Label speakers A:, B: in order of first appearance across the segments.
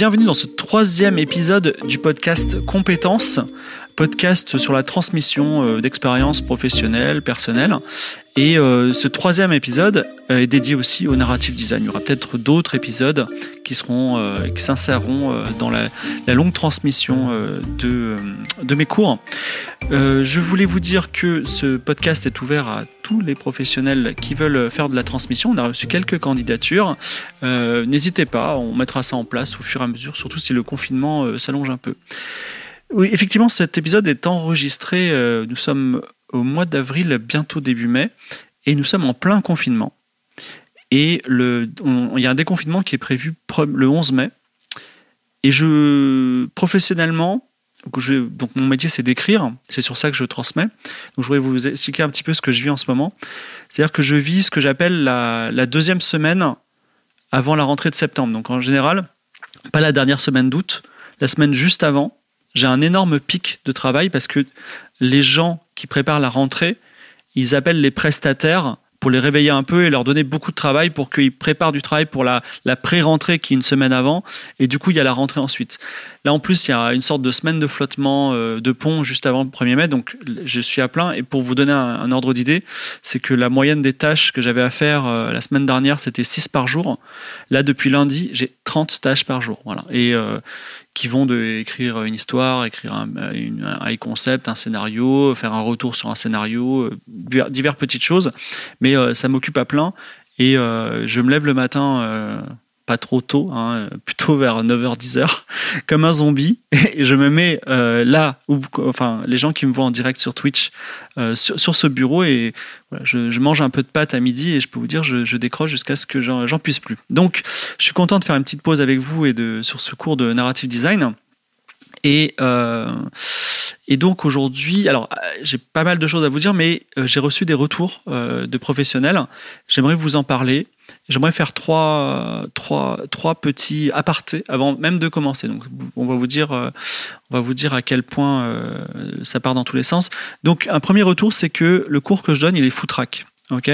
A: Bienvenue dans ce troisième épisode du podcast Compétences, podcast sur la transmission euh, d'expériences professionnelles, personnelles. Et euh, ce troisième épisode euh, est dédié aussi au narrative design. Il y aura peut-être d'autres épisodes qui seront, qui s'inséreront dans la, longue transmission de, de mes cours. je voulais vous dire que ce podcast est ouvert à tous les professionnels qui veulent faire de la transmission. On a reçu quelques candidatures. N'hésitez pas, on mettra ça en place au fur et à mesure, surtout si le confinement s'allonge un peu. Oui, effectivement, cet épisode est enregistré, euh, nous sommes au mois d'avril, bientôt début mai, et nous sommes en plein confinement. Et il y a un déconfinement qui est prévu le 11 mai. Et je, professionnellement, donc mon métier c'est d'écrire, c'est sur ça que je transmets. Donc je voudrais vous expliquer un petit peu ce que je vis en ce moment. C'est-à-dire que je vis ce que j'appelle la deuxième semaine avant la rentrée de septembre. Donc en général, pas la dernière semaine d'août, la semaine juste avant, j'ai un énorme pic de travail parce que les gens qui préparent la rentrée, ils appellent les prestataires pour les réveiller un peu et leur donner beaucoup de travail pour qu'ils préparent du travail pour la, la pré-rentrée qui est une semaine avant. Et du coup, il y a la rentrée ensuite. Là, en plus, il y a une sorte de semaine de flottement euh, de pont juste avant le 1er mai. Donc, je suis à plein. Et pour vous donner un, ordre d'idée, c'est que la moyenne des tâches que j'avais à faire euh, la semaine dernière, c'était 6 par jour. Là, depuis lundi, j'ai 30 tâches par jour. Voilà. Et euh, qui vont de écrire une histoire, écrire un, high concept, un scénario, faire un retour sur un scénario, diverses petites choses. Mais ça m'occupe à plein. Et je me lève le matin pas trop tôt, hein, plutôt vers 9h, 10h, comme un zombie. Et je me mets euh, là, où, enfin, les gens qui me voient en direct sur Twitch, euh, sur, ce bureau, et je, mange un peu de pâte à midi, et je peux vous dire, je, décroche jusqu'à ce que j'en puisse plus. Donc, je suis content de faire une petite pause avec vous et de, sur ce cours de narrative design. Et, euh, et donc aujourd'hui, alors j'ai pas mal de choses à vous dire, mais j'ai reçu des retours de professionnels. J'aimerais vous en parler. J'aimerais faire trois, trois, trois petits apartés avant même de commencer. Donc, on va vous dire, euh, on va vous dire à quel point euh, ça part dans tous les sens. Donc, un premier retour, c'est que le cours que je donne, il est footrack. Ok,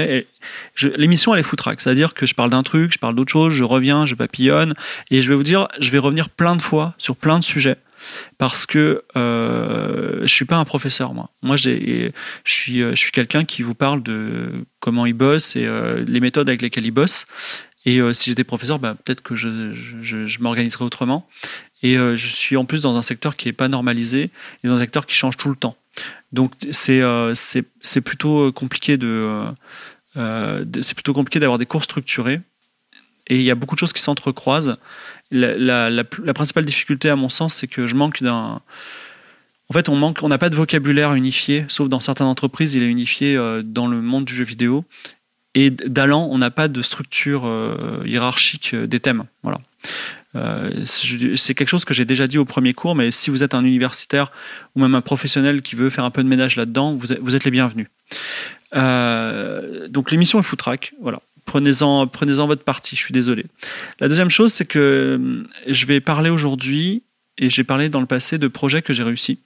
A: l'émission elle est footrack, c'est-à-dire que je parle d'un truc, je parle d'autre chose, je reviens, je papillonne, et je vais vous dire, je vais revenir plein de fois sur plein de sujets parce que euh, je suis pas un professeur moi. Moi je suis, je suis quelqu'un qui vous parle de comment il bosse et euh, les méthodes avec lesquelles il bosse. Et euh, si j'étais professeur, bah, peut-être que je, je, je m'organiserais autrement. Et euh, je suis en plus dans un secteur qui est pas normalisé et dans un secteur qui change tout le temps. Donc c'est c'est, plutôt compliqué de c'est plutôt compliqué d'avoir des cours structurés. Et il y a beaucoup de choses qui s'entrecroisent la, principale difficulté, à mon sens, c'est que je manque d'un. En fait, on manque, on n'a pas de vocabulaire unifié, sauf dans certaines entreprises, il est unifié euh, dans le monde du jeu vidéo. Et d'allant, on n'a pas de structure euh, hiérarchique euh, des thèmes. Voilà. c'est quelque chose que j'ai déjà dit au premier cours, mais si vous êtes un universitaire ou même un professionnel qui veut faire un peu de ménage là-dedans, vous, êtes, les bienvenus. donc l'émission est Footrack, voilà prenez-en prenez votre parti, je suis désolé. La deuxième chose, c'est que euh, je vais parler aujourd'hui, et j'ai parlé dans le passé de projets que j'ai réussi,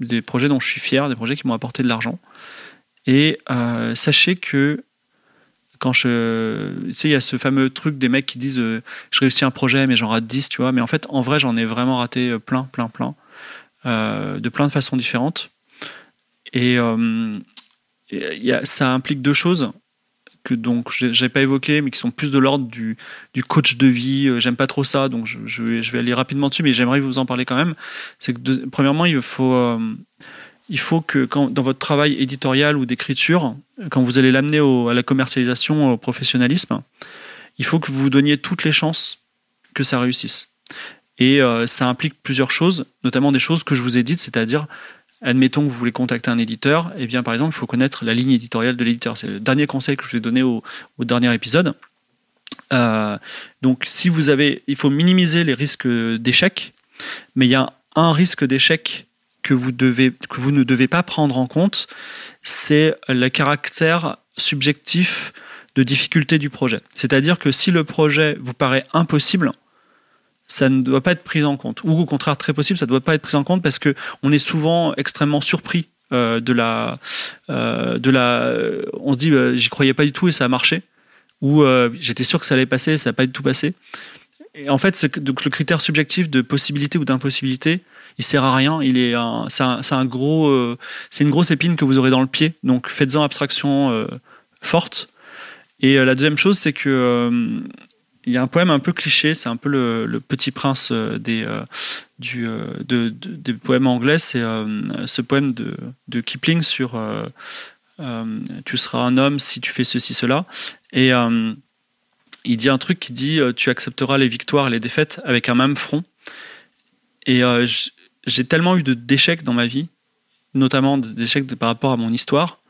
A: des projets dont je suis fier, des projets qui m'ont apporté de l'argent. Et euh, sachez que quand je. Tu sais, il y a ce fameux truc des mecs qui disent euh, je réussis un projet, mais j'en rate 10, tu vois. Mais en fait, en vrai, j'en ai vraiment raté plein, plein, plein. de plein de façons différentes. Et, ça implique deux choses que donc j'ai pas évoqué, mais qui sont plus de l'ordre du, du, coach de vie. Euh, j'aime pas trop ça, donc je, je, vais, je, vais, aller rapidement dessus, mais j'aimerais vous en parler quand même. C'est que premièrement, il faut euh, il faut que dans votre travail éditorial ou d'écriture, quand vous allez l'amener à la commercialisation, au professionnalisme, il faut que vous vous donniez toutes les chances que ça réussisse. Et euh, ça implique plusieurs choses, notamment des choses que je vous ai dites, c'est-à-dire Admettons que vous voulez contacter un éditeur, eh bien par exemple, il faut connaître la ligne éditoriale de l'éditeur. C'est le dernier conseil que je vous ai donné au, dernier épisode. Euh, donc, si vous avez, il faut minimiser les risques d'échec, mais il y a un risque d'échec que vous que vous ne devez pas prendre en compte, c'est le caractère subjectif de difficulté du projet. C'est-à-dire que si le projet vous paraît impossible, ça ne doit pas être pris en compte. Ou au contraire, très possible, ça ne doit pas être pris en compte parce que on est souvent extrêmement surpris euh, de la, euh, de la. On se dit, euh, j'y croyais pas du tout et ça a marché. Ou j'étais sûr que ça allait passer, ça n'a pas du tout passé. et en fait, donc le critère subjectif de possibilité ou d'impossibilité, il sert à rien. Il est c'est un, un, gros, euh, c'est une grosse épine que vous aurez dans le pied. Donc faites-en abstraction euh, forte. Et la deuxième chose, c'est que il y a un poème un peu cliché, c'est un peu le, petit prince des, du, de, des poèmes anglais. C'est ce poème de, de Kipling sur Tu seras un homme si tu fais ceci, cela. Et il dit un truc qui dit euh, tu accepteras les victoires et les défaites avec un même front. Et euh, j'ai tellement eu d'échecs dans ma vie, notamment d'échecs par rapport à mon histoire.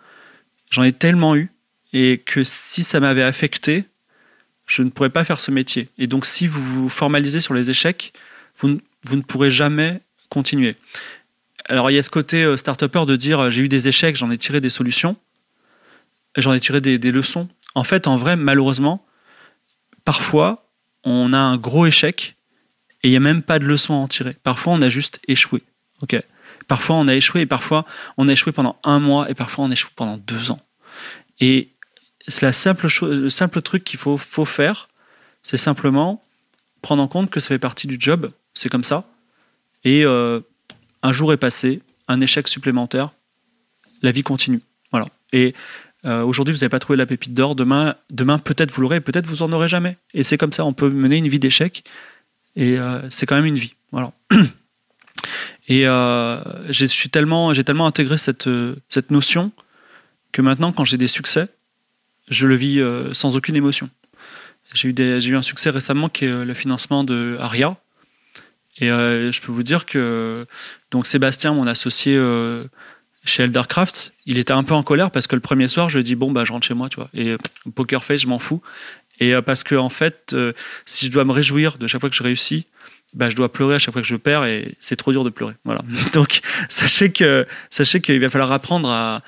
A: J'en ai tellement eu et que si ça m'avait affecté, je ne pourrais pas faire ce métier. Et donc si vous vous formalisez sur les échecs, vous, vous ne pourrez jamais continuer. Alors il y a ce côté euh, start-upper de dire j'ai eu des échecs, j'en ai tiré des solutions, j'en ai tiré des, des leçons. En fait, en vrai, malheureusement, parfois, on a un gros échec et il n'y a même pas de leçon à en tirer. Parfois, on a juste échoué. Parfois, on a échoué et parfois, on a échoué pendant un mois et parfois, on a échoué pendant deux ans. Et la simple le simple truc qu'il faut, faut faire, c'est simplement prendre en compte que ça fait partie du job, c'est comme ça. Et euh, un jour est passé, un échec supplémentaire, la vie continue. Voilà. Et euh, aujourd'hui, vous n'avez pas trouvé la pépite d'or. Demain, demain peut-être vous l'aurez, peut-être vous en aurez jamais. Et c'est comme ça, on peut mener une vie d'échec. Et euh, c'est quand même une vie. Voilà. Et euh, j'ai tellement, tellement intégré cette, cette notion que maintenant, quand j'ai des succès, je le vis sans aucune émotion. J'ai eu, eu un succès récemment qui est le financement de Aria. Et je peux vous dire que donc Sébastien, mon associé, chez Eldercraft, il était un peu en colère parce que le premier soir, je lui ai dit bon bah je rentre chez moi, tu vois. Et euh, poker face, je m'en fous. Et euh, parce que en fait, euh, si je dois me réjouir de chaque fois que je réussis, bah je dois pleurer à chaque fois que je perds et c'est trop dur de pleurer. Voilà. Donc sachez que sachez qu'il va falloir apprendre à,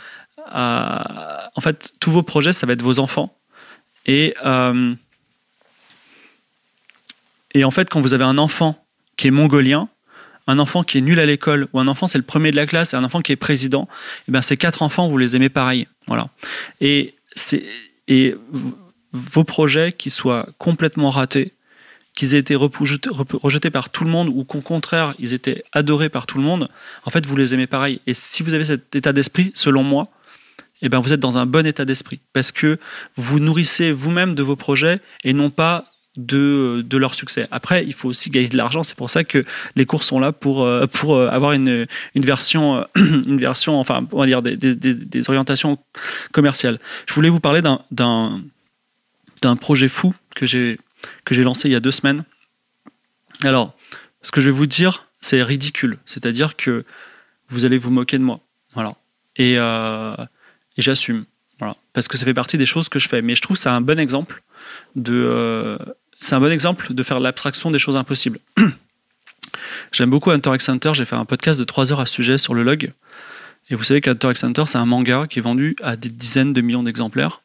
A: à, en fait tous vos projets, ça va être vos enfants. Et et en fait, quand vous avez un enfant qui est mongolien, un enfant qui est nul à l'école ou un enfant c'est le premier de la classe et un enfant qui est président, et eh ben ces quatre enfants vous les aimez pareil. Voilà. Et c'est et vos projets qui soient complètement ratés, qu'ils aient été rejetés par tout le monde ou qu'au contraire ils étaient adorés par tout le monde, en fait vous les aimez pareil. Et si vous avez cet état d'esprit, selon moi, eh ben vous êtes dans un bon état d'esprit parce que vous nourrissez vous-même de vos projets et non pas de, de leur succès. Après, il faut aussi gagner de l'argent. C'est pour ça que les cours sont là pour, euh, pour euh, avoir une, une version, euh, une version, enfin, on va dire des, des, orientations commerciales. Je voulais vous parler d'un projet fou que j'ai, que j'ai lancé il y a deux semaines. Alors, ce que je vais vous dire, c'est ridicule. C'est-à-dire que vous allez vous moquer de moi. Voilà. Et, et j'assume. Voilà. Parce que ça fait partie des choses que je fais. Mais je trouve que c'est un bon exemple de, c'est un bon exemple de faire l'abstraction des choses impossibles. J'aime beaucoup Hunter x Hunter, j'ai fait un podcast de 3 heures à ce sujet sur le log. Et vous savez qu'Hunter x Hunter, c'est un manga qui est vendu à des dizaines de millions d'exemplaires,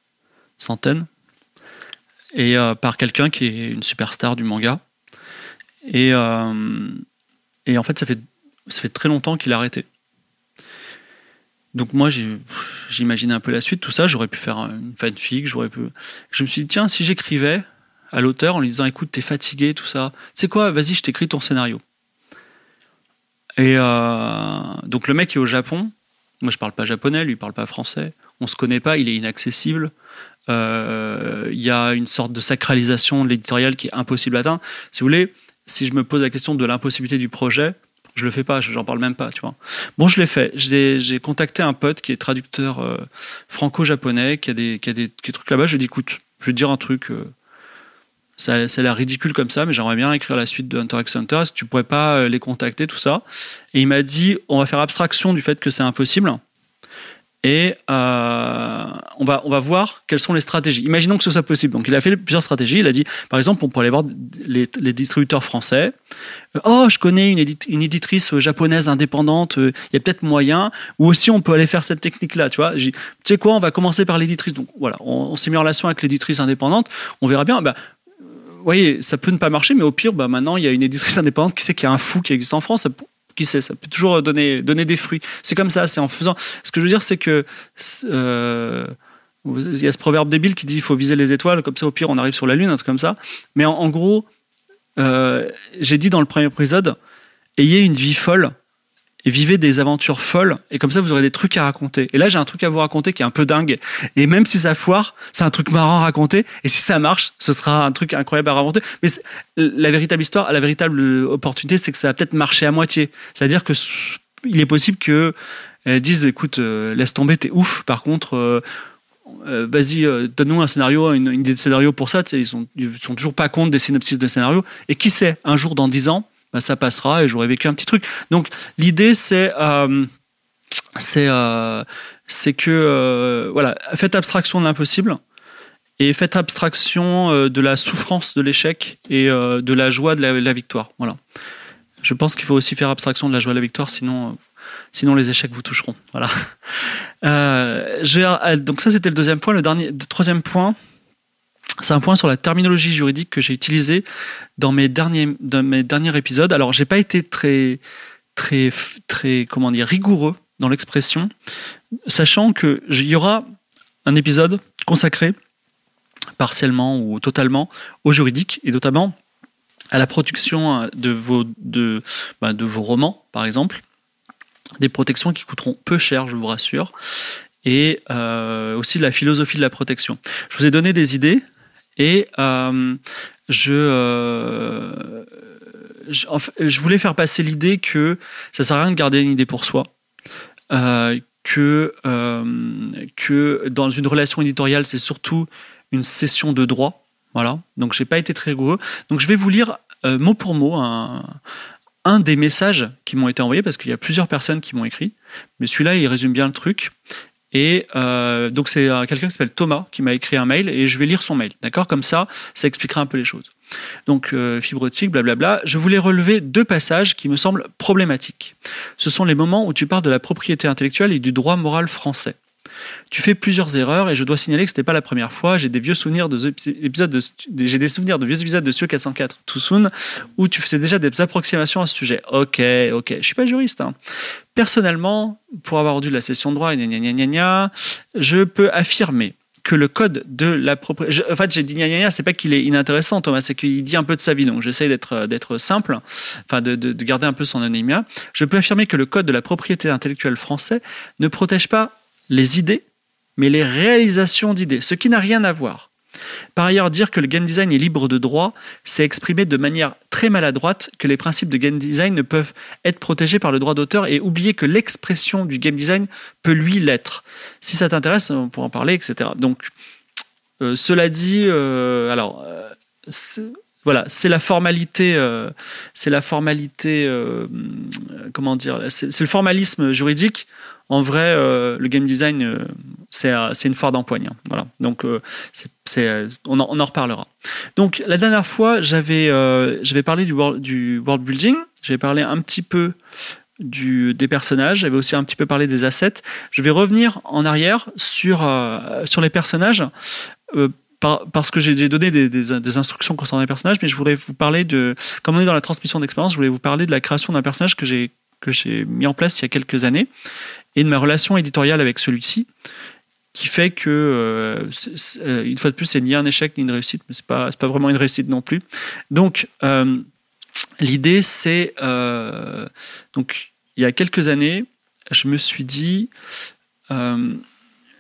A: centaines, et euh, par quelqu'un qui est une superstar du manga. Et, euh, et en fait, ça fait, ça fait très longtemps qu'il a arrêté. Donc moi, j'imaginais un peu la suite, tout ça. J'aurais pu faire une fanfic, j'aurais pu... Je me suis dit, tiens, si j'écrivais à l'auteur en lui disant écoute, t'es fatigué, tout ça. Tu sais quoi, vas-y, je t'écris ton scénario. Et euh, donc le mec est au Japon. Moi, je parle pas japonais, lui il parle pas français. On se connaît pas, il est inaccessible. Euh, il y a une sorte de sacralisation de l'éditorial qui est impossible à atteindre. Si vous voulez, si je me pose la question de l'impossibilité du projet, je le fais pas, j'en parle même pas, tu vois. Bon, je l'ai fait. J'ai contacté un pote qui est traducteur euh, franco-japonais, qui a des, qui a des, trucs là-bas. Je lui ai dit, écoute, je vais te dire un truc. Ça, ça a l'air ridicule comme ça, mais j'aimerais bien écrire la suite de Hunter x Hunter. Est-ce que tu pourrais pas euh, les contacter, tout ça Et il m'a dit on va faire abstraction du fait que c'est impossible. Et euh, on, va, on va voir quelles sont les stratégies. Imaginons que ce soit possible. Donc il a fait plusieurs stratégies. Il a dit, par exemple, on pourrait aller voir les, les distributeurs français. Euh, oh, je connais une, une éditrice japonaise indépendante, il y a peut-être moyen. Ou aussi, on peut aller faire cette technique-là. Tu vois, tu sais quoi, on va commencer par l'éditrice. Donc voilà, on, s'est mis en relation avec l'éditrice indépendante. On verra bien. Bah, voyez, ça peut ne pas marcher, mais au pire, bah, maintenant, il y a une éditrice indépendante qui sait qu'il y a un fou qui existe en France. Qui sait, ça peut toujours donner, donner des fruits. C'est comme ça, c'est en faisant. Ce que je veux dire, c'est que euh, il y a ce proverbe débile qui dit il faut viser les étoiles, comme ça, au pire, on arrive sur la lune, un truc comme ça. Mais en, gros, euh, j'ai dit dans le premier épisode, ayez une vie folle et vivez des aventures folles et comme ça vous aurez des trucs à raconter. Et là j'ai un truc à vous raconter qui est un peu dingue et même si ça foire, c'est un truc marrant à raconter et si ça marche, ce sera un truc incroyable à raconter. Mais la véritable histoire, la véritable opportunité, c'est que ça va peut-être marcher à moitié. C'est-à-dire que il est possible que disent écoute euh, laisse tomber t'es ouf par contre euh, euh, vas-y donne-nous un scénario une, idée de scénario pour ça ils sont ils sont toujours pas compte des synopsis de scénario et qui sait un jour dans dix ans bah, ça passera et j'aurai vécu un petit truc donc l'idée c'est c'est c'est que voilà faites abstraction de l'impossible et faites abstraction de la souffrance de l'échec et de la joie de la, victoire voilà je pense qu'il faut aussi faire abstraction de la joie de la victoire sinon sinon les échecs vous toucheront. Voilà. Euh, euh, donc ça c'était le deuxième point. Le dernier, le troisième point, c'est un point sur la terminologie juridique que j'ai utilisé dans mes derniers, dans mes derniers épisodes. Alors j'ai pas été très, très, très, comment dire, rigoureux dans l'expression, sachant que il y aura un épisode consacré partiellement ou totalement au juridique et notamment à la production de vos, bah, de vos romans, par exemple des protections qui coûteront peu cher, je vous rassure, et euh, aussi la philosophie de la protection. Je vous ai donné des idées et euh, je, euh, je, voulais faire passer l'idée que ça sert à rien de garder une idée pour soi. que, que dans une relation éditoriale, c'est surtout une cession de droit. Voilà. Donc, j'ai pas été très rigoureux. Donc, je vais vous lire mot pour mot un, un des messages qui m'ont été envoyés, parce qu'il y a plusieurs personnes qui m'ont écrit, mais celui-là, il résume bien le truc. Et euh, donc, c'est euh, quelqu'un qui s'appelle Thomas qui m'a écrit un mail, et je vais lire son mail, d'accord? Comme ça, ça expliquera un peu les choses. Donc, euh, fibre blablabla. Je voulais relever deux passages qui me semblent problématiques. Ce sont les moments où tu parles de la propriété intellectuelle et du droit moral français. Tu fais plusieurs erreurs et je dois signaler que ce n'était pas la première fois. J'ai des vieux souvenirs de épisodes de, j'ai des souvenirs de vieux épisodes de Studio 404 Too Soon où tu faisais déjà des approximations à ce sujet. Ok, ok. Je suis pas juriste. Hein. Personnellement, pour avoir dû la session de droit, je peux affirmer que le code de la propriété. En fait, j'ai dit gna gna c'est pas qu'il est inintéressant, Thomas, c'est qu'il dit un peu de sa vie. Donc, j'essaie d'être d'être simple, enfin de, de, de, garder un peu son anonymat. Je peux affirmer que le code de la propriété intellectuelle français ne protège pas les idées, mais les réalisations d'idées, ce qui n'a rien à voir. Par ailleurs, dire que le game design est libre de droit, c'est exprimer de manière très maladroite que les principes de game design ne peuvent être protégés par le droit d'auteur et oublier que l'expression du game design peut lui l'être. Si ça t'intéresse, on pourra en parler, etc. Donc, euh, cela dit, euh, alors, euh, voilà, c'est la formalité, c'est la formalité, comment dire, c'est le formalisme juridique en vrai, euh, le game design, euh, euh, c'est une foire d'empoigne. Hein. Voilà. Donc, on, en, reparlera. Donc, la dernière fois, j'avais parlé du world, building. J'avais parlé un petit peu du, des personnages. J'avais aussi un petit peu parlé des assets. Je vais revenir en arrière sur, sur les personnages. parce que j'ai donné des, des, instructions concernant les personnages, mais je voudrais vous parler de, comme on est dans la transmission d'expérience, je voulais vous parler de la création d'un personnage que j'ai mis en place il y a quelques années et de ma relation éditoriale avec celui-ci, qui fait que, euh, euh, une fois de plus, c'est ni un échec ni une réussite, mais c'est pas, pas vraiment une réussite non plus. Donc, euh, l'idée, c'est. donc, il y a quelques années, je me suis dit.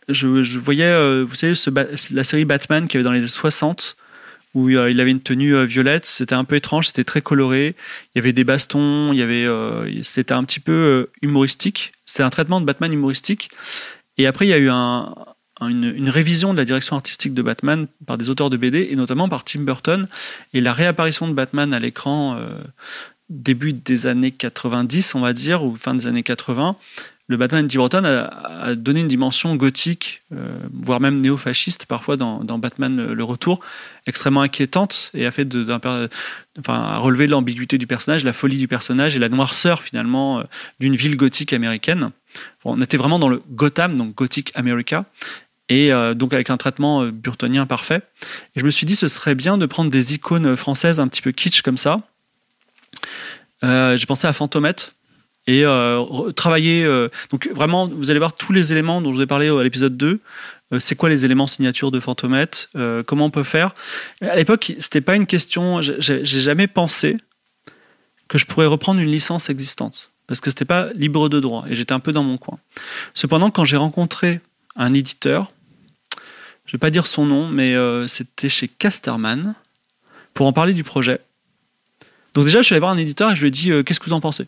A: Je, voyais, vous savez, ce, la série Batman qui avait dans les années 60, où il avait une tenue violette. C'était un peu étrange, c'était très coloré. Il y avait des bastons, il y avait, c'était un petit peu humoristique. C'était un traitement de Batman humoristique. Et après, il y a eu une, révision de la direction artistique de Batman par des auteurs de BD, et notamment par Tim Burton. Et la réapparition de Batman à l'écran euh, début des années 90, on va dire, ou fin des années 80, le Batman de Tim Burton a, donné une dimension gothique, euh, voire même néo-fasciste parfois dans, Batman le Retour, extrêmement inquiétante et a fait de, enfin, a relevé l'ambiguïté du personnage, la folie du personnage et la noirceur finalement euh, d'une ville gothique américaine. on était vraiment dans le Gotham, donc Gothic America, et euh, donc avec un traitement burtonien parfait. Et je me suis dit, ce serait bien de prendre des icônes françaises un petit peu kitsch comme ça. J'ai pensé à Fantomette, et euh, travailler. Euh, donc vraiment, vous allez voir tous les éléments dont je vous ai parlé à l'épisode 2. c'est quoi les éléments signature de Fantomet, comment on peut faire. À l'époque, c'était pas une question. J'ai jamais pensé que je pourrais reprendre une licence existante parce que c'était pas libre de droit et j'étais un peu dans mon coin. Cependant, quand j'ai rencontré un éditeur, je vais pas dire son nom, mais c'était chez Casterman pour en parler du projet. Donc déjà, je suis allé voir un éditeur et je lui ai dit euh, qu'est-ce que vous en pensez?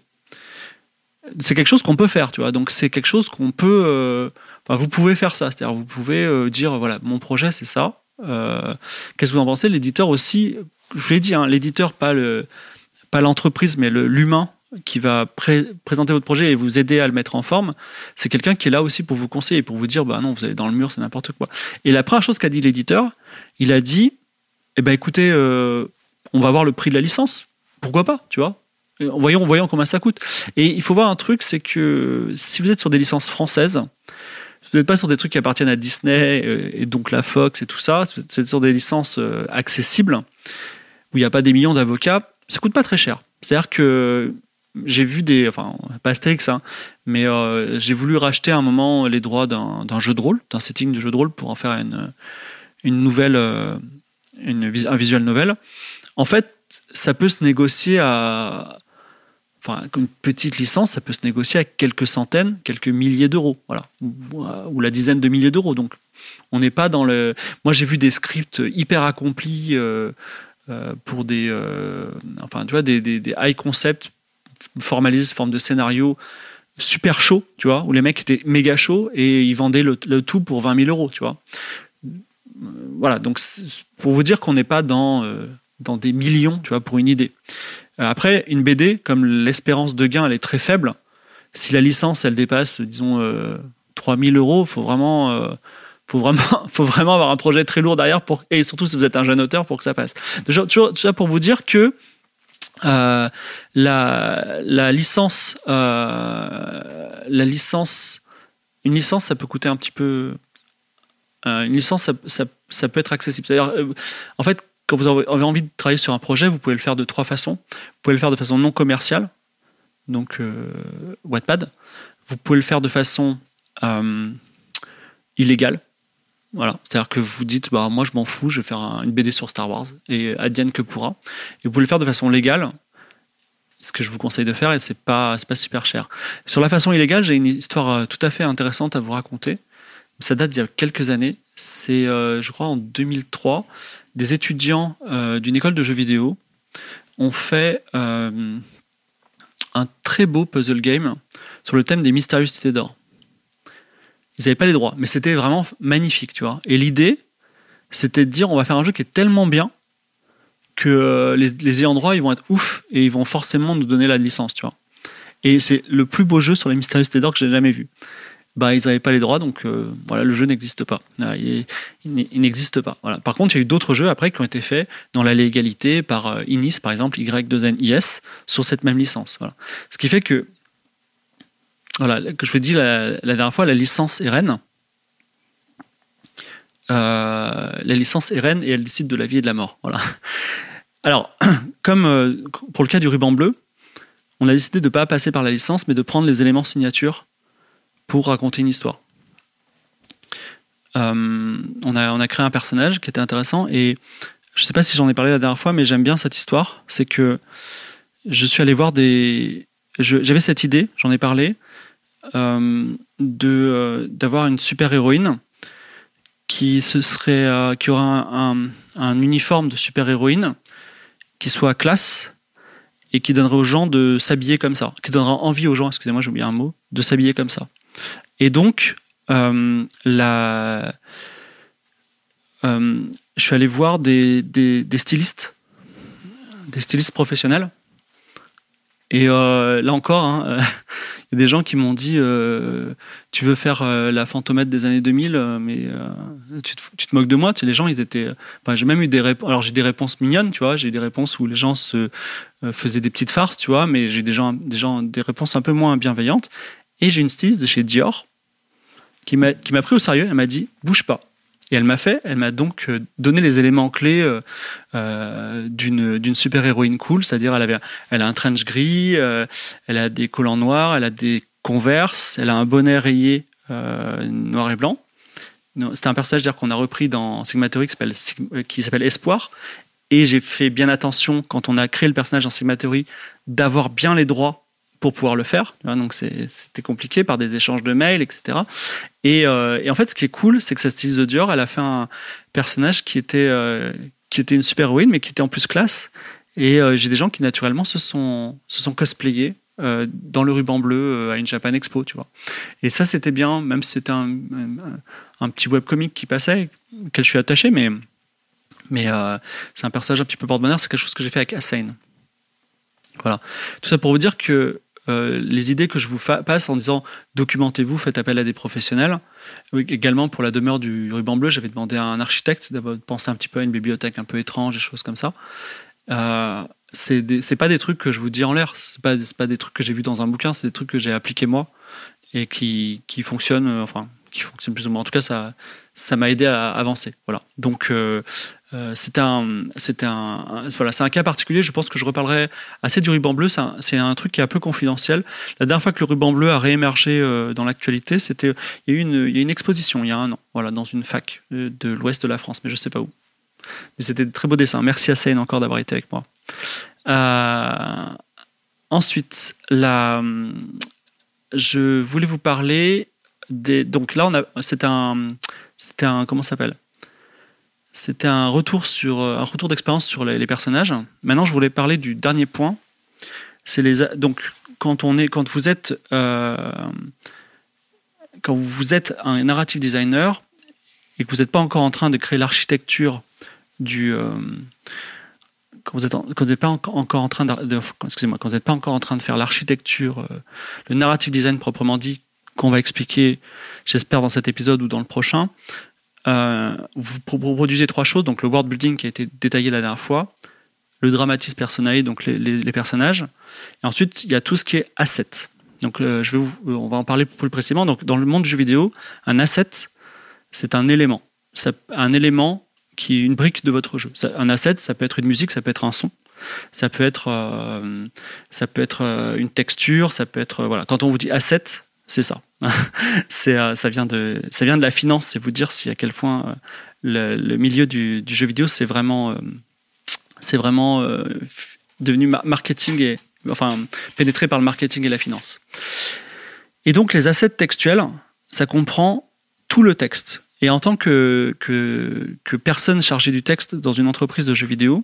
A: C'est quelque chose qu'on peut faire, tu vois. Donc c'est quelque chose qu'on peut. Euh, vous pouvez faire ça, c'est-à-dire vous pouvez euh, dire voilà, mon projet c'est ça. qu'est-ce que vous en pensez? L'éditeur aussi, je l'ai dit, hein, l'éditeur pas le pas l'entreprise, mais l'humain qui va présenter votre projet et vous aider à le mettre en forme, c'est quelqu'un qui est là aussi pour vous conseiller, pour vous dire bah non, vous allez dans le mur, c'est n'importe quoi. Et la première chose qu'a dit l'éditeur, il a dit eh ben écoutez, on va voir le prix de la licence pourquoi pas, tu vois? Voyons, voyons combien ça coûte. Et il faut voir un truc, c'est que si vous êtes sur des licences françaises, vous n'êtes pas sur des trucs qui appartiennent à Disney euh, et donc la Fox et tout ça, vous êtes sur des licences euh, accessibles où il n'y a pas des millions d'avocats, ça coûte pas très cher. C'est-à-dire que j'ai vu des, enfin pas Astérix, hein, mais euh, j'ai voulu racheter à un moment les droits d'un jeu de rôle, d'un setting de jeu de rôle pour en faire une, une nouvelle, une, un visual novel. En fait, ça peut se négocier à. Enfin, une petite licence, ça peut se négocier à quelques centaines, quelques milliers d'euros, voilà, ou, la dizaine de milliers d'euros. Donc, on n'est pas dans le. Moi, j'ai vu des scripts hyper accomplis euh, euh, pour des, euh, enfin, tu vois, des, des, high concepts formalisés sous forme de scénario super chaud, tu vois, où les mecs étaient méga chauds et ils vendaient le, le tout pour 20 000 euros, tu vois. Voilà, donc pour vous dire qu'on n'est pas dans dans des millions, tu vois, pour une idée. Euh, après, une BD, comme l'espérance de gain, elle est très faible. Si la licence, elle dépasse, disons, euh, 3000 euros, faut vraiment, euh, faut vraiment, faut vraiment avoir un projet très lourd derrière pour, et surtout si vous êtes un jeune auteur pour que ça passe. Déjà, tu vois, pour vous dire que euh, la, licence, la licence, une licence, ça peut coûter un petit peu. Une licence, ça, ça, ça peut être accessible. En fait, quand vous avez envie de travailler sur un projet, vous pouvez le faire de trois façons. Vous pouvez le faire de façon non commerciale, donc euh, Wattpad. Vous pouvez le faire de façon euh, illégale. Voilà, c'est-à-dire que vous dites, bah, moi je m'en fous, je vais faire une BD sur Star Wars, et Adiane que pourra. Et vous pouvez le faire de façon légale, ce que je vous conseille de faire, et c'est pas, pas super cher. Sur la façon illégale, j'ai une histoire euh, tout à fait intéressante à vous raconter. Ça date d'il y a quelques années. C'est, je crois, en 2003 des étudiants euh, d'une école de jeux vidéo ont fait euh, un très beau puzzle game sur le thème des mystérieuses cités d'or. Ils n'avaient pas les droits, mais c'était vraiment magnifique, tu vois. Et l'idée, c'était de dire on va faire un jeu qui est tellement bien que euh, les, les ayants droit ils vont être ouf et ils vont forcément nous donner la licence, tu vois. Et c'est le plus beau jeu sur les mystérieuses cités d'or que j'ai jamais vu bah, ils n'avaient pas les droits, donc euh, voilà, le jeu n'existe pas. Il, n'existe pas. Par contre, il y a eu d'autres jeux après qui ont été faits dans la légalité par euh, Inis, par exemple, Y2NIS, sur cette même licence. Voilà. Ce qui fait que, voilà, que je vous ai dit la, dernière fois, la licence. Euh, la licence est reine et elle décide de la vie et de la mort. Voilà. Alors, comme pour le cas du ruban bleu, on a décidé de ne pas passer par la licence, mais de prendre les éléments signature pour raconter une histoire. Euh, on, a, on a créé un personnage qui était intéressant et je ne sais pas si j'en ai parlé la dernière fois, mais j'aime bien cette histoire. C'est que je suis allé voir des. J'avais cette idée, j'en ai parlé, euh, de euh, d'avoir une super héroïne qui se serait, qui aura un, un, uniforme de super héroïne qui soit classe et qui donnerait aux gens de s'habiller comme ça, qui donnera envie aux gens, excusez-moi j'ai oublié un mot, de s'habiller comme ça. Et donc, euh, euh, je suis allé voir des, des, stylistes, des stylistes professionnels. Et euh, là encore, hein, il y a des gens qui m'ont dit Tu veux faire la fantomètre des années 2000, mais tu te, moques de moi. Tu les gens, ils étaient. Enfin, j'ai même eu des réponses. Alors, j'ai des réponses mignonnes, tu vois. J'ai des réponses où les gens se faisaient des petites farces, tu vois, mais j'ai des gens, des gens, des réponses un peu moins bienveillantes. Et j'ai une styliste de chez Dior qui m'a pris au sérieux. Elle m'a dit bouge pas. Et elle m'a fait, elle m'a donc euh, donné les éléments clés euh, euh, d'une super héroïne cool, c'est-à-dire elle elle a un trench gris, elle a des collants noirs, elle a des converses, elle a un bonnet rayé noir et blanc, c'était un personnage qu'on a repris dans Sigma Theory qui s'appelle Espoir. Et j'ai fait bien attention quand on a créé le personnage dans Sigma Theory d'avoir bien les droits pour pouvoir le faire. Donc c'était compliqué par des échanges de mails, etc. Et, et, en fait, ce qui est cool, c'est que cette styliste de Dior, elle a fait un personnage qui était qui était une super héroïne, mais qui était en plus classe. Et euh, j'ai des gens qui naturellement se sont, se sont cosplayés euh, dans le ruban bleu euh, à une Japan Expo, tu vois. Et ça, c'était bien, même si c'était un, un, petit webcomic qui passait, auquel je suis attaché, mais, mais c'est un personnage un petit peu porte-bonheur, c'est quelque chose que j'ai fait avec Assain. Voilà. Tout ça pour vous dire que les idées que je vous passe en disant documentez-vous, faites appel à des professionnels. Également pour la demeure du ruban bleu, j'avais demandé à un architecte de penser un petit peu à une bibliothèque un peu étrange, des choses comme ça. Euh, c'est pas des trucs que je vous dis en l'air, c'est pas, pas des trucs que j'ai vus dans un bouquin, c'est des trucs que j'ai appliqués moi et qui, fonctionnent, euh, enfin, qui fonctionnent plus ou moins. En tout cas, ça ça m'a aidé à avancer. Voilà. Donc, euh, euh c'était un, c'était un, voilà, c'est un cas particulier. Je pense que je reparlerai assez du ruban bleu. C'est un, truc qui est un peu confidentiel. La dernière fois que le ruban bleu a réémergé euh, dans l'actualité, c'était, il y a eu une, exposition il y a un an, voilà, dans une fac de, l'ouest de la France, mais je sais pas où. Mais c'était de très beaux dessins. Merci à Seine encore d'avoir été avec moi. Euh, ensuite, la, je voulais vous parler des. Donc là, c'est un, c'était un comment s'appelle? C'était un retour sur un retour d'expérience sur les, personnages. Maintenant, je voulais parler du dernier point. Donc quand on est quand vous êtes euh, quand vous êtes un narrative designer et que vous n'êtes pas encore en train de créer l'architecture du euh, quand vous n'êtes pas encore en train de, excusez-moi quand vous n'êtes pas encore en train de faire l'architecture euh, le narrative design proprement dit qu'on va expliquer j'espère dans cet épisode ou dans le prochain euh, vous produisez trois choses. Donc le world building qui a été détaillé la dernière fois le dramatisme personnel donc les, personnages. Et ensuite il y a tout ce qui est asset. Donc je vais vous, on va en parler plus précisément. Donc dans le monde du jeu vidéo un asset c'est un élément. Un élément qui est une brique de votre jeu. un asset, ça peut être une musique, ça peut être un son, ça peut être, euh, ça peut être euh, une texture, ça peut être voilà. Quand on vous dit asset, c'est ça. c'est euh, ça vient de ça vient de la finance. C'est vous dire si à quel point le, milieu du, jeu vidéo c'est vraiment vraiment devenu marketing et enfin pénétré par le marketing et la finance. Et donc les assets textuels, ça comprend tout le texte et en tant que, que, personne chargée du texte dans une entreprise de jeux vidéo,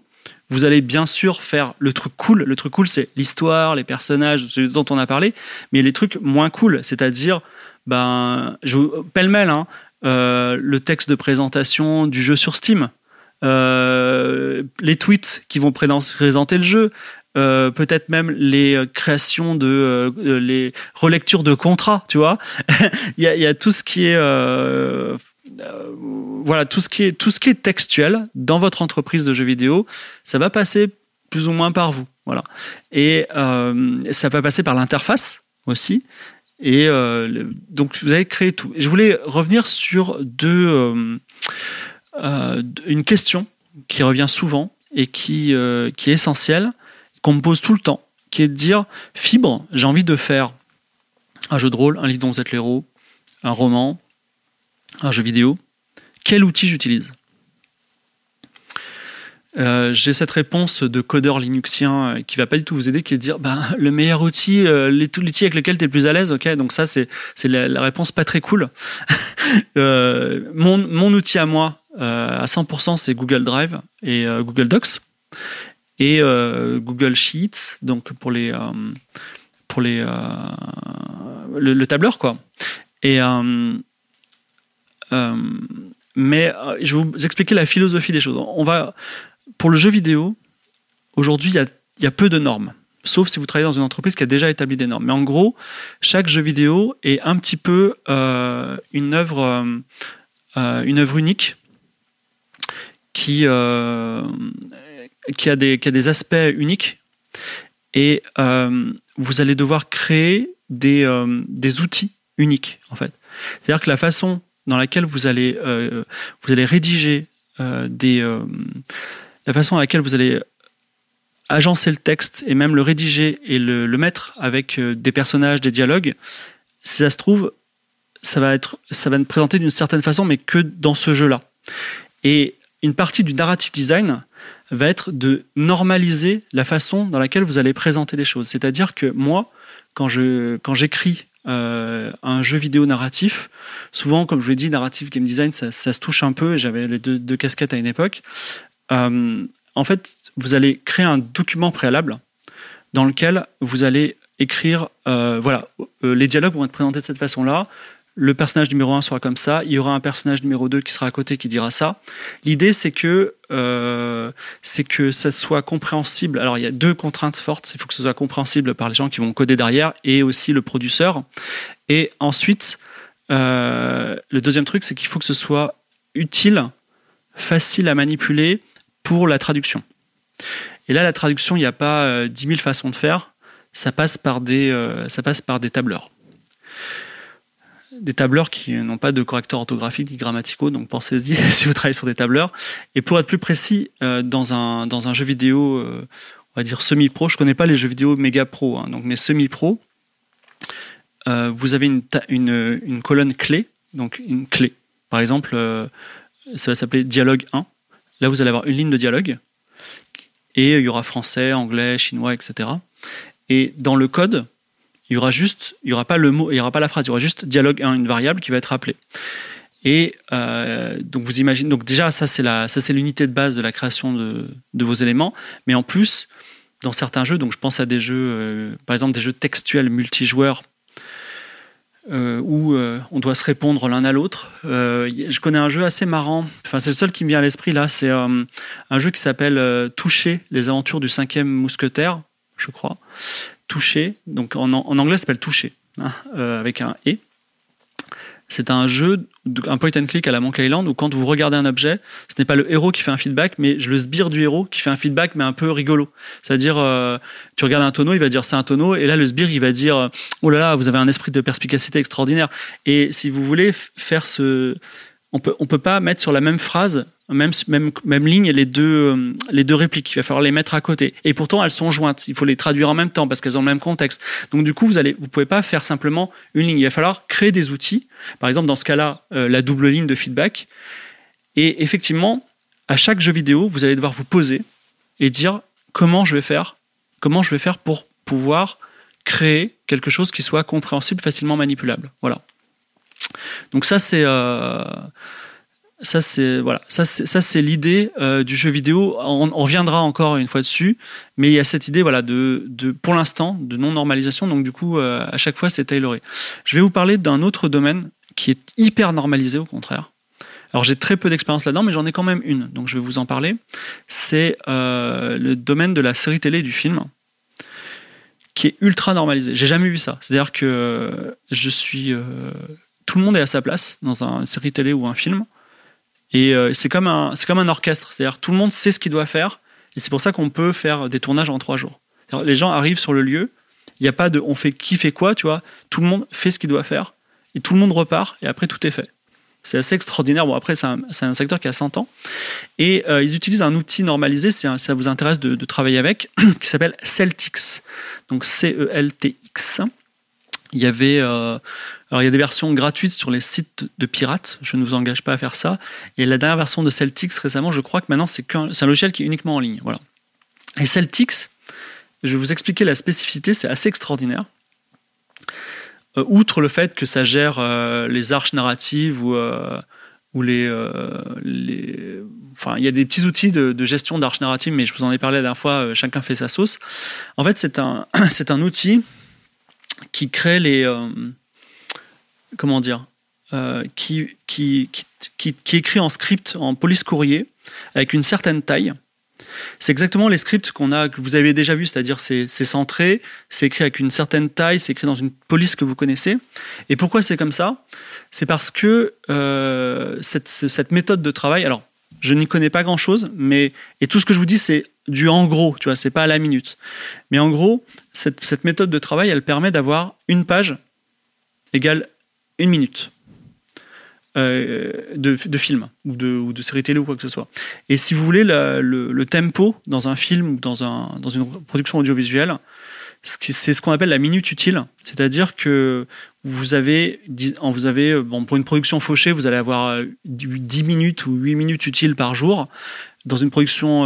A: vous allez bien sûr faire le truc cool. Le truc cool, c'est l'histoire, les personnages, ce dont on a parlé, mais les trucs moins cool, c'est-à-dire, ben, pêle-mêle, hein, euh, le texte de présentation du jeu sur Steam, euh, les tweets qui vont présenter le jeu, euh, peut-être même les créations de les relectures de contrats, tu vois. il, y a, tout ce qui est voilà, tout ce qui est tout ce qui est textuel dans votre entreprise de jeux vidéo, ça va passer plus ou moins par vous, voilà. Et euh, ça va passer par l'interface aussi. Et euh, donc vous avez créé tout. je voulais revenir sur deux, une question qui revient souvent et qui qui est essentielle, qu'on me pose tout le temps, qui est de dire fibre, j'ai envie de faire un jeu de rôle, un livre dont vous êtes l'héros, un roman, un jeu vidéo, quel outil j'utilise? Euh, j'ai cette réponse de codeur linuxien euh, qui va pas du tout vous aider, qui est de dire ben, le meilleur outil, euh, l'outil avec lequel tu es le plus à l'aise, ok, donc ça c'est la, réponse pas très cool. mon, outil à moi, à 100%, c'est Google Drive et Google Docs et Google Sheets, donc pour les pour le, le, tableur quoi. Et mais euh, je vais vous expliquer la philosophie des choses. On va, pour le jeu vidéo, aujourd'hui, il y a, peu de normes sauf si vous travaillez dans une entreprise qui a déjà établi des normes. Mais en gros, chaque jeu vidéo est un petit peu euh, une œuvre, une œuvre unique qui qui a des qui a des aspects uniques et vous allez devoir créer des des outils uniques en fait. C'est-à-dire que la façon dans laquelle vous allez, euh, vous allez rédiger euh, des, euh, la façon à laquelle vous allez agencer le texte et même le rédiger et le, mettre avec des personnages, des dialogues, si ça se trouve, ça va être, ça va être présenté d'une certaine façon, mais que dans ce jeu-là. Et une partie du narrative design va être de normaliser la façon dans laquelle vous allez présenter les choses. C'est-à-dire que moi, quand je quand j'écris euh, un jeu vidéo narratif, souvent, comme je l'ai dit, narrative game design, ça, se touche un peu. J'avais les deux, casquettes à une époque. Euh, en fait, vous allez créer un document préalable dans lequel vous allez écrire, euh, voilà, les dialogues vont être présentés de cette façon-là. Le personnage numéro 1 sera comme ça, il y aura un personnage numéro 2 qui sera à côté qui dira ça. L'idée c'est que euh, que ça soit compréhensible. Alors il y a deux contraintes fortes, il faut que ce soit compréhensible par les gens qui vont coder derrière et aussi le producteur. Et ensuite, euh, le deuxième truc c'est qu'il faut que ce soit utile, facile à manipuler pour la traduction. Et là la traduction, il n'y a pas euh, 10 000 façons de faire ça passe par des, euh, ça passe par des tableurs. Des tableurs qui n'ont pas de correcteurs orthographiques ni grammaticaux, donc pensez-y si vous travaillez sur des tableurs. Et pour être plus précis, euh, dans, un, dans un jeu vidéo, euh, on va dire semi-pro, je connais pas les jeux vidéo méga pro, hein, donc mais semi-pro, euh, vous avez une, une, une, colonne clé, donc une clé. Par exemple, ça va s'appeler dialogue 1. Là, vous allez avoir une ligne de dialogue et il y aura français, anglais, chinois, etc. Et dans le code, il y aura juste, il y aura pas le mot, il y aura pas la phrase, il y aura juste dialogue 1, une variable qui va être appelée. Et euh, donc vous imaginez, donc déjà ça c'est la, ça c'est l'unité de base de la création de, de, vos éléments, mais en plus dans certains jeux, donc je pense à des jeux, euh, par exemple des jeux textuels multijoueurs euh, où on doit se répondre l'un à l'autre. Je connais un jeu assez marrant, enfin c'est le seul qui me vient à l'esprit là, c'est un jeu qui s'appelle Toucher, les aventures du cinquième mousquetaire je crois. Toucher, donc en, anglais ça s'appelle Toucher, hein, euh, avec un E. C'est un jeu, un point and click à la Monkey Island où quand vous regardez un objet, ce n'est pas le héros qui fait un feedback, mais le sbire du héros qui fait un feedback, mais un peu rigolo. C'est-à-dire, euh, tu regardes un tonneau, il va dire c'est un tonneau, et là le sbire il va dire oh là là, vous avez un esprit de perspicacité extraordinaire. Et si vous voulez faire ce, on peut on peut pas mettre sur la même phrase même, même, même ligne les deux, euh, les deux répliques. Il va falloir les mettre à côté. Et pourtant, elles sont jointes. Il faut les traduire en même temps parce qu'elles ont le même contexte. Donc, du coup, vous allez, vous pouvez pas faire simplement une ligne. Il va falloir créer des outils. Par exemple, dans ce cas-là, euh, la double ligne de feedback. Et effectivement, à chaque jeu vidéo, vous allez devoir vous poser et dire comment je vais faire, comment je vais faire pour pouvoir créer quelque chose qui soit compréhensible, facilement manipulable. Voilà. Donc ça, c'est euh, ça c'est voilà, ça c'est l'idée euh, du jeu vidéo. On, reviendra encore une fois dessus, mais il y a cette idée voilà de, de pour l'instant de non normalisation. Donc du coup, euh, à chaque fois c'est tailoré. Je vais vous parler d'un autre domaine qui est hyper normalisé au contraire. Alors j'ai très peu d'expérience là-dedans, mais j'en ai quand même une, donc je vais vous en parler. C'est le domaine de la série télé et du film, qui est ultra normalisé. J'ai jamais vu ça. C'est-à-dire que je suis, tout le monde est à sa place dans une série télé ou un film. Et euh, c'est comme un, comme un orchestre, c'est-à-dire tout le monde sait ce qu'il doit faire, et c'est pour ça qu'on peut faire des tournages en trois jours. Les gens arrivent sur le lieu, il n'y a pas de, on fait qui fait quoi, tu vois. Tout le monde fait ce qu'il doit faire, et tout le monde repart, et après tout est fait. C'est assez extraordinaire. Bon, après, c'est un, un, secteur qui a 100 ans. Et euh, ils utilisent un outil normalisé, si ça vous intéresse de, de travailler avec, qui s'appelle Celtix. Donc C-E-L-T-X. Il y avait euh, alors il y a des versions gratuites sur les sites de pirates, je ne vous engage pas à faire ça. Et la dernière version de Celtics récemment, je crois que maintenant c'est un, un logiciel qui est uniquement en ligne. Voilà. Et Celtics, je vais vous expliquer la spécificité, c'est assez extraordinaire. Euh, outre le fait que ça gère euh, les arches narratives ou, euh, les, Enfin, il y a des petits outils de, de gestion d'arches narratives, mais je vous en ai parlé la dernière fois, chacun fait sa sauce. En fait, c'est un, c'est un outil qui crée les comment dire, euh, qui, qui, qui, qui, écrit en script, en police courrier, avec une certaine taille. C'est exactement les scripts qu'on a, que vous avez déjà vu, c'est-à-dire c'est centré, c'est écrit avec une certaine taille, c'est écrit dans une police que vous connaissez. Et pourquoi c'est comme ça? C'est parce que euh, cette, cette méthode de travail, alors je n'y connais pas grand-chose, mais et tout ce que je vous dis c'est du en gros, tu vois, c'est pas à la minute. Mais en gros, cette, cette méthode de travail, elle permet d'avoir une page égale une minute euh, de, de, film ou de, ou de série télé ou quoi que ce soit. Et si vous voulez, le, tempo dans un film ou dans, un, dans une production audiovisuelle, c'est ce qu'on appelle la minute utile. C'est-à-dire que vous avez, vous avez bon, pour une production fauchée, vous allez avoir 10 minutes ou 8 minutes utiles par jour. Dans une production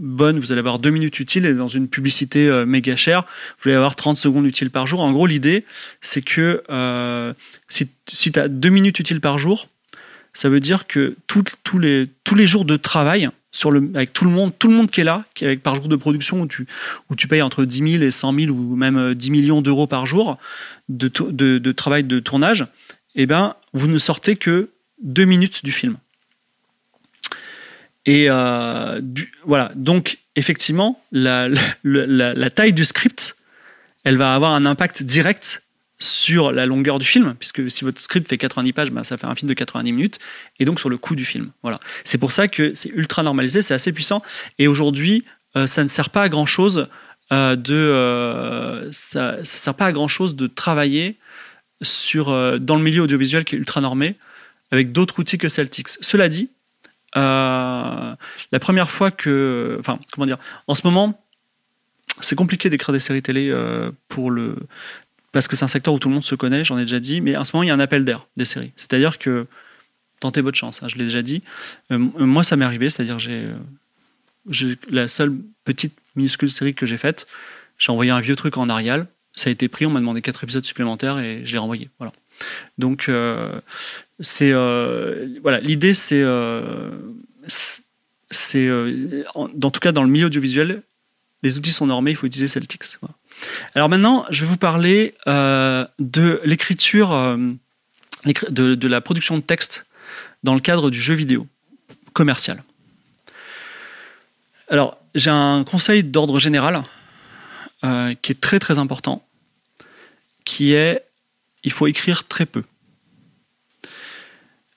A: bonne, vous allez avoir 2 minutes utiles et dans une publicité méga chère, vous allez avoir 30 secondes utiles par jour. En gros, l'idée, c'est que si, si tu as 2 minutes utiles par jour, ça veut dire que tous les, tous les jours de travail, sur le, avec tout le monde, tout le monde qui est là, qui avec, par jour de production où tu, où tu payes entre 10 000 et 100 000 ou même 10 millions d'euros par jour de, de, de, travail de tournage, eh ben, vous ne sortez que deux minutes du film. Et euh, voilà, donc effectivement, la, taille du script, elle va avoir un impact direct sur la longueur du film, puisque si votre script fait 90 pages, ben ça fait un film de 90 minutes, et donc sur le coût du film. Voilà. C'est pour ça que c'est ultra normalisé, c'est assez puissant, et aujourd'hui, euh, ça ne sert pas à grand chose euh, de, ça, sert pas à grand chose de travailler sur dans le milieu audiovisuel qui est ultra normé avec d'autres outils que Celtics. Cela dit, la première fois que, enfin, comment dire, en ce moment, c'est compliqué d'écrire des séries télé pour le parce que c'est un secteur où tout le monde se connaît, j'en ai déjà dit, mais en ce moment, il y a un appel d'air des séries. C'est-à-dire que tentez votre chance, hein, je l'ai déjà dit. Euh, moi, ça m'est arrivé, c'est-à-dire j'ai euh, la seule petite minuscule série que j'ai faite, j'ai envoyé un vieux truc en Arial, ça a été pris, on m'a demandé quatre épisodes supplémentaires et j'ai renvoyé. Voilà. Donc, euh, c'est voilà, l'idée, c'est c'est en, tout cas dans le milieu audiovisuel, les outils sont normés, il faut utiliser Celtics. Alors maintenant, je vais vous parler euh, de l'écriture, euh, de, la production de texte dans le cadre du jeu vidéo commercial. Alors, j'ai un conseil d'ordre général euh, qui est très très important, qui est il faut écrire très peu.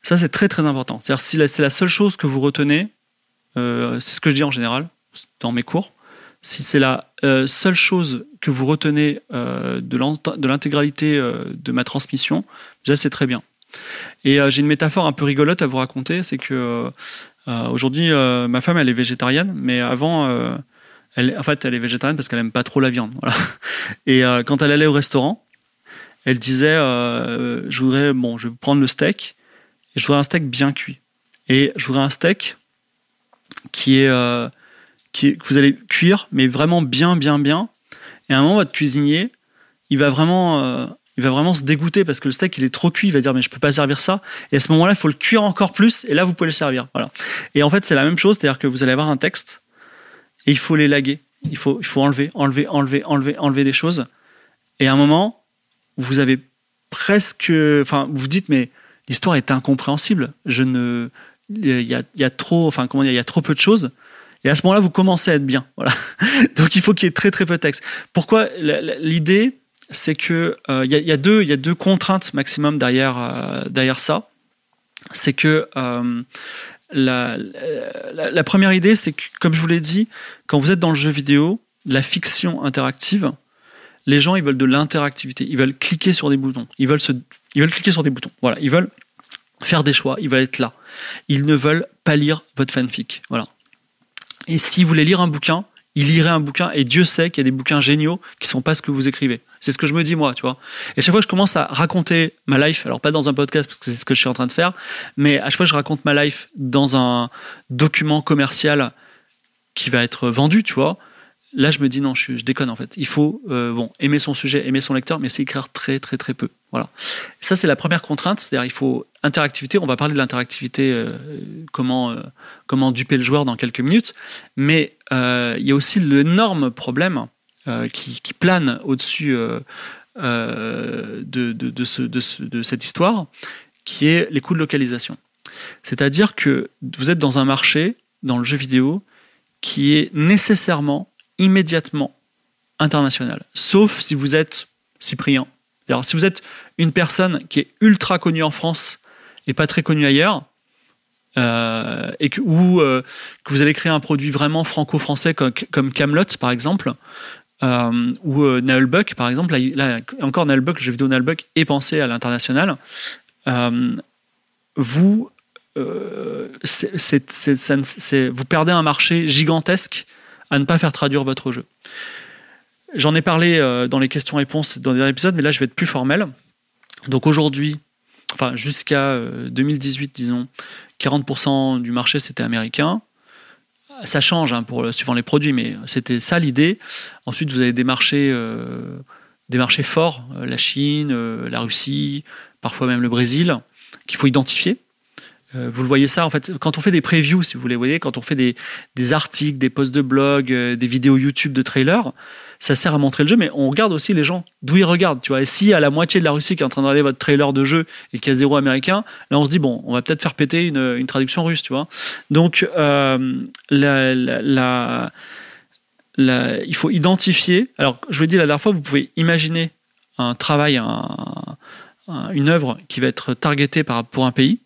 A: Ça, c'est très très important. C'est-à-dire, si c'est la seule chose que vous retenez, c'est ce que je dis en général dans mes cours, si c'est la euh, seule chose que vous retenez euh, de l'intégralité euh, de ma transmission, déjà c'est très bien. Et j'ai une métaphore un peu rigolote à vous raconter, c'est que aujourd'hui ma femme elle est végétarienne, mais avant en fait elle est végétarienne parce qu'elle aime pas trop la viande. Et quand elle allait au restaurant, elle disait je voudrais bon je vais prendre le steak et je voudrais un steak bien cuit et je voudrais un steak qui est que vous allez cuire, mais vraiment bien, bien, bien. Et à un moment, votre cuisinier, il va vraiment, euh, il va vraiment se dégoûter parce que le steak, il est trop cuit. Il va dire, mais je peux pas servir ça. Et à ce moment-là, il faut le cuire encore plus. Et là, vous pouvez le servir. Voilà. Et en fait, c'est la même chose. C'est-à-dire que vous allez avoir un texte et il faut l'élaguer. Il faut, il faut enlever, enlever, enlever, enlever, enlever des choses. Et à un moment, vous avez presque, enfin, vous vous dites, mais l'histoire est incompréhensible. Je ne, il y a, y a trop, enfin, comment dire, il y a trop peu de choses. Et à ce moment-là, vous commencez à être bien. Voilà. Donc il faut qu'il y ait très très peu de texte. Pourquoi L'idée, c'est que euh, il y, a, deux, il y a deux contraintes maximum derrière euh, derrière ça. C'est que euh, la, la, première idée, c'est que, comme je vous l'ai dit, quand vous êtes dans le jeu vidéo, la fiction interactive, les gens ils veulent de l'interactivité, ils veulent cliquer sur des boutons, ils veulent se, ils veulent cliquer sur des boutons. Voilà, ils veulent faire des choix, ils veulent être là. Ils ne veulent pas lire votre fanfic. Voilà. Et si vous voulez lire un bouquin, il lirait un bouquin et Dieu sait qu'il y a des bouquins géniaux qui sont pas ce que vous écrivez. C'est ce que je me dis moi, tu vois. Et chaque fois que je commence à raconter ma life, alors pas dans un podcast parce que c'est ce que je suis en train de faire, mais à chaque fois que je raconte ma life dans un document commercial qui va être vendu, tu vois, là je me dis non, je, déconne en fait. Il faut euh, bon aimer son sujet, aimer son lecteur, mais c'est écrire très très très peu. Voilà. ça c'est la première contrainte, c'est-à-dire il faut interactivité. On va parler de l'interactivité, euh, comment euh, comment duper le joueur dans quelques minutes, mais il y a aussi l'énorme problème qui, plane au-dessus de, de, de, ce, de cette histoire, qui est les coûts de localisation. C'est-à-dire que vous êtes dans un marché, dans le jeu vidéo, qui est nécessairement immédiatement international. Sauf si vous êtes Cyprien. Alors, si vous êtes une personne qui est ultra connue en France et pas très connue ailleurs, euh, et que, ou euh, que vous allez créer un produit vraiment franco-français comme, comme Camelot par exemple, euh, ou euh, Buck par exemple, là, encore Buck, le jeu vidéo Buck est pensé à l'international, vous, vous perdez un marché gigantesque à ne pas faire traduire votre jeu. j'en ai parlé euh, dans les questions-réponses dans des épisodes, mais là, je vais être plus formel. Donc aujourd'hui, enfin jusqu'à 2018, disons, 40% du marché c'était américain. Ça change hein, pour, suivant les produits, mais c'était ça l'idée. Ensuite, vous avez des marchés, des marchés forts, la Chine, la Russie, parfois même le Brésil, qu'il faut identifier. Euh, vous le voyez ça, en fait, quand on fait des previews, si vous les voyez, quand on fait des, des articles, des posts de blog, euh, des vidéos YouTube de trailers, ça sert à montrer le jeu, mais on regarde aussi les gens, d'où ils regardent, tu vois. Et si à la moitié de la Russie qui est en train de regarder votre trailer de jeu et qu'il y a zéro américain, là on se dit, bon, on va peut-être faire péter une, une, traduction russe, tu vois. Donc, euh, il faut identifier. Alors, je vous l'ai dit la dernière fois, vous pouvez imaginer un travail, un, une œuvre qui va être targetée pour un pays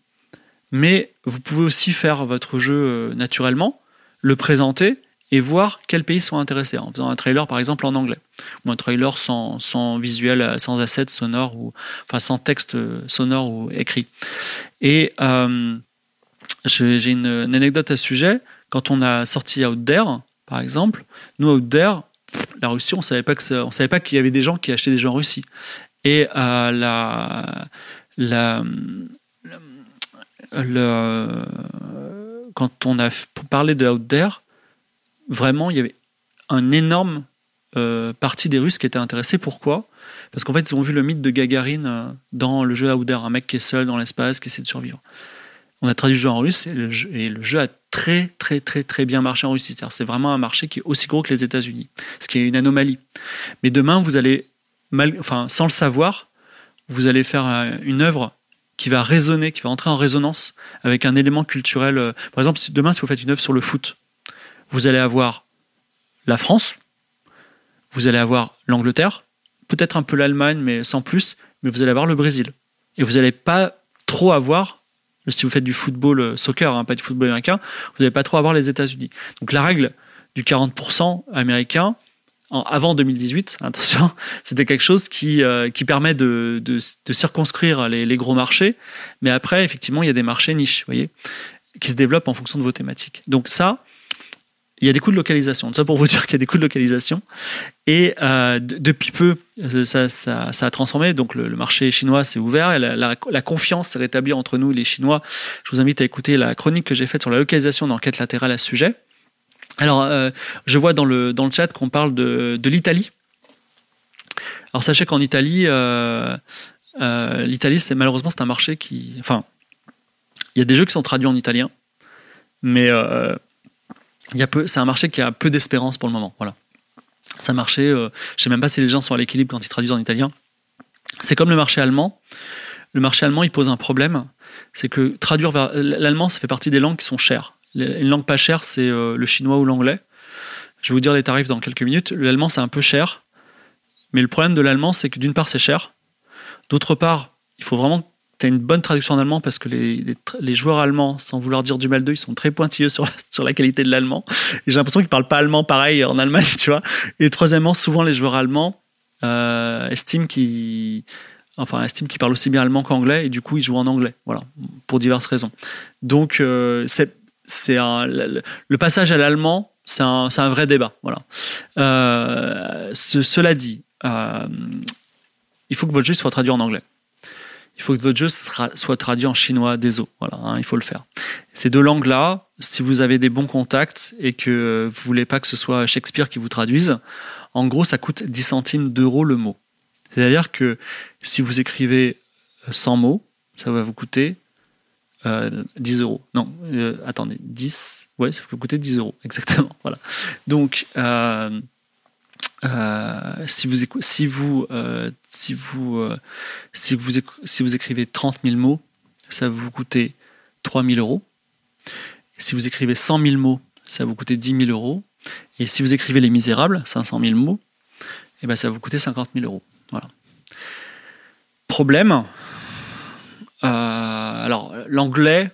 A: mais vous pouvez aussi faire votre jeu euh, naturellement, le présenter et voir quels pays sont intéressés en faisant un trailer par exemple en anglais ou un trailer sans, sans visuel, euh, sans assets sonore ou enfin sans texte euh, sonore ou écrit. Et j'ai une, anecdote à ce sujet. Quand on a sorti Out There, par exemple, nous Out There, la Russie, on savait pas que savait pas qu'il y avait des gens qui achetaient des jeux en Russie. Et la, la quand on a parlé de Out There, vraiment, il y avait un énorme euh, partie des Russes qui étaient intéressés. Pourquoi? Parce qu'en fait, ils ont vu le mythe de Gagarine euh, dans le jeu Out There, un mec qui est seul dans l'espace, qui essaie de survivre. On a traduit le jeu en russe et le jeu, a très, très, très, très bien marché en Russie. C'est vraiment un marché qui est aussi gros que les États-Unis, ce qui est une anomalie. Mais demain, vous allez, sans le savoir, vous allez faire euh, une œuvre qui va résonner, qui va entrer en résonance avec un élément culturel. Euh, par exemple, demain, si vous faites une œuvre sur le foot, vous allez avoir la France, vous allez avoir l'Angleterre, peut-être un peu l'Allemagne, mais sans plus, mais vous allez avoir le Brésil. Et vous n'allez pas trop avoir, si vous faites du football euh, soccer, hein, pas du football américain, vous n'allez pas trop avoir les États-Unis. Donc la règle du 40% américain, avant 2018, attention, c'était quelque chose qui, euh, qui permet de, de, de circonscrire les, les, gros marchés, mais après, effectivement, il y a des marchés niches, voyez, qui se développent en fonction de vos thématiques. Donc ça, il y a des coûts de localisation. Ça pour vous dire qu'il y a des coûts de localisation. Et euh, depuis peu, euh, ça, ça, ça, a transformé. Donc le, marché chinois s'est ouvert. Et la, la, la confiance s'est rétablie entre nous et les Chinois. Je vous invite à écouter la chronique que j'ai faite sur la localisation d'enquête latérale à ce sujet. Alors, euh, je vois dans le, dans le chat qu'on parle de, de l'Italie. Alors, sachez qu'en Italie, euh, euh, l'Italie, c'est malheureusement, c'est un marché qui. Enfin, il y a des jeux qui sont traduits en italien, mais il y a peu, c'est un marché qui a peu d'espérance pour le moment. Voilà. C'est un marché, je sais même pas si les gens sont à l'équilibre quand ils traduisent en italien. C'est comme le marché allemand. Le marché allemand, il pose un problème. C'est que traduire vers. L'allemand, ça fait partie des langues qui sont chères. Une langue pas chère, c'est euh, le chinois ou l'anglais. Je vais vous dire les tarifs dans quelques minutes. L'allemand, c'est un peu cher. Mais le problème de l'allemand, c'est que d'une part, c'est cher. D'autre part, il faut vraiment que tu aies une bonne traduction en allemand parce que les, joueurs allemands, sans vouloir dire du mal d'eux, ils sont très pointilleux sur, la qualité de l'allemand. Et j'ai l'impression qu'ils parlent pas allemand pareil en Allemagne, tu vois. Et troisièmement, souvent, les joueurs allemands euh, estiment qu'ils enfin estiment qu'ils parlent aussi bien allemand qu'anglais et du coup ils jouent en anglais voilà pour diverses raisons donc euh, c'est c'est le, passage à l'allemand, c'est un, un, vrai débat. Voilà. Euh, cela dit, euh, il faut que votre jeu soit traduit en anglais. Il faut que votre jeu soit traduit en chinois, désolé. Voilà, hein, il faut le faire. Ces deux langues-là, si vous avez des bons contacts et que vous voulez pas que ce soit Shakespeare qui vous traduise, en gros, ça coûte 10 centimes d'euros le mot. C'est-à-dire que si vous écrivez 100 mots, ça va vous coûter 10 euh, euros. Non, euh, attendez, 10, ouais, ça peut coûter 10 euros, exactement. Voilà. Donc, euh, si vous si vous si vous si vous si vous écrivez 30 000 mots, ça va vous coûter 3 000 euros. Si vous écrivez 100 000 mots, ça va vous coûter 10 000 euros. Et si vous écrivez Les Misérables, 500 000 mots, et eh ben ça va vous coûter 50 000 euros. Voilà. Problème, euh, alors, l'anglais,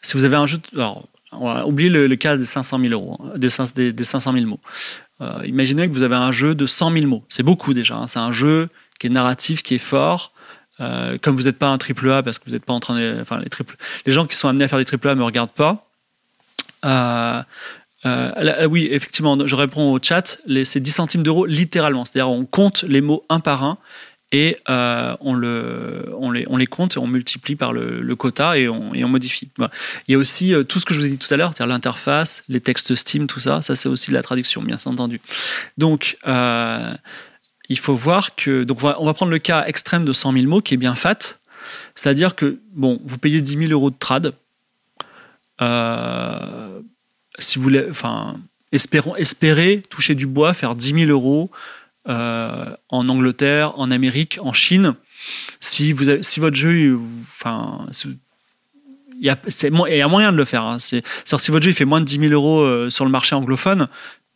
A: si vous avez un jeu. alors, on va oublier le, cas des 500 000 euros, hein, des, 500 000 mots. Euh, imaginez que vous avez un jeu de 100 000 mots. C'est beaucoup déjà. Hein. C'est un jeu qui est narratif, qui est fort. Euh, comme vous n'êtes pas un triple A, parce que vous n'êtes pas en train de. Enfin, les, triple, les gens qui sont amenés à faire des triple A ne me regardent pas. Euh, oui, effectivement, je réponds au chat. C'est 10 centimes d'euros littéralement. C'est-à-dire, on compte les mots un par un et euh, on, le, on, les, compte et on multiplie par le, quota et on, modifie. Il y a aussi euh, tout ce que je vous ai dit tout à l'heure, c'est-à-dire l'interface, les textes Steam, tout ça. Ça, c'est aussi de la traduction, bien entendu. Donc, il faut voir que. Donc, on va, prendre le cas extrême de 100 000 mots qui est bien fat. C'est-à-dire que, bon, vous payez 10 000 euros de trad. Euh, si vous voulez, enfin, espérons, espérer toucher du bois, faire 10 000 euros euh, en Angleterre, en Amérique, en Chine. Si, vous si votre jeu, enfin, il y, a, il y a moyen de le faire. Hein. C'est, si votre jeu il fait moins de 10 000 euros euh, sur le marché anglophone,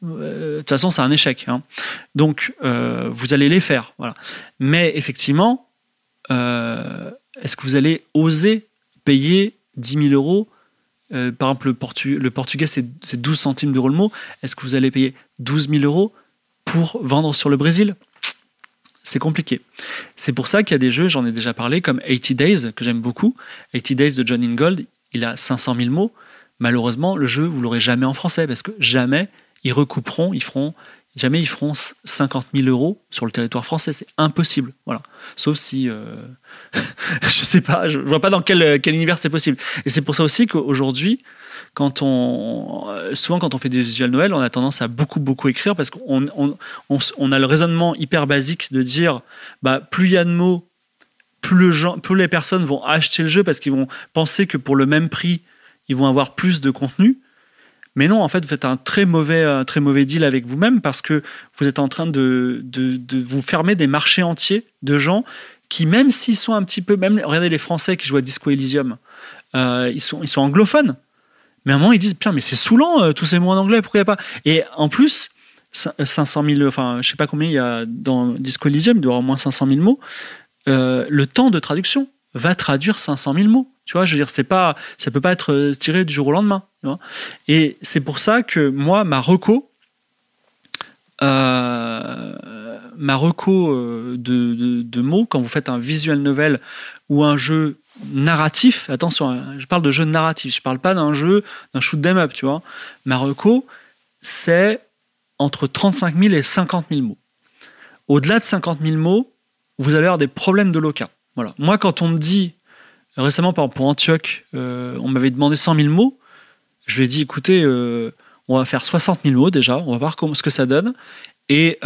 A: euh, de toute façon, c'est un échec. Hein. Donc, vous allez les faire. Voilà. Mais effectivement, est-ce que vous allez oser payer 10 000 euros euh, par exemple, le, le portugais, c'est 12 centimes d'euros le mot. Est-ce que vous allez payer 12 000 euros pour vendre sur le Brésil C'est compliqué. C'est pour ça qu'il y a des jeux, j'en ai déjà parlé, comme 80 Days, que j'aime beaucoup. 80 Days de John Ingold, il a 500 000 mots. Malheureusement, le jeu, vous l'aurez jamais en français, parce que jamais ils recouperont, ils feront jamais ils feront 50 000 euros sur le territoire français. C'est impossible. Voilà. Sauf si, euh, je sais pas, je vois pas dans quel, quel univers c'est possible. Et c'est pour ça aussi qu'aujourd'hui, quand on, souvent quand on fait des visuels Noël, on a tendance à beaucoup beaucoup écrire parce qu'on on, on, a le raisonnement hyper basique de dire, bah plus il y a de mots, plus, le gens, plus les personnes vont acheter le jeu parce qu'ils vont penser que pour le même prix, ils vont avoir plus de contenu. Mais non, en fait, vous faites un très mauvais, un très mauvais deal avec vous-même parce que vous êtes en train de, de, vous fermer des marchés entiers de gens qui, même s'ils sont un petit peu, même regardez les Français qui jouent à Disco Elysium, euh, ils, sont, ils sont anglophones. Mais à un moment, ils disent, putain, mais c'est saoulant, euh, tous ces mots en anglais, pourquoi il n'y a pas? Et en plus, 500 000, enfin, je sais pas combien il y a dans Disco Elysium, il doit y avoir au moins 500 000 mots. Euh, le temps de traduction va traduire 500 000 mots. Tu vois, je veux dire, c'est pas, ça peut pas être euh, tiré du jour au lendemain. et c'est pour ça que moi, ma reco, ma reco euh, de, mots, quand vous faites un visual novel ou un jeu narratif, attention, hein, je parle de jeu narratif, je parle pas d'un jeu, d'un shoot them up, tu vois. Ma reco, c'est entre 35 000 et 50 000 mots. Au-delà de 50 000 mots, vous allez avoir des problèmes de loca. Moi, quand on me dit Récemment, pour Antioch, euh, on m'avait demandé 100 000 mots. Je lui ai dit, écoutez, euh, on va faire 60 000 mots déjà, on va voir comment, ce que ça donne. Et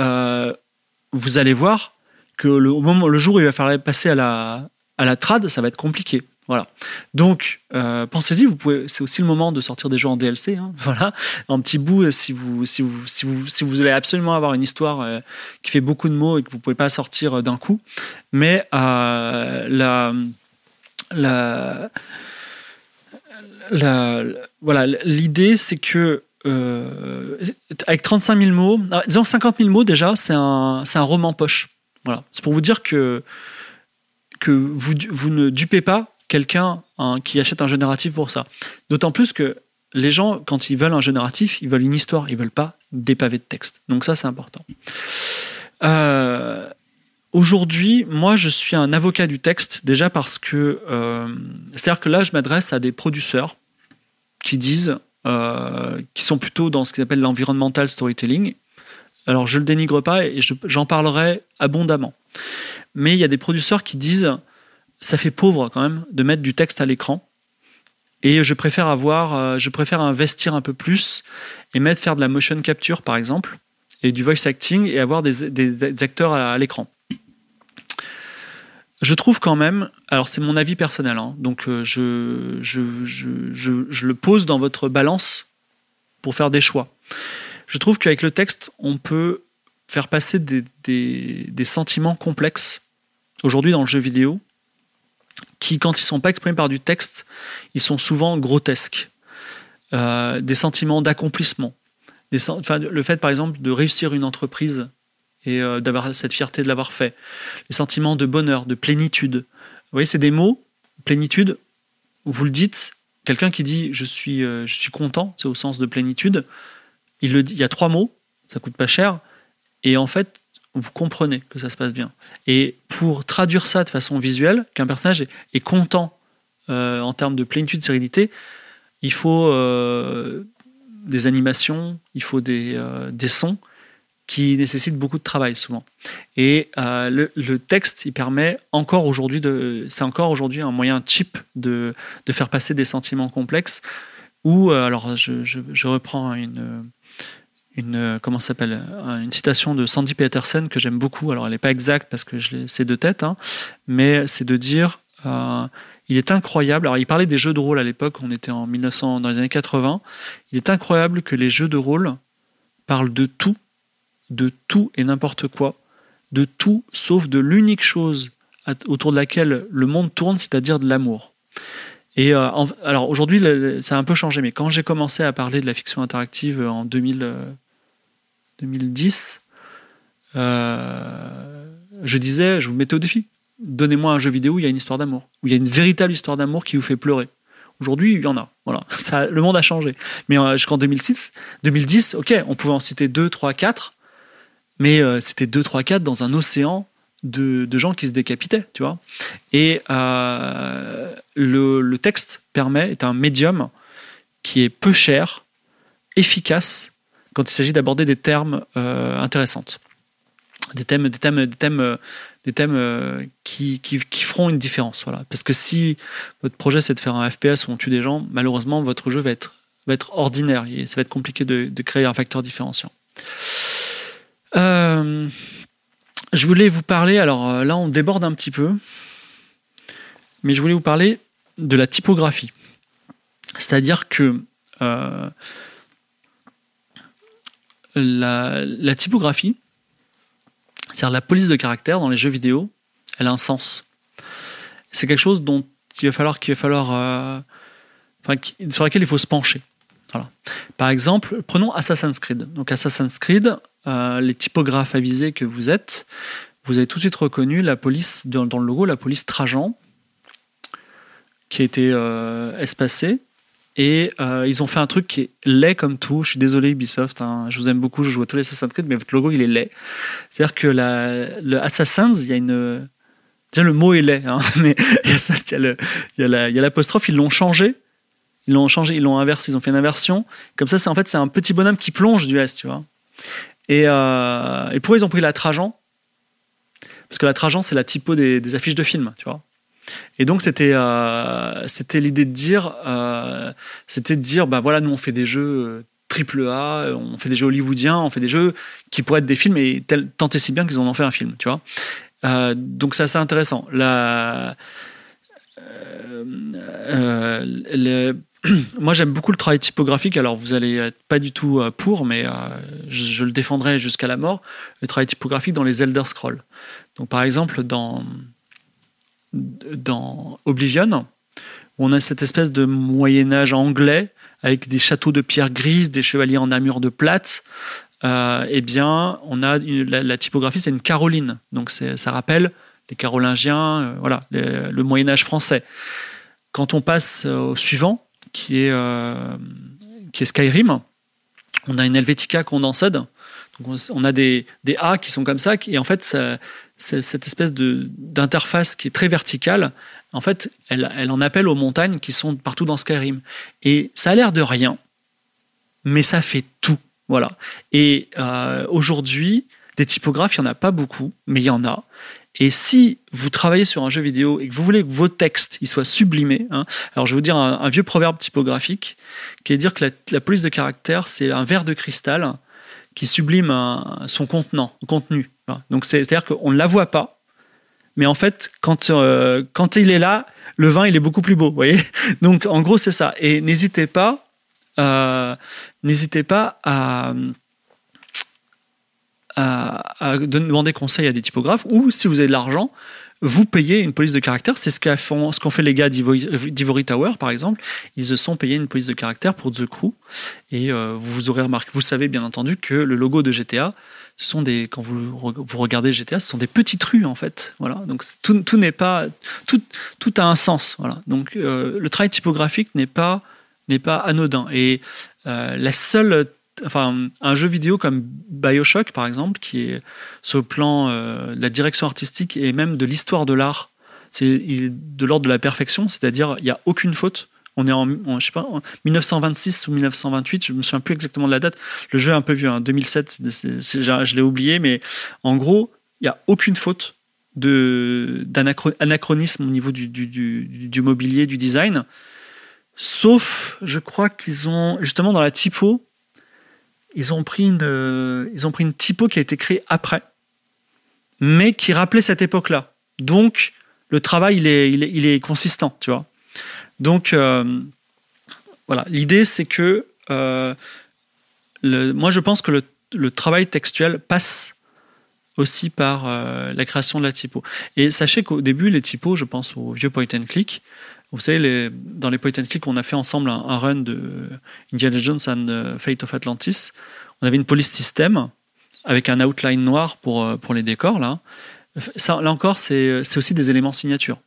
A: vous allez voir que le, moment, le jour où il va falloir passer à la, à la trad, ça va être compliqué. Voilà. Donc, pensez-y, vous pouvez. C'est aussi le moment de sortir des jeux en DLC. Hein, voilà, un petit bout. Si vous, si vous, si vous, si vous allez absolument avoir une histoire qui fait beaucoup de mots et que vous pouvez pas sortir d'un coup, mais la la, voilà, l'idée, c'est que euh, avec 35 000 mots, ah, disons 50 000 mots déjà, c'est un, un roman poche. Voilà. C'est pour vous dire que, que vous, vous ne dupez pas quelqu'un hein, qui achète un jeu narratif pour ça. D'autant plus que les gens, quand ils veulent un jeu narratif, ils veulent une histoire, ils veulent pas des pavés de texte. Donc ça, c'est important. Euh, Aujourd'hui, moi, je suis un avocat du texte, déjà parce que, euh, c'est-à-dire que là, je m'adresse à des producteurs qui disent, euh, qui sont plutôt dans ce qu'ils appellent l'environmental storytelling. Alors, je le dénigre pas et j'en parlerai abondamment. Mais il y a des producteurs qui disent, ça fait pauvre quand même de mettre du texte à l'écran. Et je préfère avoir, euh, je préfère investir un peu plus et mettre faire de la motion capture, par exemple, et du voice acting et avoir des, acteurs à l'écran. Je trouve quand même, alors c'est mon avis personnel, hein, donc euh, je, le pose dans votre balance pour faire des choix. Je trouve qu'avec le texte, on peut faire passer des, sentiments complexes, aujourd'hui dans le jeu vidéo, qui, quand ils ne sont pas exprimés par du texte, ils sont souvent grotesques. Euh, des sentiments d'accomplissement. le fait, par exemple, de réussir une entreprise et euh, d'avoir cette fierté de l'avoir fait. Les sentiments de bonheur, de plénitude. Vous voyez, c'est des mots, plénitude, vous le dites, quelqu'un qui dit je suis, euh, je suis content, c'est au sens de plénitude, il, le il y a trois mots, ça coûte pas cher, et en fait, vous comprenez que ça se passe bien. Et pour traduire ça de façon visuelle, qu'un personnage est, content euh, en termes de plénitude, sérénité, il faut des animations, il faut des, des sons qui nécessitent beaucoup de travail souvent. Et le, le, texte, il permet encore aujourd'hui de, c'est encore aujourd'hui un moyen cheap de, de faire passer des sentiments complexes. Ou alors, je, je, je reprends une une comment s'appelle une citation de Sandy Peterson que j'aime beaucoup. Alors elle n'est pas exacte parce que c'est de tête, hein, mais c'est de dire euh, il est incroyable. Alors il parlait des jeux de rôle à l'époque. On était en 1900 dans les années 80. Il est incroyable que les jeux de rôle parlent de tout, de tout et n'importe quoi, de tout sauf de l'unique chose autour de laquelle le monde tourne, c'est-à-dire de l'amour. Et euh, alors aujourd'hui, ça a un peu changé, mais quand j'ai commencé à parler de la fiction interactive en 2000, 2010, euh, je disais, je vous mettais au défi. Donnez-moi un jeu vidéo où il y a une histoire d'amour, où il y a une véritable histoire d'amour qui vous fait pleurer. Aujourd'hui, il y en a. Voilà, ça, le monde a changé. Mais euh, jusqu'en 2006, 2010, ok, on pouvait en citer 2, 3, 4, mais euh, c'était 2, 3, 4 dans un océan de, gens qui se décapitaient, tu vois. Et le, le, texte permet, est un médium qui est peu cher, efficace quand il s'agit d'aborder des termes euh, intéressantes, des thèmes, des thèmes, des thèmes, euh, des thèmes euh, qui, feront une différence. Voilà. Parce que si votre projet c'est de faire un FPS où on tue des gens, malheureusement votre jeu va être, ordinaire et ça va être compliqué de créer un facteur différenciant. Euh, je voulais vous parler, alors là on déborde un petit peu, mais je voulais vous parler de la typographie. C'est-à-dire que euh, la, typographie, c'est-à-dire la police de caractère dans les jeux vidéo, elle a un sens. C'est quelque chose dont il va falloir, euh, sur laquelle il faut se pencher. Par exemple, prenons Assassin's Creed. Donc Assassin's Creed, euh, les typographes avisés que vous êtes, vous avez tout de suite reconnu la police dans, le logo, la police Trajan, qui a été euh, espacée et euh, ils ont fait un truc qui est laid comme tout. Je suis désolé Ubisoft, hein. je vous aime beaucoup, je joue à tous les Assassin's Creed, mais votre logo il est laid. C'est-à-dire que le Assassin's, il y a une... Déjà le mot est laid, mais il y a l'apostrophe, ils l'ont changé. Ils l'ont changé, ils l'ont inversé, ils ont fait une inversion. Comme ça, c'est en fait c'est un petit bonhomme qui plonge du S, tu vois. Et, euh, et pourquoi ils ont pris la Trajan Parce que la Trajan, c'est la typo des, affiches de films, tu vois. Et donc c'était euh, c'était l'idée de dire euh, c'était de dire bah voilà nous on fait des jeux triple A, on fait des jeux hollywoodiens, on fait des jeux qui pourraient être des films et tel, tant et si bien qu'ils en ont fait un film, tu vois. Euh, donc c'est assez intéressant. La, les, moi j'aime beaucoup le travail typographique. Alors vous allez être pas du tout pour, mais je, je, le défendrai jusqu'à la mort. Le travail typographique dans les Elder Scrolls. Donc par exemple dans dans Oblivion, on a cette espèce de Moyen Âge anglais avec des châteaux de pierre grise, des chevaliers en armure de plate. Euh, eh bien, on a la, typographie, c'est une caroline, donc ça rappelle les Carolingiens, euh, voilà, le Moyen Âge français. Quand on passe au suivant, qui est, euh, qui est Skyrim, on a une Helvetica Condensed. Donc on a des, des A qui sont comme ça, et en fait, cette espèce d'interface qui est très verticale, en fait, elle, elle, en appelle aux montagnes qui sont partout dans Skyrim. Et ça a l'air de rien, mais ça fait tout. Voilà. Et euh, aujourd'hui, des typographes, il n'y en a pas beaucoup, mais il y en a. Et si vous travaillez sur un jeu vidéo et que vous voulez que vos textes ils soient sublimés, hein, alors je vais vous dire un, vieux proverbe typographique qui est dire que la, la police de caractère, c'est un verre de cristal qui sublime son contenant, contenu. Donc c'est-à-dire qu'on ne la voit pas, mais en fait, quand, euh, quand il est là, le vin, il est beaucoup plus beau, vous voyez Donc en gros, c'est ça. Et n'hésitez pas, euh, n'hésitez pas à, à, demander conseil à des typographes, ou si vous avez de l'argent, vous payez une police de caractère. C'est ce qu'ont ce fait les gars d'Ivory Tower, par exemple. Ils se sont payés une police de caractère pour The Crew. Et euh, vous aurez remarqué, vous savez bien entendu que le logo de GTA, sont des, quand vous, vous regardez GTA, ce sont des petites rues en fait. Voilà. Donc tout, tout n'est pas, tout, tout a un sens. Voilà. Donc euh, le travail typographique n'est pas, n'est pas anodin. Et euh, la seule enfin, un jeu vidéo comme Bioshock, par exemple, qui est sur le plan euh, de la direction artistique et même de l'histoire de l'art, c'est de l'ordre de la perfection, c'est-à-dire il n'y a aucune faute On est en, je sais pas, 1926 ou 1928, je me souviens plus exactement de la date. Le jeu est un peu vieux, 2007, hein. je l'ai oublié, mais en gros, il n'y a aucune faute d'anachronisme au niveau du, du, mobilier, du design. Sauf, je crois qu'ils ont, justement, dans la typo, ils ont pris une, ils ont pris une typo qui a été créée après, mais qui rappelait cette époque-là. Donc, le travail, il est, consistant, tu vois. Donc, euh, voilà. L'idée, c'est que euh, moi, je pense que le, travail textuel passe aussi par euh, la création de la typo. Et sachez qu'au début, les typos, je pense au vieux point and click, vous savez, dans les point and click, on a fait ensemble un, run de Indiana Jones and Fate of Atlantis. On avait une police system avec un outline noir pour, pour les décors, là. Là encore, c'est aussi des éléments signature.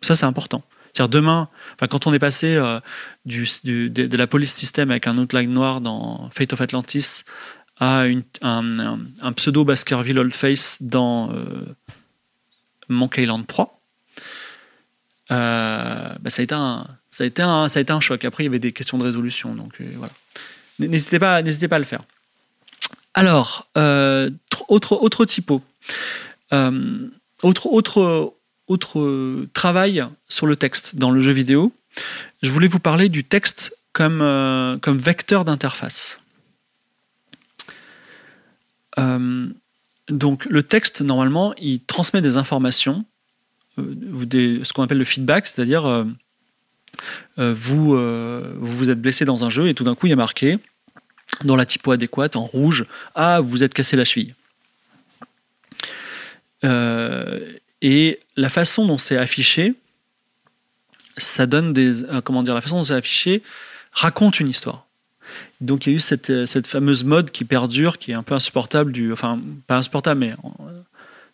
A: Ça, c'est important. C'est-à-dire demain, quand on est passé euh, de, la police system avec un outline noir dans Fate of Atlantis à un, pseudo Baskerville Old Face dans euh, Monkey Island 3, euh, ça, a été un, choc. Après, il y avait des questions de résolution. Donc euh. N'hésitez pas, à le faire. Alors, autre, autre typo. autre, autre, travail sur le texte dans le jeu vidéo. Je voulais vous parler du texte comme, comme vecteur d'interface. Euh, donc le texte, normalement, il transmet des informations, euh, ce qu'on appelle le feedback, c'est-à-dire euh, vous, vous vous êtes blessé dans un jeu et tout d'un coup il y a marqué dans la typo adéquate en rouge Ah, vous êtes cassé la cheville. et la façon dont c'est affiché, ça donne des. comment dire La façon dont c'est affiché raconte une histoire. Donc il y a eu cette, euh, cette, fameuse mode qui perdure, qui est un peu insupportable, du, enfin pas insupportable, mais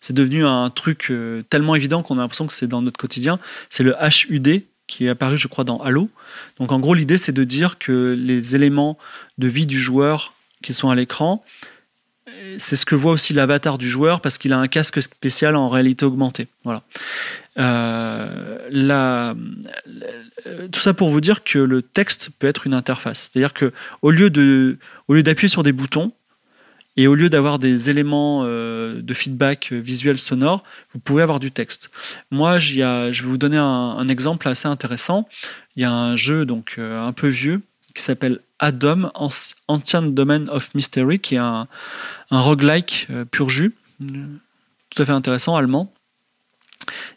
A: c'est devenu un truc euh, tellement évident qu'on a l'impression que c'est dans notre quotidien. C'est le HUD qui est apparu, je crois, dans Halo. Donc en gros, l'idée, c'est de dire que les éléments de vie du joueur qui sont à l'écran, c'est ce que voit aussi l'avatar du joueur parce qu'il a un casque spécial en réalité augmentée. Voilà. Euh, tout ça pour vous dire que le texte peut être une interface. C'est-à-dire que au lieu de, au lieu d'appuyer sur des boutons et au lieu d'avoir des éléments euh, de feedback visuel sonore, vous pouvez avoir du texte. Moi, je vais vous donner un, exemple assez intéressant. Il y a un jeu donc euh, un peu vieux qui s'appelle Adam, Ancient Domain of Mystery, qui est un, un roguelike pur jus, tout à fait intéressant, allemand.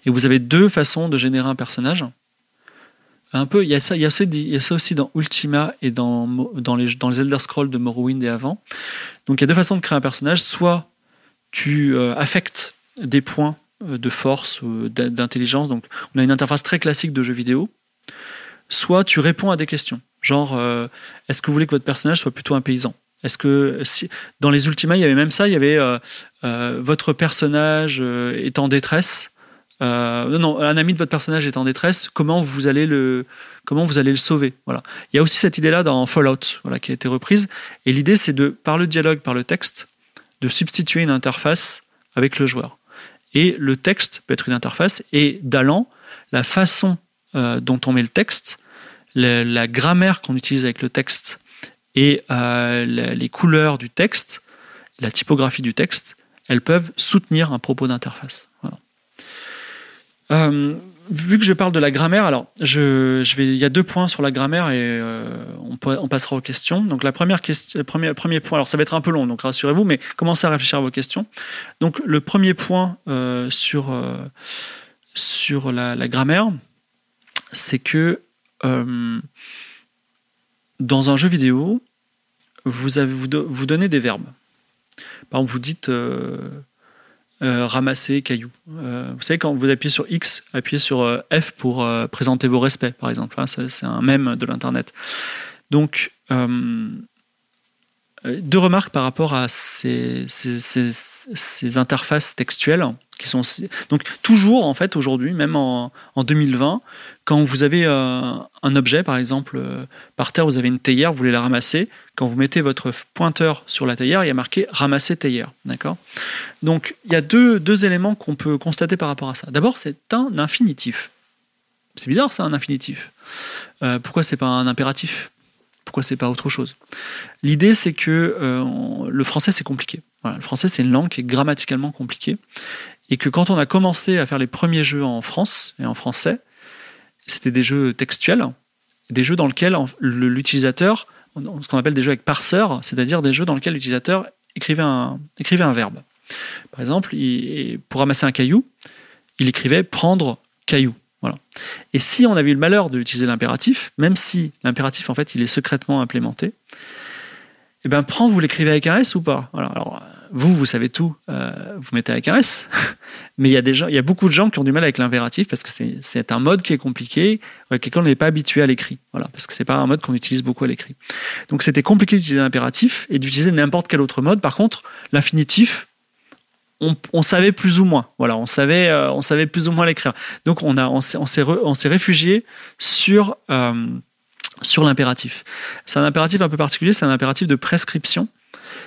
A: Et vous avez deux façons de générer un personnage. Un peu, il y a ça, aussi dans Ultima et dans, dans, les, dans les Elder Scrolls de Morrowind et avant. Donc il y a deux façons de créer un personnage. Soit tu euh, affectes des points euh, de force ou d'intelligence. Donc on a une interface très classique de jeu vidéo. Soit tu réponds à des questions. Genre, euh, est-ce que vous voulez que votre personnage soit plutôt un paysan? Est-ce que dans les Ultima, il y avait même ça, il y avait votre personnage est en détresse euh, un ami de votre personnage est en détresse, comment vous allez le, comment vous allez le sauver? Voilà. Il y a aussi cette idée-là dans Fallout, voilà, qui a été reprise. Et l'idée, c'est de, par le dialogue, par le texte, de substituer une interface avec le joueur. Et le texte peut être une interface, et d'allant, la façon euh, dont on met le texte, la, grammaire qu'on utilise avec le texte et euh, les couleurs du texte, la typographie du texte, elles peuvent soutenir un propos d'interface. Euh, vu que je parle de la grammaire, alors je, je, vais, il y a deux points sur la grammaire et euh, on, passera aux questions. Donc la première question, premier, point, alors ça va être un peu long, donc rassurez-vous, mais commencez à réfléchir à vos questions. Donc le premier point euh, sur sur la, la grammaire, c'est que dans un jeu vidéo, vous avez vous, vous donnez des verbes. Par exemple, vous dites euh, ramasser cailloux. Euh, vous savez, quand vous appuyez sur X, appuyez sur euh, F pour présenter vos respects, par exemple. Hein, c'est un mème de l'Internet. Donc, deux remarques par rapport à ces, ces, interfaces textuelles donc toujours en fait aujourd'hui même en, en, 2020 quand vous avez un objet par exemple par terre vous avez une théière vous voulez la ramasser quand vous mettez votre pointeur sur la théière il y a marqué ramasser théière d'accord? Donc il y a deux, deux éléments qu'on peut constater par rapport à ça d'abord c'est un infinitif C'est bizarre, ça, un infinitif. Euh, pourquoi c'est pas un impératif? Pourquoi c'est pas autre chose? L'idée, c'est que euh, le français, c'est compliqué. Le français, c'est une langue qui est grammaticalement compliquée. Et que quand on a commencé à faire les premiers jeux en France et en français, c'était des jeux textuels, des jeux dans lesquels l'utilisateur, ce qu'on appelle des jeux avec parseur, c'est-à-dire des jeux dans lesquels l'utilisateur écrivait un, écrivait un verbe. Par exemple, pour ramasser un caillou, il écrivait prendre caillou. Voilà. Et si on avait eu le malheur d'utiliser l'impératif, même si l'impératif en fait il est secrètement implémenté, eh ben prends vous l'écrivez avec un S ou pas? Alors vous vous savez tout, euh, vous mettez avec un S, mais il y a des gens, il y a beaucoup de gens qui ont du mal avec l'impératif parce que c'est un mode qui est compliqué, quelqu'un n'est pas habitué à l'écrit. Voilà, parce que c'est pas un mode qu'on utilise beaucoup à l'écrit. Donc c'était compliqué d'utiliser l'impératif et d'utiliser n'importe quel autre mode. Par contre, l'infinitif, on, savait plus ou moins. Voilà, on savait, euh, on savait plus ou moins l'écrire. Donc on a, on s'est, réfugié sur euh, sur l'impératif. C'est un impératif un peu particulier. C'est un impératif de prescription.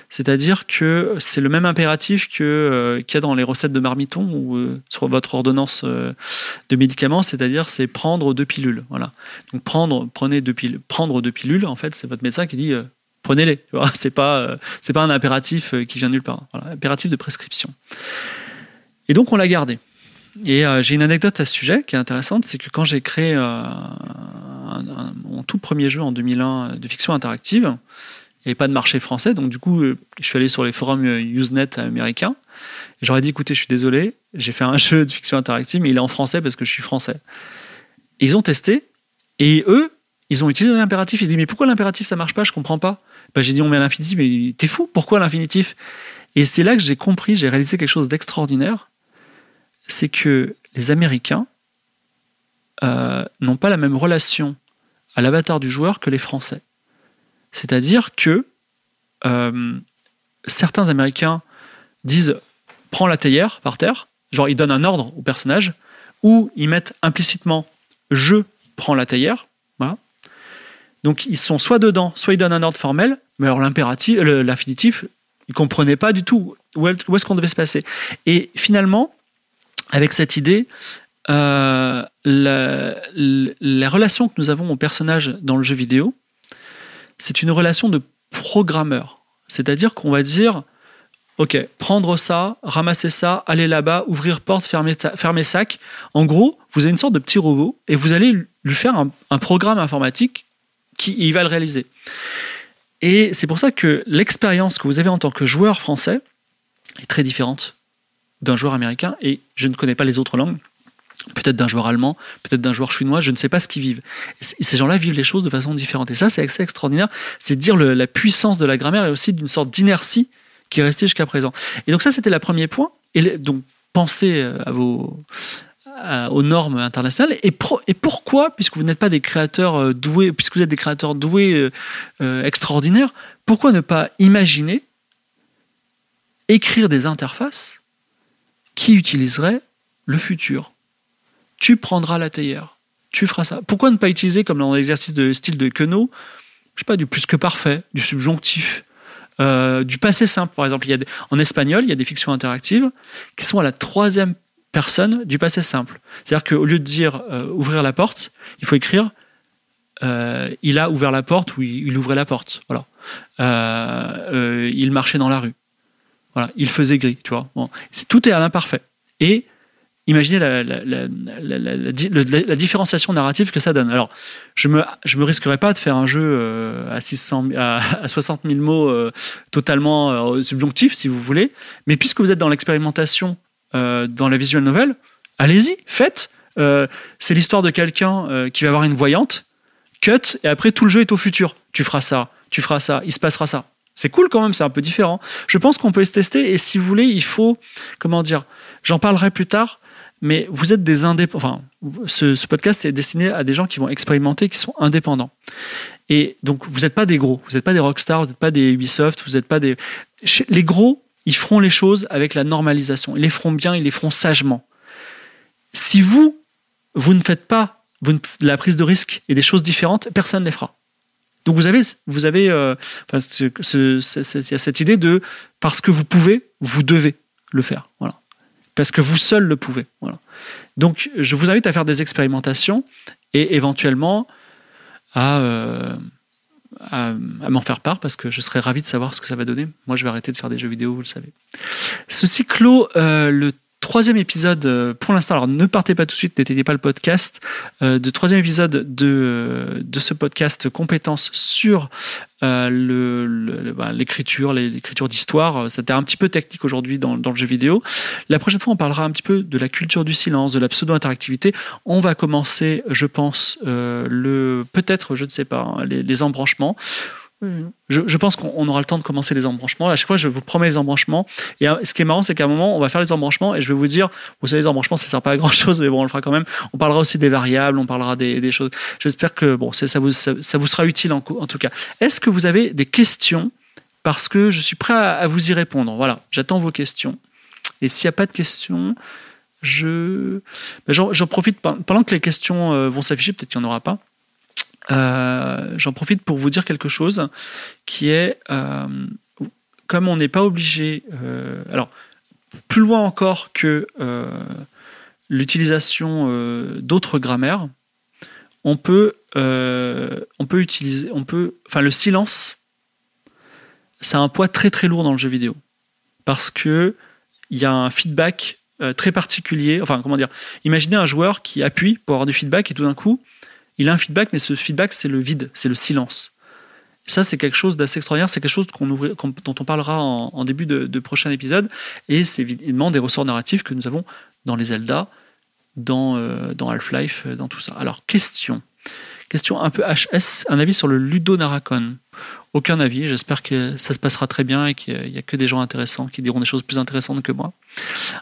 A: C'est-à-dire que c'est le même impératif que euh, qu'il y a dans les recettes de marmiton ou sur votre ordonnance de médicaments, c'est-à-dire c'est prendre deux pilules. Voilà. Donc prendre, prenez deux pilules. Prendre deux pilules, en fait, c'est votre médecin qui dit prenez-les. C'est pas, euh, pas un impératif euh, qui vient nulle part. Voilà, impératif de prescription. Et donc on l'a gardé. Et euh, j'ai une anecdote à ce sujet qui est intéressante, c'est que quand j'ai créé mon tout premier jeu en 2001 de fiction interactive, il n'y avait pas de marché français, donc du coup, je suis allé sur les forums Usenet américains. J'aurais dit, écoutez, je suis désolé, j'ai fait un jeu de fiction interactive, mais il est en français parce que je suis français. ils ont testé, et eux, ils ont utilisé l'impératif. Ils disent, mais pourquoi l'impératif, ça marche pas? Je comprends pas. Bah, j'ai dit on met l'infinitif, mais t'es fou, pourquoi l'infinitif? Et c'est là que j'ai compris, j'ai réalisé quelque chose d'extraordinaire, c'est que les Américains euh, n'ont pas la même relation à l'avatar du joueur que les Français. C'est-à-dire que euh, certains Américains disent prends la théière par terre, genre ils donnent un ordre au personnage, ou ils mettent implicitement je prends la théière, voilà. Donc ils sont soit dedans, soit ils donnent un ordre formel, mais alors l'impératif, l'infinitif, ils comprenaient pas du tout où est-ce qu'on devait se passer. Et finalement, avec cette idée, euh, la, la, relation que nous avons au personnage dans le jeu vidéo, c'est une relation de programmeur. C'est-à-dire qu'on va dire, OK, prendre ça, ramasser ça, aller là-bas, ouvrir porte, fermer, fermer sac. En gros, vous avez une sorte de petit robot et vous allez lui faire un programme informatique qui il va le réaliser. Et c'est pour ça que l'expérience que vous avez en tant que joueur français est très différente d'un joueur américain. Et je ne connais pas les autres langues. Peut-être d'un joueur allemand, peut-être d'un joueur chinois, je ne sais pas ce qu'ils vivent. Et ces gens-là vivent les choses de façon différente. Et ça, c'est assez extraordinaire. C'est dire la puissance de la grammaire et aussi d'une sorte d'inertie qui est restée jusqu'à présent. Et donc ça, c'était le premier point. Et donc, pensez à vos, euh, aux normes internationales et, et pourquoi, puisque vous n'êtes pas des créateurs euh, doués, puisque vous êtes des créateurs doués euh, extraordinaires, pourquoi ne pas imaginer écrire des interfaces qui utiliseraient le futur? Tu prendras la théière, tu feras ça. Pourquoi ne pas utiliser, comme dans l'exercice de style de Queneau, je sais pas, du plus que parfait, du subjonctif, du passé simple, par exemple? Il y a en espagnol, il y a des fictions interactives qui sont à la troisième personne du passé simple. C'est-à-dire qu'au lieu de dire euh, ouvrir la porte, il faut écrire euh, il a ouvert la porte ou il, ouvrait la porte. Euh, il marchait dans la rue. Il faisait gris. Tu vois. Tout est à l'imparfait. Et imaginez la, différenciation narrative que ça donne. Alors, je me, je me risquerais pas de faire un jeu à, 600, à, 60 000 mots totalement subjonctif, si vous voulez, mais puisque vous êtes dans l'expérimentation euh, dans la visual novel, allez-y, faites. Euh, c'est l'histoire de quelqu'un euh, qui va avoir une voyante, cut, et après tout le jeu est au futur. Tu feras ça, tu feras ça, il se passera ça. C'est cool quand même, c'est un peu différent. Je pense qu'on peut se tester et si vous voulez, il faut, comment dire, j'en parlerai plus tard, mais vous êtes des indépendants. Enfin, ce, podcast est destiné à des gens qui vont expérimenter, qui sont indépendants. Et donc, vous n'êtes pas des gros, vous n'êtes pas des rockstars, vous n'êtes pas des Ubisoft, vous n'êtes pas des. Les gros, ils feront les choses avec la normalisation. Ils les feront bien, ils les feront sagement. Si vous, vous ne faites pas vous la prise de risque et des choses différentes, personne ne les fera. Donc vous avez, vous avez euh, enfin, ce, cette idée de parce que vous pouvez, vous devez le faire. Voilà. parce que vous seul le pouvez. Voilà. Donc, je vous invite à faire des expérimentations et éventuellement à, euh, m'en faire part parce que je serais ravi de savoir ce que ça va donner. Moi, je vais arrêter de faire des jeux vidéo, vous le savez. Ceci clôt euh, le troisième épisode euh, pour l'instant. Alors ne partez pas tout de suite, n'éteignez pas le podcast. Euh, de troisième épisode de, de ce podcast compétences sur euh, le, bah, l'écriture, l'écriture d'histoire. C'était un petit peu technique aujourd'hui dans, le jeu vidéo. La prochaine fois, on parlera un petit peu de la culture du silence, de la pseudo-interactivité. On va commencer, je pense, euh, le peut-être, je ne sais pas, hein, les embranchements. Je, pense qu'on aura le temps de commencer les embranchements. À chaque fois, je vous promets les embranchements. Et ce qui est marrant, c'est qu'à un moment, on va faire les embranchements et je vais vous dire, vous savez, les embranchements, ça sert pas à grand chose, mais bon, on le fera quand même. On parlera aussi des variables, on parlera des, choses. J'espère que bon, ça vous, sera utile en, tout cas. Est-ce que vous avez des questions? Parce que je suis prêt à, vous y répondre. Voilà, j'attends vos questions. Et s'il n'y a pas de questions, je, ben, j'en profite pendant que les questions euh, vont s'afficher. Peut-être qu'il n'y en aura pas. Euh, j'en profite pour vous dire quelque chose qui est, euh, comme on n'est pas obligé, euh, alors plus loin encore que l'utilisation d'autres grammaires, on peut, on peut utiliser, on peut, enfin le silence, ça a un poids très très lourd dans le jeu vidéo parce que il y a un feedback très particulier. Enfin, comment dire Imaginez un joueur qui appuie pour avoir du feedback et tout d'un coup, il a un feedback, mais ce feedback, c'est le vide, c'est le silence. ça, c'est quelque chose d'assez extraordinaire, c'est quelque chose dont on parlera en, début de, prochain épisode, et c'est évidemment des ressorts narratifs que nous avons dans les Zelda, dans, euh, dans Half-Life, euh, dans tout ça. Alors, question. Question un peu HS, un avis sur le Ludo Naracon. Aucun avis, j'espère que ça se passera très bien et qu'il n'y a que des gens intéressants qui diront des choses plus intéressantes que moi.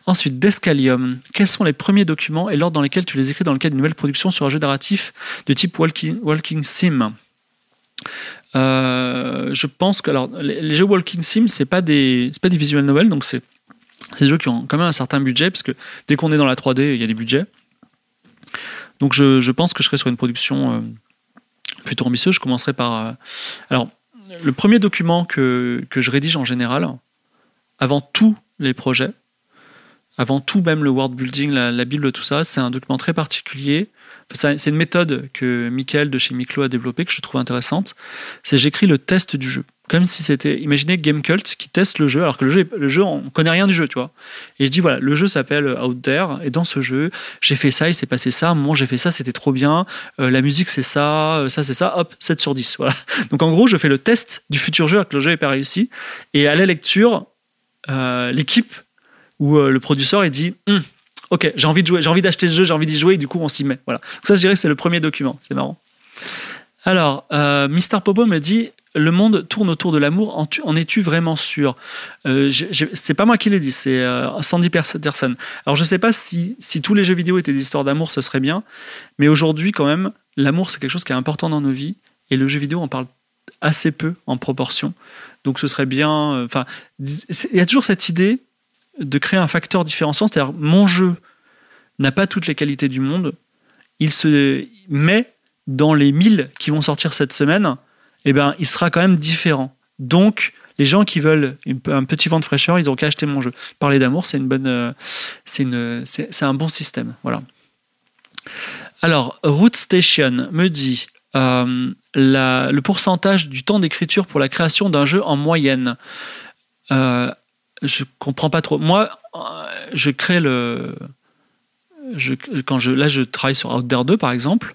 A: Ensuite, Descalium. Quels sont les premiers documents et l'ordre dans lesquels tu les écris dans le cadre d'une nouvelle production sur un jeu narratif de type Walking, Sim? Euh, je pense que alors les, jeux Walking Sim c'est pas des pas des visual novels donc c'est des jeux qui ont quand même un certain budget parce que dès qu'on est dans la 3D il y a des budgets donc je, pense que je serai sur une production euh, plutôt ambitieuse je commencerai par euh, alors le premier document que, je rédige en général avant tous les projets avant tout même le world building, la, Bible, tout ça, c'est un document très particulier. c'est une méthode que Michael de chez Miklo a développée que je trouve intéressante. C'est j'écris le test du jeu. Comme si c'était, imaginez Gamecult qui teste le jeu, alors que le jeu, le jeu, on connaît rien du jeu, tu vois. Et je dis voilà, le jeu s'appelle Out There, et dans ce jeu, j'ai fait ça, il s'est passé ça, à un moment j'ai fait ça, c'était trop bien, euh, la musique c'est ça, euh, ça c'est ça, hop, 7 sur 10, voilà. Donc en gros, je fais le test du futur jeu, alors que le jeu n'est pas réussi, et à la lecture, euh, l'équipe euh, le producteur il dit hum, ok j'ai envie de jouer j'ai envie d'acheter ce jeu j'ai envie d'y jouer et du coup on s'y met voilà ça je dirais c'est le premier document c'est marrant alors euh, Mister Popo me dit le monde tourne autour de l'amour. En, es-tu vraiment sûr? Euh, c'est pas moi qui l'ai dit c'est euh, Sandy Peterson alors je sais pas si, si tous les jeux vidéo étaient des histoires d'amour ce serait bien. Mais aujourd'hui quand même l'amour c'est quelque chose qui est important dans nos vies. Et le jeu vidéo en parle assez peu en proportion. Donc ce serait bien enfin il y a toujours cette idée de créer un facteur différenciant, c'est-à-dire mon jeu n'a pas toutes les qualités du monde, il se met dans les 1000 qui vont sortir cette semaine, eh ben, il sera quand même différent. Donc, les gens qui veulent un petit vent de fraîcheur, ils ont qu'à acheter mon jeu. Parler d'amour, c'est une bonne, euh, c'est un bon système. Voilà. Alors, Root Station me dit euh, le pourcentage du temps d'écriture pour la création d'un jeu en moyenne. Euh, je comprends pas trop. Moi, euh, je crée le. Je, quand je, là, je travaille sur Out 2, par exemple.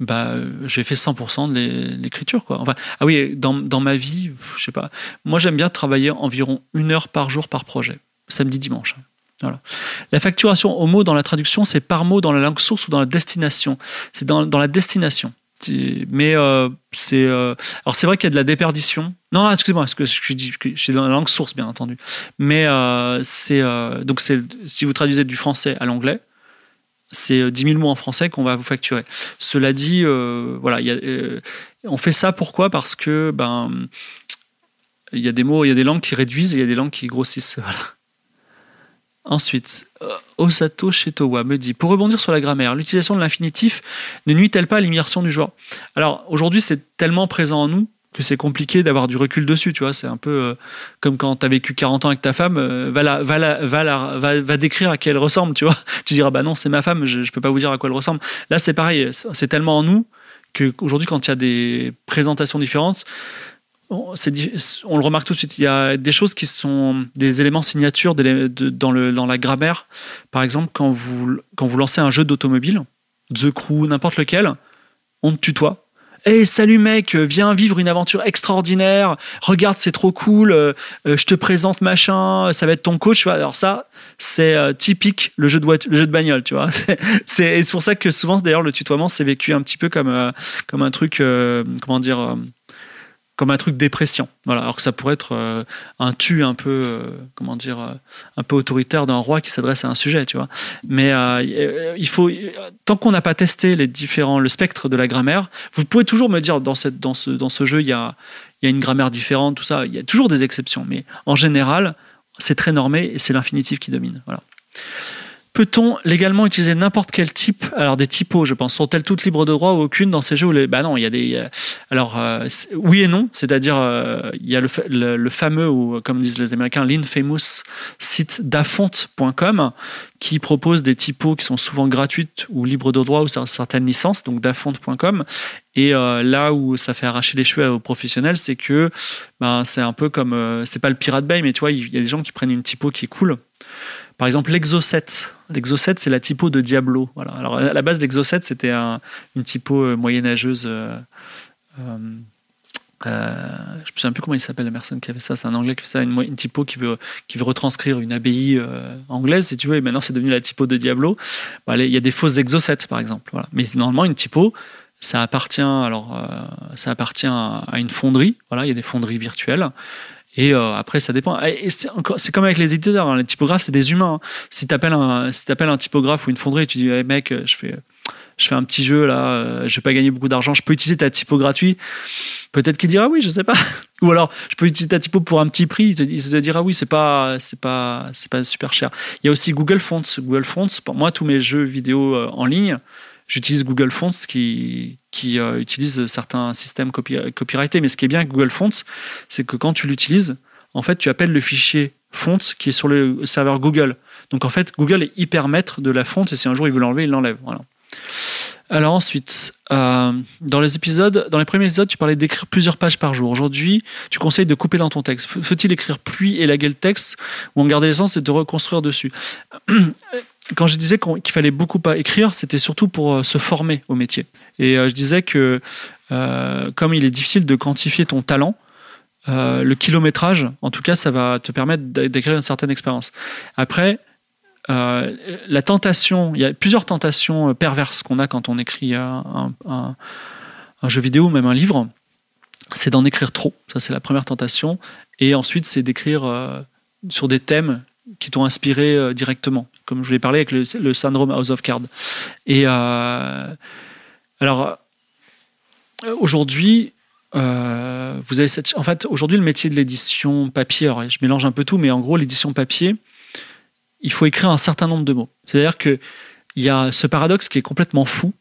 A: Bah, j'ai fait 100% de l'écriture, quoi. Enfin, ah oui, dans, dans ma vie, je sais pas. Moi, j'aime bien travailler environ une heure par jour par projet, samedi, dimanche. Voilà. La facturation au mot dans la traduction, c'est par mot dans la langue source ou dans la destination. C'est dans, dans la destination mais euh, c'est euh, alors c'est vrai qu'il y a de la déperdition. Non, excusez-moi, ce que je suis dans la langue source bien entendu. Mais euh, c'est donc c'est si vous traduisez du français à l'anglais, c'est 10 000 mots en français qu'on va vous facturer. Cela dit, voilà, y a, on fait ça pourquoi? Parce que ben il y a des mots, il y a des langues qui réduisent, et il y a des langues qui grossissent. Voilà. Ensuite, euh, Osato Shetowa me dit Pour rebondir sur la grammaire, l'utilisation de l'infinitif ne nuit-elle pas à l'immersion du joueur? Alors, aujourd'hui, c'est tellement présent en nous que c'est compliqué d'avoir du recul dessus, tu vois. C'est un peu euh, comme quand tu as vécu 40 ans avec ta femme, euh, va, la, va, la, va, la, va, va, décrire à qui elle ressemble, tu vois. Tu diras, bah non, c'est ma femme, je, je peux pas vous dire à quoi elle ressemble. Là, c'est pareil, c'est tellement en nous qu'aujourd'hui, quand il y a des présentations différentes, on, on le remarque tout de suite. Il y a des choses qui sont des éléments signatures dans, le, dans la grammaire. Par exemple, quand vous, quand vous lancez un jeu d'automobile, The Crew, n'importe lequel, on te tutoie Hey, salut mec, viens vivre une aventure extraordinaire. Regarde, c'est trop cool. Euh, je te présente machin. Ça va être ton coach. Alors ça, c'est euh, typique le jeu de jeu de bagnole, tu vois. C'est pour ça que souvent, d'ailleurs, le tutoiement c'est vécu un petit peu comme euh, comme un truc, comment dire comme un truc dépression. Voilà, alors que ça pourrait être euh, un tu un peu, euh, comment dire, euh, un peu autoritaire d'un roi qui s'adresse à un sujet, tu vois. Mais il faut, tant qu'on n'a pas testé les différents, le spectre de la grammaire, vous pouvez toujours me dire dans cette, dans ce, dans ce jeu, il y a, y a une grammaire différente, tout ça. Il y a toujours des exceptions, mais en général, c'est très normé et c'est l'infinitif qui domine. Voilà. Peut-on légalement utiliser n'importe quel type? Alors des typos, je pense, sont-elles toutes libres de droit ou aucune dans ces jeux où. Bah non, il y a des. Alors euh, oui et non, c'est-à-dire euh, il y a le, le, fameux ou comme disent les Américains, l'infamous site dafont.com qui propose des typos qui sont souvent gratuites ou libres de droit ou certaines licences, donc dafont.com. Et euh, là où ça fait arracher les cheveux aux professionnels, c'est que ben, c'est un peu comme c'est pas le Pirate Bay, mais tu vois, il y a des gens qui prennent une typo qui est cool par exemple, l'Exo7. L'Exo7, c'est la typo de Diablo. Voilà. Alors, à la base, l'Exo7, c'était une typo euh, moyenâgeuse. Euh, euh, je ne souviens plus comment il s'appelle la personne qui avait ça. C'est un anglais qui fait ça, une, typo qui veut, qui veut retranscrire une abbaye anglaise, si tu veux. Et maintenant, c'est devenu la typo de Diablo. il y a des fausses Exo7, par exemple. Mais normalement, une typo, ça appartient, alors, ça appartient à une fonderie. Voilà, il y a des fonderies virtuelles. Et euh, après, ça dépend. C'est comme avec les éditeurs. Hein. Les typographes, c'est des humains. Hein. Si tu appelles un, si appelles un typographe ou une fonderie tu dis, hey, mec, je fais, je fais un petit jeu là, euh, je vais pas gagner beaucoup d'argent, je peux utiliser ta typo gratuit. Peut-être qu'il dira oui, je sais pas. Ou alors, je peux utiliser ta typo pour un petit prix. Il te dira oui, c'est pas, c'est pas, c'est pas super cher. Il y a aussi Google Fonts. Google Fonts, pour moi, tous mes jeux vidéo euh, en ligne, j'utilise Google Fonts qui, qui euh, utilise certains systèmes copyrightés. Mais ce qui est bien avec Google Fonts, c'est que quand tu l'utilises, en fait, tu appelles le fichier font qui est sur le serveur Google. Donc en fait, Google est hyper maître de la fonte et si un jour il veut l'enlever, il l'enlève. Voilà. Alors ensuite, euh, dans les épisodes, dans les premiers épisodes, tu parlais d'écrire plusieurs pages par jour. Aujourd'hui, tu conseilles de couper dans ton texte. Faut-il écrire pluie et laguer le texte ou en garder l'essence et de reconstruire dessus? quand je disais qu'il fallait beaucoup écrire, c'était surtout pour euh, se former au métier. Et euh, je disais que euh, comme il est difficile de quantifier ton talent, le kilométrage, en tout cas, ça va te permettre d'écrire une certaine expérience. Après, la tentation, il y a plusieurs tentations perverses qu'on a quand on écrit un jeu vidéo ou même un livre. C'est d'en écrire trop, ça c'est la première tentation. Et ensuite, c'est d'écrire sur des thèmes qui t'ont inspiré euh, directement, comme je l'ai parlé avec le, syndrome House of Cards. Et euh, alors, euh, aujourd'hui, vous avez cette, en fait, aujourd'hui, le métier de l'édition papier, je mélange un peu tout, mais en gros, l'édition papier, il faut écrire un certain nombre de mots. C'est-à-dire qu'il y a ce paradoxe qui est complètement fou,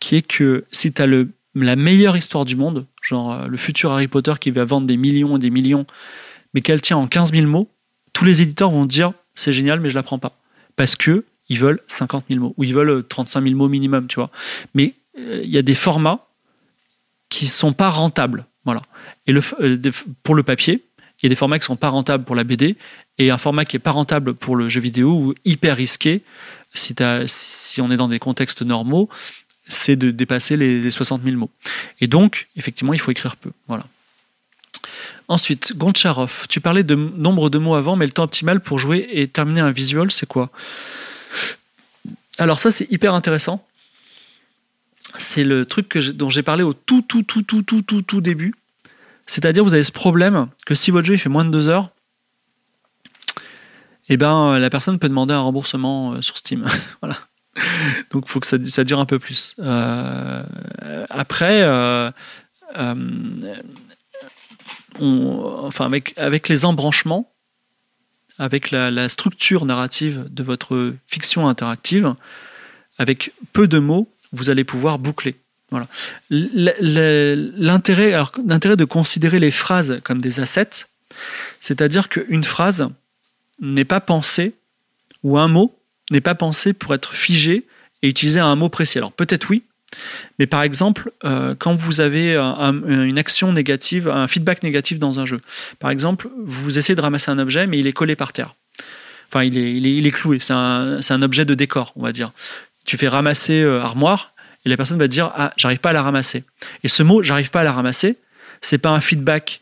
A: qui est que si tu as le, la meilleure histoire du monde, genre le futur Harry Potter qui va vendre des millions et des millions, mais qu'elle tient en 15 000 mots, tous les éditeurs vont dire c'est génial, mais je la prends pas. Parce que ils veulent 50 000 mots, ou ils veulent 35 000 mots minimum, tu vois. Mais euh, il y a des formats qui sont pas rentables. Voilà. Et le, euh, pour le papier, il y a des formats qui sont pas rentables pour la BD, et un format qui est pas rentable pour le jeu vidéo, ou hyper risqué, si, si on est dans des contextes normaux, c'est de dépasser les, les 60 000 mots. Et donc, effectivement, il faut écrire peu. Voilà. Ensuite, Goncharov, tu parlais de nombre de mots avant, mais le temps optimal pour jouer et terminer un visual, c'est quoi? Alors ça, c'est hyper intéressant. C'est le truc dont j'ai parlé au tout, tout, tout, tout, tout, tout, tout début. C'est-à-dire, vous avez ce problème que si votre jeu fait moins de deux heures, eh ben, la personne peut demander un remboursement euh, sur Steam. voilà. Donc, il faut que ça, dure un peu plus. Euh, après, euh, enfin avec, les embranchements, avec la, structure narrative de votre fiction interactive, avec peu de mots, vous allez pouvoir boucler. Voilà. L'intérêt, de considérer les phrases comme des assets, c'est-à-dire qu'une phrase n'est pas pensée ou un mot n'est pas pensé pour être figé et utiliser un mot précis. Alors peut-être oui, mais par exemple, euh, quand vous avez une action négative, un feedback négatif dans un jeu, par exemple, vous essayez de ramasser un objet, mais il est collé par terre. Enfin, il est, il est, cloué. C'est un, un, objet de décor, on va dire. Tu fais ramasser euh, armoire, et la personne va dire Ah, j'arrive pas à la ramasser. Et ce mot, j'arrive pas à la ramasser, c'est pas un feedback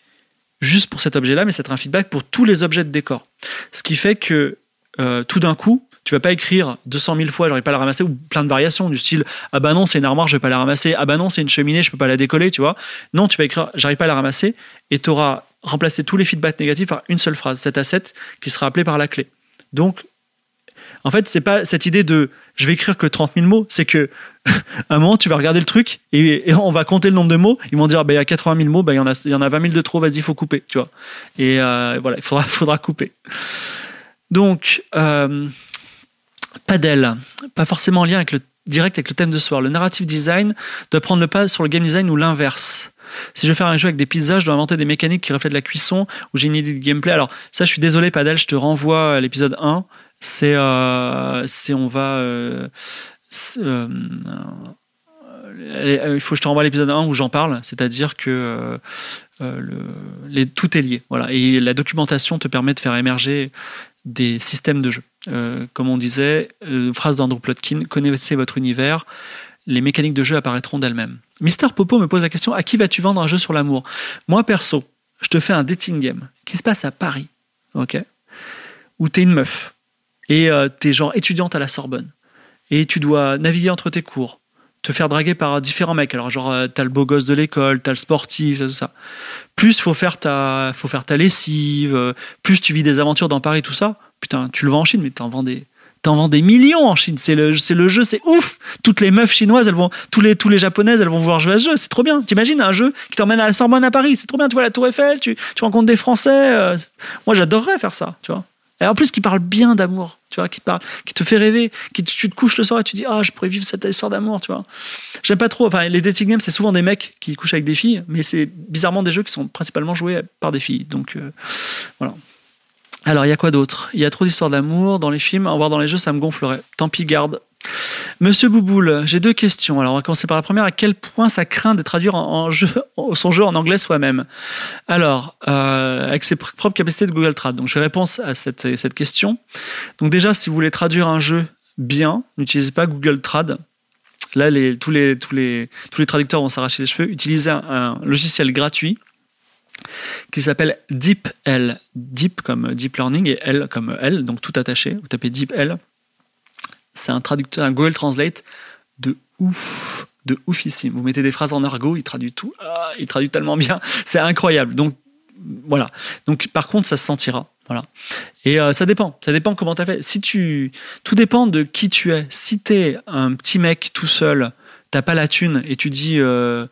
A: juste pour cet objet-là, mais c'est un feedback pour tous les objets de décor. Ce qui fait que euh, tout d'un coup, tu vas pas écrire 200 000 fois, j'arrive pas à la ramasser, ou plein de variations du style, ah bah non, c'est une armoire, je vais pas la ramasser, ah bah non, c'est une cheminée, je peux pas la décoller, tu vois. Non, tu vas écrire, j'arrive pas à la ramasser, et tu auras remplacé tous les feedbacks négatifs par une seule phrase, cet asset qui sera appelé par la clé. Donc, en fait, c'est pas cette idée de je vais écrire que 30 000 mots, c'est que à un moment, tu vas regarder le truc et, on va compter le nombre de mots. Ils vont dire, bah, il y a 80 000 mots, bah, il, y en a, y en a 20 000 de trop, vas-y, il faut couper, tu vois. Et euh, voilà, il faudra, faudra couper. Donc, euh, Padel, pas forcément en lien direct avec le thème de ce soir. Le narrative design doit prendre le pas sur le game design ou l'inverse. Si je veux faire un jeu avec des pizzas, je dois inventer des mécaniques qui reflètent la cuisson ou j'ai une idée de gameplay. Alors ça, je suis désolé, Padel, je te renvoie à l'épisode 1. C'est, euh, on va, euh, euh, il faut que je te renvoie à l'épisode 1 où j'en parle, c'est-à-dire que les, tout est lié. Voilà. Et la documentation te permet de faire émerger des systèmes de jeu. Euh, comme on disait, euh, phrase d'Andrew Plotkin, connaissez votre univers, les mécaniques de jeu apparaîtront d'elles-mêmes. Mister Popo me pose la question, à qui vas-tu vendre un jeu sur l'amour? Moi, perso, je te fais un dating game qui se passe à Paris, ok? Où t'es une meuf, et euh, t'es genre étudiante à la Sorbonne, et tu dois naviguer entre tes cours, te faire draguer par différents mecs. Alors genre t'as le beau gosse de l'école, t'as le sportif, tout ça. Plus faut faire ta, faut faire ta lessive. Plus tu vis des aventures dans Paris, tout ça putain, tu le vends en Chine, mais t'en vends des, t'en vends des millions en Chine. C'est le, c'est le jeu, c'est ouf. Toutes les meufs chinoises, elles vont, tous les, tous les japonaises, elles vont vouloir jouer à ce jeu. C'est trop bien. T'imagines un jeu qui t'emmène à la Sorbonne à Paris. C'est trop bien. Tu vois la Tour Eiffel, tu, tu rencontres des Français. Euh, moi, j'adorerais faire ça, tu vois. Et en plus, qui parle bien d'amour, tu vois, qui parle, qui te fait rêver, qui tu te couches le soir et tu dis ah je pourrais vivre cette histoire d'amour, tu vois. J'aime pas trop. Enfin, les dating games, c'est souvent des mecs qui couchent avec des filles, mais c'est bizarrement des jeux qui sont principalement joués par des filles. Donc euh, voilà. Alors, il y a quoi d'autre? Il y a trop d'histoires d'amour dans les films. En voir dans les jeux, ça me gonflerait. Tant pis, garde. Monsieur Bouboule, j'ai deux questions. Alors, on va commencer par la première. À quel point ça craint de traduire son jeu en anglais soi-même? Alors, euh, avec ses propres capacités de Google Trad. Donc, je réponds à cette, question. Donc, déjà, si vous voulez traduire un jeu bien, n'utilisez pas Google Trad. Là, tous les traducteurs vont s'arracher les cheveux. Utilisez un logiciel gratuit qui s'appelle DeepL. Deep comme Deep Learning et L comme L, donc tout attaché. Vous tapez DeepL. C'est un traducteur, un Google Translate de ouf, de oufissime. Vous mettez des phrases en argot, il traduit tout. Ah, il traduit tellement bien, c'est incroyable. Donc voilà. Donc par contre, ça se sentira. Voilà. Et euh, ça dépend. Ça dépend comment tu as fait. Si tu, tout dépend de qui tu es. Si tu es un petit mec tout seul, t'as pas la thune et tu dis. Euh,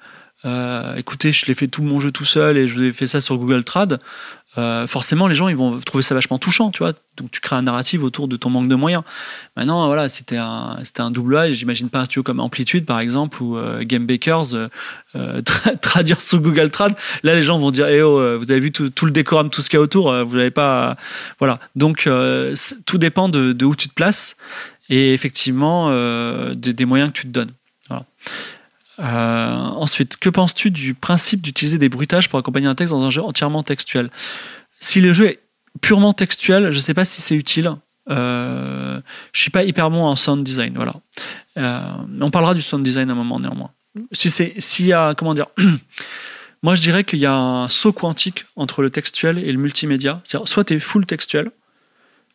A: euh, écoutez, je l'ai fait tout mon jeu tout seul et je vous ai fait ça sur Google Trad. Euh, forcément, les gens ils vont trouver ça vachement touchant, tu vois. Donc tu crées un narratif autour de ton manque de moyens. Maintenant, voilà, c'était un un doublage. J'imagine pas un studio comme Amplitude par exemple ou euh, Game Bakers euh, traduire sur Google Trad. Là, les gens vont dire, eh oh, vous avez vu tout, le décorum, tout ce qu'il y a autour. vous n'avez pas, voilà. Donc tout dépend de, de, où tu te places et effectivement des, des moyens que tu te donnes. Voilà. Euh, ensuite, que penses-tu du principe d'utiliser des bruitages pour accompagner un texte dans un jeu entièrement textuel? Si le jeu est purement textuel, je ne sais pas si c'est utile. Euh, je suis pas hyper bon en sound design, voilà. Euh, on parlera du sound design à un moment néanmoins. Si c'est, s'il y a, comment dire, moi je dirais qu'il y a un saut quantique entre le textuel et le multimédia. Soit tu es full textuel,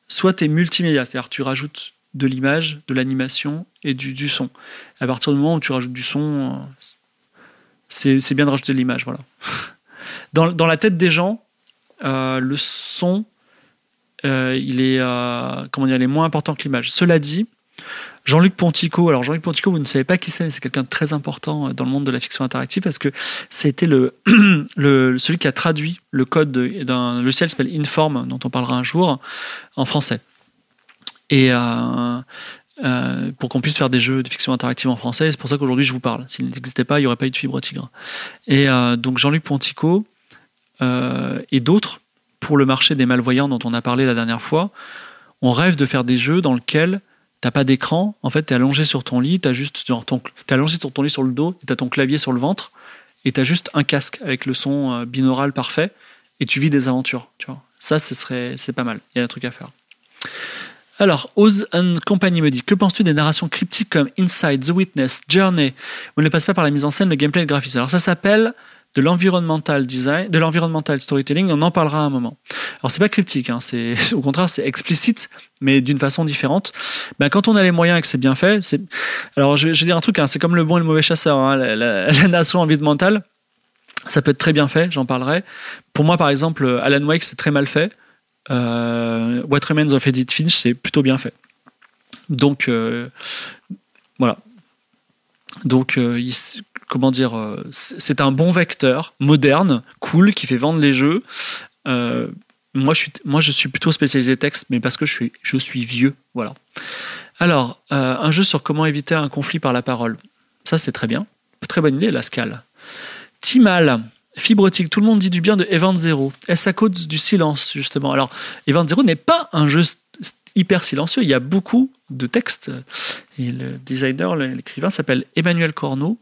A: soit tu es multimédia, c'est-à-dire tu rajoutes de l'image, de l'animation et du, son. À partir du moment où tu rajoutes du son, euh, c'est bien de rajouter de l'image. Voilà. Dans, la tête des gens, euh, le son, euh, il, est, comment dire, il est moins important que l'image. Cela dit, Jean-Luc Pontico, alors Jean-Luc Pontico, vous ne savez pas qui c'est, c'est quelqu'un de très important dans le monde de la fiction interactive parce que c'était le, le, celui qui a traduit le code d'un logiciel qui s'appelle Inform, dont on parlera un jour, en français. Et, euh, euh, pour qu'on puisse faire des jeux de fiction interactive en français. C'est pour ça qu'aujourd'hui je vous parle. S'il n'existait pas, il n'y aurait pas eu de Fibre Tigre. Et euh, donc Jean-Luc Pontico et d'autres, pour le marché des malvoyants dont on a parlé la dernière fois, on rêve de faire des jeux dans lesquels t'as pas d'écran. En fait, tu es allongé sur ton lit, tu juste genre, ton, es allongé sur ton lit sur le dos, tu as ton clavier sur le ventre, et tu as juste un casque avec le son binaural parfait, et tu vis des aventures. Tu vois. Ça, ce serait, c'est pas mal. Il y a un truc à faire. Alors, Oz and Company me dit Que penses-tu des narrations cryptiques comme Inside, The Witness, Journey Où ne passe pas par la mise en scène, le gameplay et le graphisme? Alors, ça s'appelle de l'environmental design, de l'environmental storytelling. On en parlera un moment. Alors, c'est pas cryptique, hein, c'est au contraire, c'est explicite, mais d'une façon différente. Ben, quand on a les moyens et que c'est bien fait, c'est. Alors, je, vais dire un truc, hein, c'est comme le bon et le mauvais chasseur. Hein, la, la, la narration environnementale, ça peut être très bien fait, j'en parlerai. Pour moi, par exemple, Alan Wake, c'est très mal fait. Euh, What Remains of Edith Finch, c'est plutôt bien fait. Donc, euh, voilà. Donc, euh, comment dire, c'est un bon vecteur, moderne, cool, qui fait vendre les jeux. moi, je suis, plutôt spécialisé texte, mais parce que je suis, vieux. Voilà. Alors, un jeu sur comment éviter un conflit par la parole. Ça, c'est très bien. Très bonne idée, la scale. Timal, fibrotique. Tout le monde dit du bien de Event Zero. Est-ce à cause du silence, justement? Alors, Event Zero n'est pas un jeu hyper silencieux. Il y a beaucoup de textes. Et le designer, l'écrivain s'appelle Emmanuel Corneau.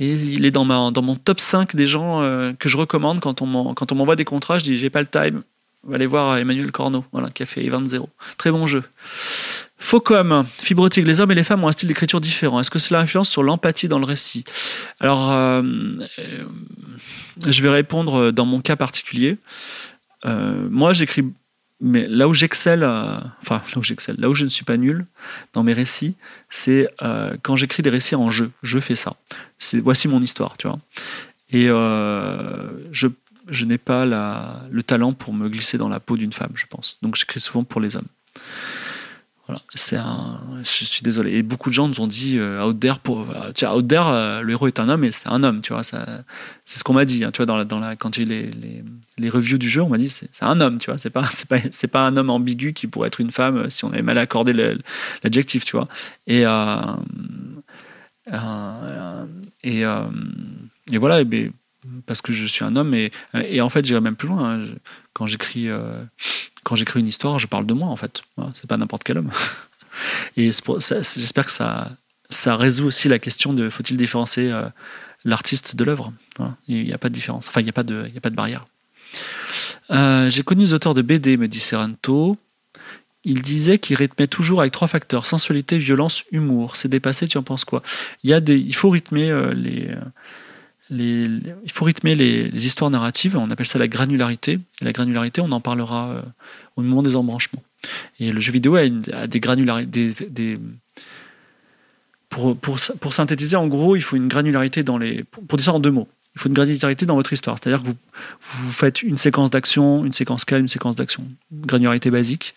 A: Et il est dans, ma, dans mon top 5 des gens euh, que je recommande quand on m'envoie des contrats. Je dis j'ai pas le time. Aller voir Emmanuel Corneau, voilà, qui a fait Event Zero. Très bon jeu. Focom, fibrotique, les hommes et les femmes ont un style d'écriture différent. Est-ce que cela influence sur l'empathie dans le récit? Alors, euh, euh, je vais répondre dans mon cas particulier. Euh, moi, j'écris, mais là où j'excelle, enfin là où j'excelle, là où je ne suis pas nul dans mes récits, c'est quand j'écris des récits en jeu. Je fais ça. C'est voici mon histoire, tu vois. Et je, n'ai pas le talent pour me glisser dans la peau d'une femme, je pense. Donc, j'écris souvent pour les hommes. Voilà, c'est un. Je suis désolé. Et beaucoup de gens nous ont dit euh, Out There pour. Euh, tu vois, Out There, euh, le héros est un homme et c'est un homme. Tu vois, ça, c'est ce qu'on m'a dit. Hein, tu vois, dans la, dans la, quand j'ai les, les, les, reviews du jeu, on m'a dit c'est, c'est un homme. Tu vois, c'est pas, c'est pas, c'est pas un homme ambigu qui pourrait être une femme si on avait mal accordé l'adjectif. Tu vois. Et euh, euh, et, et voilà. Ben, parce que je suis un homme et, et en fait j'irai même plus loin. Hein. Quand j'écris quand j'écris une histoire, je parle de moi en fait. C'est pas n'importe quel homme. Et j'espère que ça, ça résout aussi la question de faut-il différencier euh, l'artiste de l'œuvre. Il n'y a pas de différence. Enfin, il n'y a, pas de, il a pas de barrière. Euh, j'ai connu des auteurs de BD, me dit Serento. Il disait qu'il rythmait toujours avec trois facteurs sensualité, violence, humour. C'est dépassé, tu en penses quoi? Il, y a des, il faut rythmer euh, il faut rythmer les, histoires narratives, on appelle ça la granularité. Et la granularité, on en parlera euh, au moment des embranchements. Et le jeu vidéo a, des granularités. Pour, pour, pour, synthétiser, en gros, il faut une granularité dans les. Pour, dire ça en deux mots, il faut une granularité dans votre histoire. C'est-à-dire que vous, vous faites une séquence d'action, une séquence calme, une séquence d'action. Granularité basique.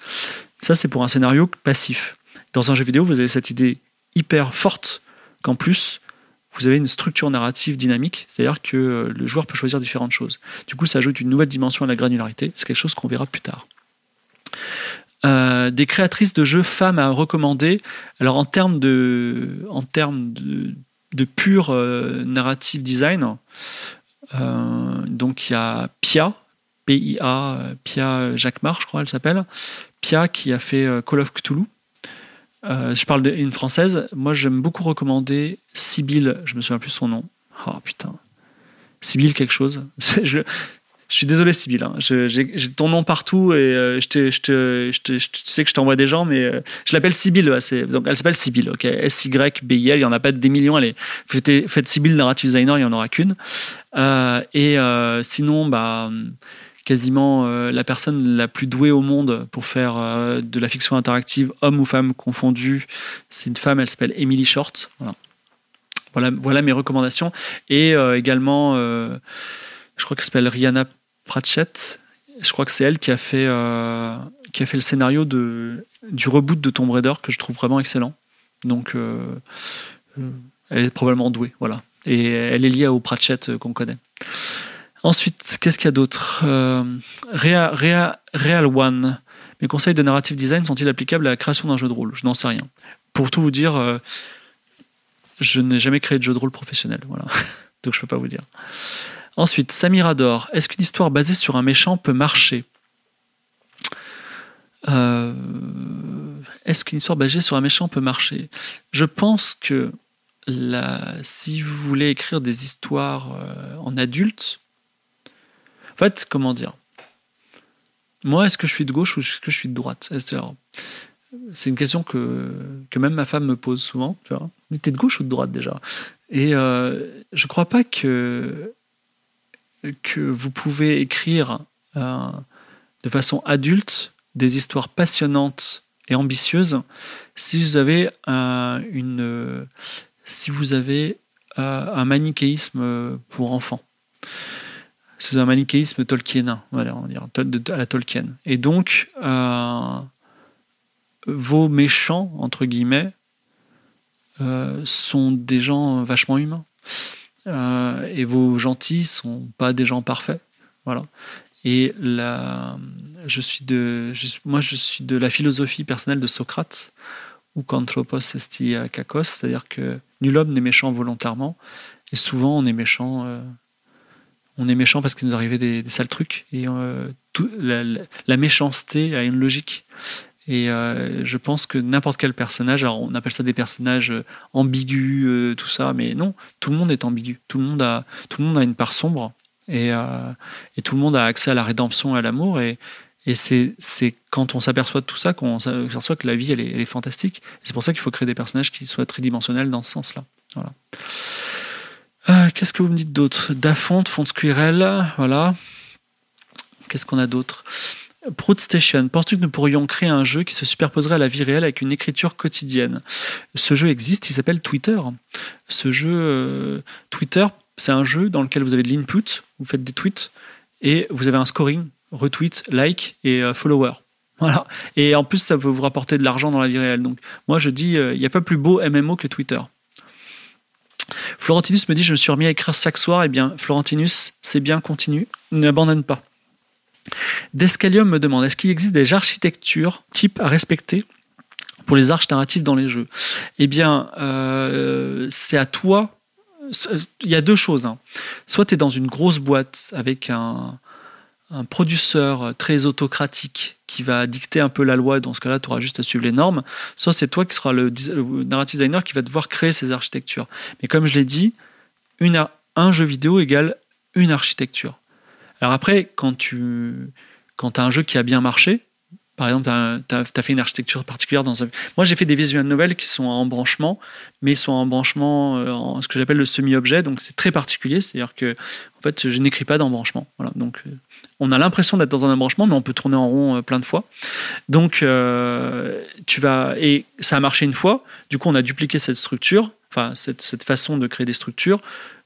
A: Ça, c'est pour un scénario passif. Dans un jeu vidéo, vous avez cette idée hyper forte qu'en plus, vous avez une structure narrative dynamique, c'est-à-dire que euh, le joueur peut choisir différentes choses. Du coup, ça ajoute une nouvelle dimension à la granularité. C'est quelque chose qu'on verra plus tard. Euh, des créatrices de jeux femmes à recommander. Alors en termes de, en termes de, de pur euh, narrative design, donc il y a Pia, P-I-A, Pia Jacquemart, je crois, elle s'appelle. Pia qui a fait Call of Cthulhu. Euh, je parle d'une française. Moi, j'aime beaucoup recommander Sibylle. Je me souviens plus son nom. Oh putain. Sibylle quelque chose. je, suis désolé, Sibylle. Hein. J'ai ton nom partout et euh, je, je, sais que je t'envoie des gens, mais euh, je l'appelle Sibylle. donc, elle s'appelle Sibylle. Ok? S-Y-B-I-L. Il n'y en a pas des millions. Allez, faites, faites Sibylle Narrative Designer, il n'y en aura qu'une. et sinon, bah quasiment euh, la personne la plus douée au monde pour faire euh, de la fiction interactive, homme ou femme confondu. C'est une femme, elle s'appelle Emily Short. Voilà. voilà, mes recommandations. Et euh, également, je crois qu'elle s'appelle Rihanna Pratchett. Je crois que c'est elle qui a fait qui a fait le scénario du reboot de Tomb Raider que je trouve vraiment excellent. Donc, elle est probablement douée, voilà. Et elle est liée au Pratchett qu'on connaît. Ensuite, qu'est-ce qu'il y a d'autre? Euh, Real, One. Mes conseils de narrative design sont-ils applicables à la création d'un jeu de rôle? Je n'en sais rien. pour tout vous dire, je n'ai jamais créé de jeu de rôle professionnel. Voilà. Donc je peux pas vous dire. Ensuite, Samirador. Est-ce qu'une histoire basée sur un méchant peut marcher? Est-ce qu'une histoire basée sur un méchant peut marcher? Je pense que si vous voulez écrire des histoires en adulte, en fait, comment dire? Moi, est-ce que je suis de gauche ou est-ce que je suis de droite? C'est une question que, même ma femme me pose souvent. Tu vois. Mais t'es de gauche ou de droite déjà? Et euh, je crois pas que, vous pouvez écrire euh, de façon adulte des histoires passionnantes et ambitieuses si vous avez une si vous avez euh, un manichéisme pour enfants c'est un manichéisme tolkien, voilà, on dire, à la Tolkien. Et donc, euh, vos méchants, entre guillemets, euh, sont des gens vachement humains. Euh, et vos gentils sont pas des gens parfaits. Voilà. Et je suis de, moi, je suis de la philosophie personnelle de Socrate, ou qu'anthropos esti kakos, c'est-à-dire que nul homme n'est méchant volontairement, et souvent on est méchant on est méchant parce qu'il nous arrivait des, sales trucs. Et euh, la, méchanceté a une logique. Et euh, je pense que n'importe quel personnage, alors on appelle ça des personnages euh, ambigus, tout ça, mais non, tout le monde est ambigu. Tout le monde a, tout le monde a une part sombre et, tout le monde a accès à la rédemption et à l'amour. Et, et c'est, quand on s'aperçoit de tout ça qu'on s'aperçoit que la vie, elle est, elle est fantastique. c'est pour ça qu'il faut créer des personnages qui soient tridimensionnels dans ce sens-là. Voilà. Euh, qu'est-ce que vous me dites d'autre? Dafonte, Font Squirrel, voilà. Qu'est-ce qu'on a d'autre? Prout Station, penses-tu que nous pourrions créer un jeu qui se superposerait à la vie réelle avec une écriture quotidienne? Ce jeu existe, il s'appelle Twitter. Ce jeu, euh, Twitter, c'est un jeu dans lequel vous avez de l'input, vous faites des tweets, et vous avez un scoring, retweet, like et euh, follower. Voilà. Et en plus, ça peut vous rapporter de l'argent dans la vie réelle. Donc, moi, je dis, il n'y a pas plus beau MMO que Twitter. Florentinus me dit Je me suis remis à écrire chaque soir. Eh bien, Florentinus, c'est bien, continue. N'abandonne pas. Descalium me demande Est-ce qu'il existe des architectures type à respecter pour les arches narratives dans les jeux? Eh bien, euh, c'est à toi. Il y a deux choses. Hein. Soit tu es dans une grosse boîte avec un, un producteur très autocratique qui va dicter un peu la loi, dans ce cas-là, tu auras juste à suivre les normes, soit c'est toi qui seras le, narrative designer qui va devoir créer ces architectures. Mais comme je l'ai dit, une, un jeu vidéo égale une architecture. Alors après, quand tu quand as un jeu qui a bien marché, par exemple, tu as, fait une architecture particulière dans un... Moi, j'ai fait des visual novels qui sont en branchement, mais ils sont en branchement, euh, en ce que j'appelle le semi-objet, donc c'est très particulier, c'est-à-dire que en fait, je n'écris pas d'embranchement. Voilà, donc euh, on a l'impression d'être dans un embranchement, mais on peut tourner en rond euh, plein de fois. Donc, tu vas... Et ça a marché une fois, du coup, on a dupliqué cette structure, enfin, cette, façon de créer des structures,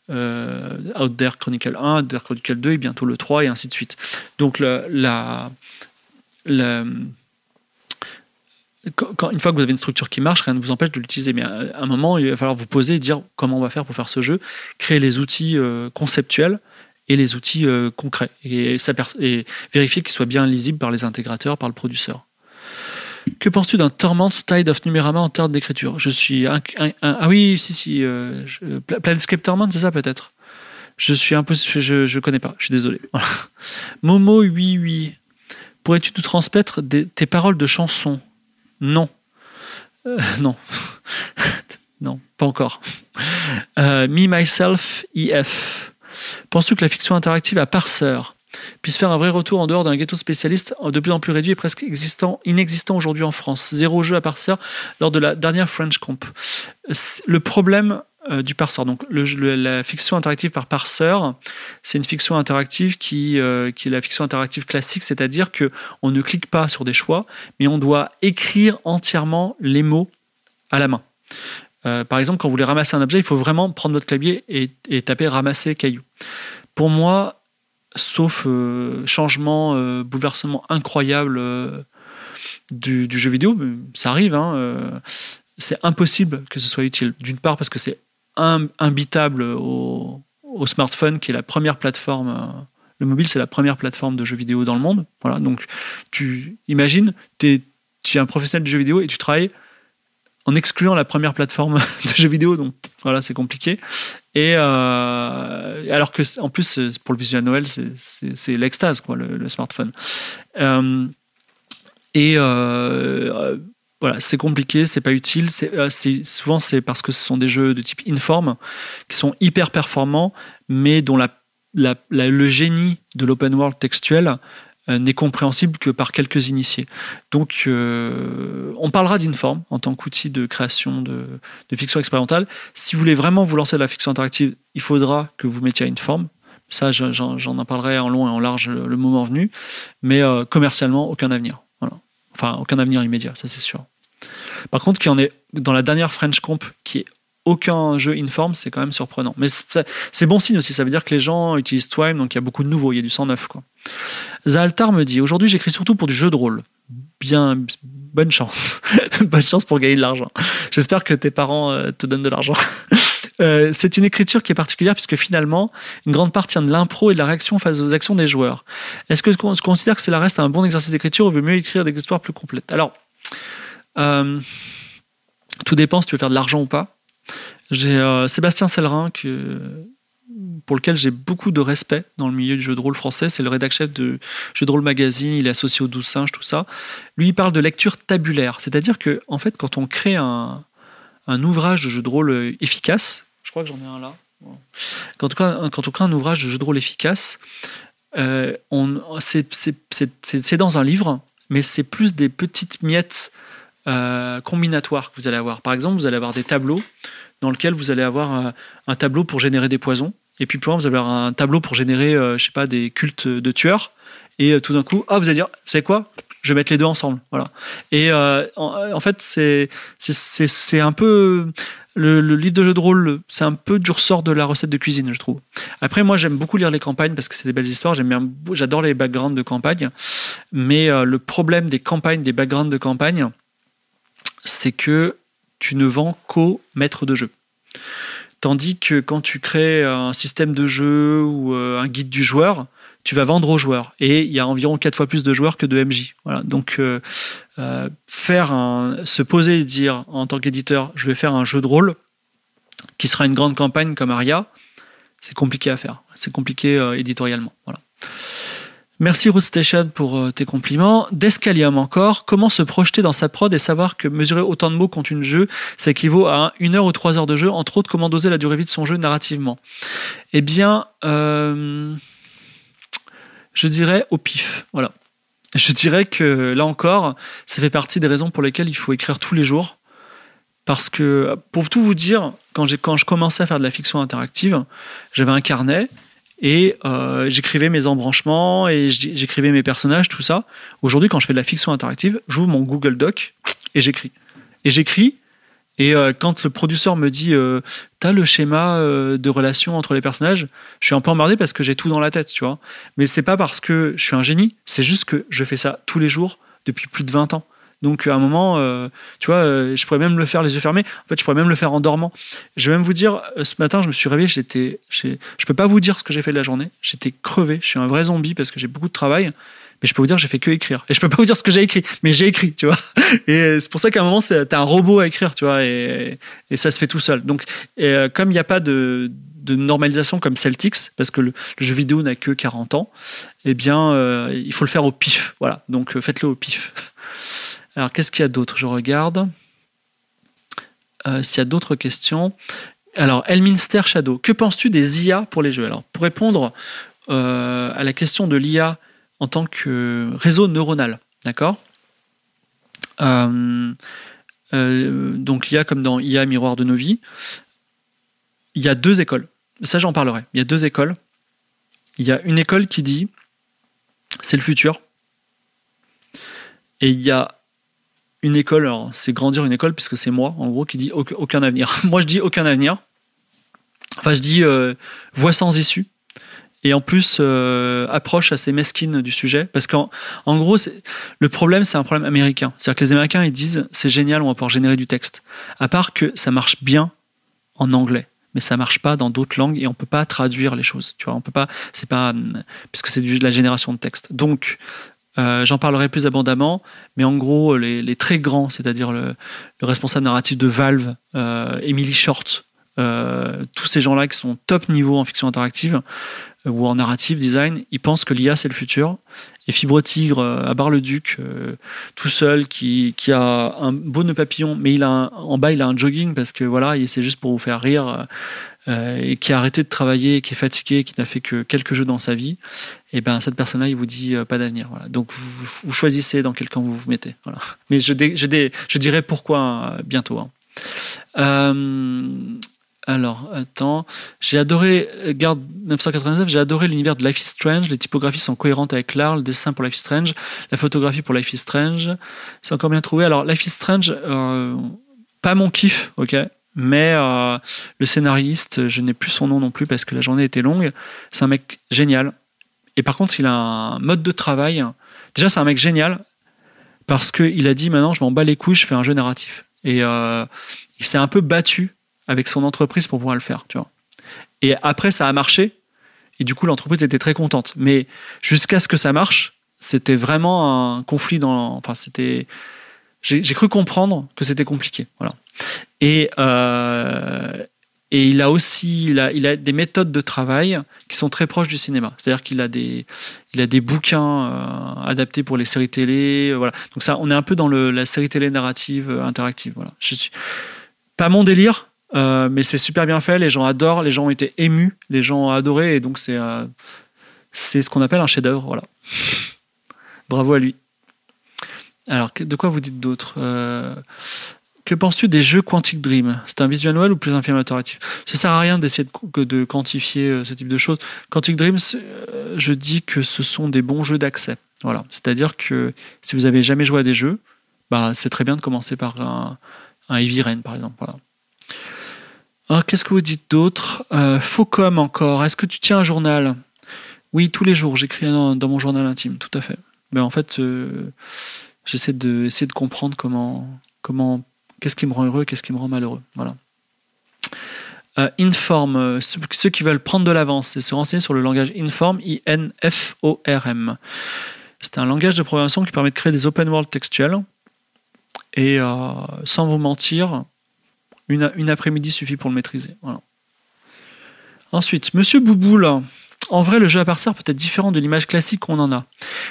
A: Out There Chronicle 1, Out There Chronicle 2 et bientôt le 3 et ainsi de suite. Donc la, une fois que vous avez une structure qui marche, rien ne vous empêche de l'utiliser. Mais à un moment, il va falloir vous poser et dire comment on va faire pour faire ce jeu, créer les outils euh, conceptuels et les outils euh, concrets, et, vérifier qu'ils soient bien lisibles par les intégrateurs, par le producteur. Que penses-tu d'un Torment Tide of Numerama en termes d'écriture? Je suis un, ah oui, si si, euh, Planescape Torment, c'est ça peut-être? Je suis un peu, je, je connais pas. Je suis désolé. Momo oui oui. Pourrais-tu nous transmettre tes paroles de chansons? Non. Euh, non. non, pas encore. Euh, me, Myself, EF. Penses-tu que la fiction interactive à parseur puisse faire un vrai retour en dehors d'un ghetto spécialiste de plus en plus réduit et presque existant, inexistant aujourd'hui en France Zéro jeu à parseur lors de la dernière French Comp. Le problème euh, du parseur. Donc la fiction interactive par parseur, c'est une fiction interactive qui, euh, qui est la fiction interactive classique, c'est-à-dire que on ne clique pas sur des choix, mais on doit écrire entièrement les mots à la main. Euh, par exemple, quand vous voulez ramasser un objet, il faut vraiment prendre votre clavier et, taper ramasser caillou. Pour moi, sauf changement, bouleversement incroyable du, jeu vidéo, ça arrive, hein, c'est impossible que ce soit utile. D'une part parce que c'est imbitable au, smartphone, qui est la première plateforme. Euh, le mobile, c'est la première plateforme de jeux vidéo dans le monde. Voilà, donc tu imagines, es, tu es un professionnel de jeux vidéo et tu travailles en excluant la première plateforme de jeux vidéo, donc voilà, c'est compliqué. Et euh, alors que, en plus, pour le visuel Noël, c'est l'extase, quoi, le, smartphone. Euh, et euh, voilà, c'est compliqué, c'est pas utile. Souvent c'est parce que ce sont des jeux de type inform qui sont hyper performants, mais dont le génie de l'open world textuel n'est compréhensible que par quelques initiés. Donc, euh, on parlera d'Inform en tant qu'outil de création de, fiction expérimentale. Si vous voulez vraiment vous lancer de la fiction interactive, il faudra que vous mettiez Inform. Ça, j'en en parlerai en long et en large le moment venu. Mais euh, commercialement, aucun avenir. Enfin, aucun avenir immédiat, ça c'est sûr. Par contre, qu'il y en ait dans la dernière French Comp qui est aucun jeu Inform, c'est quand même surprenant. Mais c'est bon signe aussi, ça veut dire que les gens utilisent Twime, donc il y a beaucoup de nouveaux, il y a du 109. Quoi. Zaltar me dit Aujourd'hui, j'écris surtout pour du jeu de rôle. Bien, bonne chance. bonne chance pour gagner de l'argent. J'espère que tes parents euh, te donnent de l'argent. Euh, c'est une écriture qui est particulière puisque finalement, une grande part tient de l'impro et de la réaction face aux actions des joueurs. Est-ce que tu considères que cela reste un bon exercice d'écriture ou vaut mieux écrire des histoires plus complètes? Alors, euh, tout dépend si tu veux faire de l'argent ou pas. J'ai Sébastien Sellerin pour lequel j'ai beaucoup de respect dans le milieu du jeu de rôle français. C'est le rédacteur-chef de Jeu de rôle magazine, il est associé au 12 singes, tout ça. Lui, il parle de lecture tabulaire. C'est-à-dire que, en fait, quand on crée un, ouvrage de jeu de rôle efficace, je crois que j'en ai un là. Quand on, crée un ouvrage de jeu de rôle efficace, euh, c'est dans un livre, mais c'est plus des petites miettes euh, combinatoires que vous allez avoir. Par exemple, vous allez avoir des tableaux dans lesquels vous allez avoir un tableau pour générer des poisons. Et puis, plus vous allez avoir un tableau pour générer, euh, je sais pas, des cultes de tueurs. Et euh, tout d'un coup, ah, vous allez dire, vous savez quoi? Je vais mettre les deux ensemble. Voilà. Et euh, en, fait, c'est un peu le, livre de jeu de rôle, c'est un peu du ressort de la recette de cuisine, je trouve. Après, moi, j'aime beaucoup lire les campagnes parce que c'est des belles histoires. J'adore les backgrounds de campagne. Mais le problème des campagnes, des backgrounds de campagne, c'est que tu ne vends qu'au maître de jeu. Tandis que quand tu crées un système de jeu ou euh, un guide du joueur, tu vas vendre aux joueurs. Et il y a environ quatre fois plus de joueurs que de MJ. Voilà. Donc, euh, euh, faire un, se poser et dire en tant qu'éditeur, je vais faire un jeu de rôle qui sera une grande campagne comme Aria, c'est compliqué à faire. C'est compliqué éditorialement. Voilà. Merci Station pour euh, tes compliments. Descalium encore, comment se projeter dans sa prod et savoir que mesurer autant de mots contre une jeu, ça équivaut à une heure ou trois heures de jeu, entre autres comment doser la durée vie de son jeu narrativement? Eh bien, euh, je dirais au pif. Voilà. Je dirais que là encore, ça fait partie des raisons pour lesquelles il faut écrire tous les jours. Parce que, pour tout vous dire, quand, quand je commençais à faire de la fiction interactive, j'avais un carnet et euh, j'écrivais mes embranchements et j'écrivais mes personnages, tout ça. Aujourd'hui, quand je fais de la fiction interactive, j'ouvre mon Google Doc et j'écris. Et j'écris. Et euh, quand le producteur me dit euh, t'as le schéma euh, de relation entre les personnages, je suis un peu emmerdé parce que j'ai tout dans la tête, tu vois. Mais c'est pas parce que je suis un génie, c'est juste que je fais ça tous les jours depuis plus de 20 ans. Donc à un moment, euh, tu vois, euh, je pourrais même le faire les yeux fermés. En fait, je pourrais même le faire en dormant. Je vais même vous dire, euh, ce matin, je me suis réveillé, j'étais, je peux pas vous dire ce que j'ai fait de la journée. J'étais crevé. Je suis un vrai zombie parce que j'ai beaucoup de travail. Mais je peux vous dire, j'ai fait que écrire. Et je peux pas vous dire ce que j'ai écrit, mais j'ai écrit, tu vois. Et c'est pour ça qu'à un moment, t'as un robot à écrire, tu vois, et, et ça se fait tout seul. Donc, comme il n'y a pas de, de normalisation comme Celtics, parce que le, jeu vidéo n'a que 40 ans, eh bien, il faut le faire au pif. Voilà. Donc, faites-le au pif. Alors, qu'est-ce qu'il y a d'autre? Je regarde. Euh, s'il y a d'autres questions. Alors, Elminster Shadow, que penses-tu des IA pour les jeux? Alors, pour répondre euh, à la question de l'IA en tant que réseau neuronal, d'accord? Euh, Donc, l'IA comme dans IA Miroir de nos vies, il y a deux écoles. Ça, j'en parlerai. Il y a deux écoles. Il y a une école qui dit c'est le futur. Et il y a une école, c'est grandir une école puisque c'est moi en gros qui dit aucun avenir. moi je dis aucun avenir. Enfin je dis euh, voie sans issue. Et en plus euh, approche assez mesquine du sujet parce qu'en en gros le problème c'est un problème américain. C'est-à-dire que les Américains ils disent c'est génial on va pouvoir générer du texte. À part que ça marche bien en anglais mais ça marche pas dans d'autres langues et on peut pas traduire les choses. Tu vois, on peut pas, c'est pas, puisque c'est de la génération de texte. Donc, Euh, J'en parlerai plus abondamment, mais en gros, les, les très grands, c'est-à-dire le, le, responsable narratif de Valve, euh, Emily Short, euh, tous ces gens-là qui sont top niveau en fiction interactive euh, ou en narrative design, ils pensent que l'IA c'est le futur. Et Fibre Tigre euh, à Bar-le-Duc, euh, tout seul, qui, a un beau nœud papillon, mais il a en bas il a un jogging parce que voilà, c'est juste pour vous faire rire. Euh, et qui a arrêté de travailler, qui est fatigué, qui n'a fait que quelques jeux dans sa vie, et ben cette personne-là, il vous dit euh, pas d'avenir. Donc vous, choisissez dans quel camp vous vous mettez. Mais je, je dirai pourquoi euh, bientôt. Hein. Alors, attends. J'ai adoré, garde 999, j'ai adoré l'univers de Life is Strange. Les typographies sont cohérentes avec l'art, le dessin pour Life is Strange, la photographie pour Life is Strange. C'est encore bien trouvé. Alors, Life is Strange, pas mon kiff, ok? Mais euh, le scénariste, je n'ai plus son nom non plus parce que la journée était longue. C'est un mec génial. Et par contre, il a un mode de travail. Déjà, c'est un mec génial parce qu'il a dit maintenant, je m'en bats les couilles, je fais un jeu narratif. Et euh, il s'est un peu battu avec son entreprise pour pouvoir le faire, tu vois. Et après, ça a marché. Et du coup, l'entreprise était très contente. Mais jusqu'à ce que ça marche, c'était vraiment un conflit dans. Enfin, c'était. J'ai cru comprendre que c'était compliqué. Voilà. Et, euh, et il a aussi il a, il a des méthodes de travail qui sont très proches du cinéma. C'est-à-dire qu'il a des, a des bouquins euh, adaptés pour les séries télé. Euh, voilà. Donc ça, on est un peu dans la série télé narrative interactive. Voilà. Pas mon délire, mais c'est super bien fait. Les gens adorent, les gens ont été émus, les gens ont adoré, et donc c'est c'est ce qu'on appelle un chef-d'œuvre. Voilà. Bravo à lui. Alors, de quoi vous dites d'autre euh, que penses-tu des jeux Quantic Dream? C'est un visual novel ou plus un film interactif Ça sert à rien d'essayer de, quantifier euh, ce type de choses. Quantic Dream, euh, je dis que ce sont des bons jeux d'accès. Voilà. C'est-à-dire que si vous avez jamais joué à des jeux, bah, c'est très bien de commencer par un, un Heavy par exemple. Qu'est-ce que vous dites d'autre? Euh, Faucom encore. Est-ce que tu tiens un journal? Oui, tous les jours. J'écris dans, mon journal intime, tout à fait. Mais en fait, j'essaie de, essayer de comprendre comment, comment qu'est-ce qui me rend heureux, qu'est-ce qui me rend malheureux. Voilà. Euh, inform, euh, ceux qui veulent prendre de l'avance et se renseigner sur le langage Inform, I-N-F-O-R-M. C'est un langage de programmation qui permet de créer des open world textuels. Et euh, sans vous mentir, une, une après-midi suffit pour le maîtriser. Voilà. Ensuite, Monsieur Bouboule en vrai, le jeu à parseur peut être différent de l'image classique qu'on en a.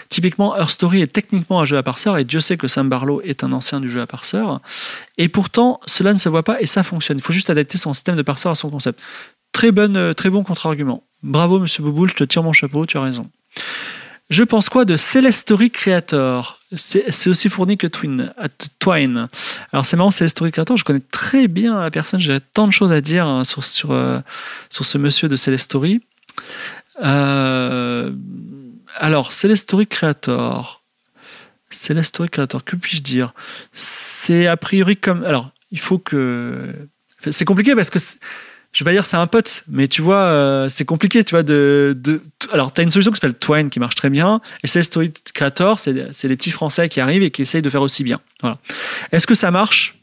A: Typiquement, Her Story est techniquement un jeu à parseur, et Dieu sait que Sam Barlow est un ancien du jeu à parseur. Et pourtant, cela ne se voit pas et ça fonctionne. Il faut juste adapter son système de parseur à son concept. Très, bonne, euh, très bon contre-argument. Bravo, monsieur Bouboul, je te tire mon chapeau, tu as raison. Je pense quoi de Celestory Creator? C'est aussi fourni que Twin, Twine. Alors c'est marrant, Celestory Creator, je connais très bien la personne, j'ai tant de choses à dire hein, sur, euh, sur ce monsieur de Celestory. Euh, alors, Celestory Creator. Celestory Creator, que puis-je dire? C'est a priori comme. Alors, il faut que. C'est compliqué parce que. Je vais pas dire c'est un pote, mais tu vois, euh, c'est compliqué, tu vois, de. de... Alors, tu as une solution qui s'appelle Twine qui marche très bien, et Celestory Creator, c'est les petits Français qui arrivent et qui essayent de faire aussi bien. Voilà. Est-ce que ça marche?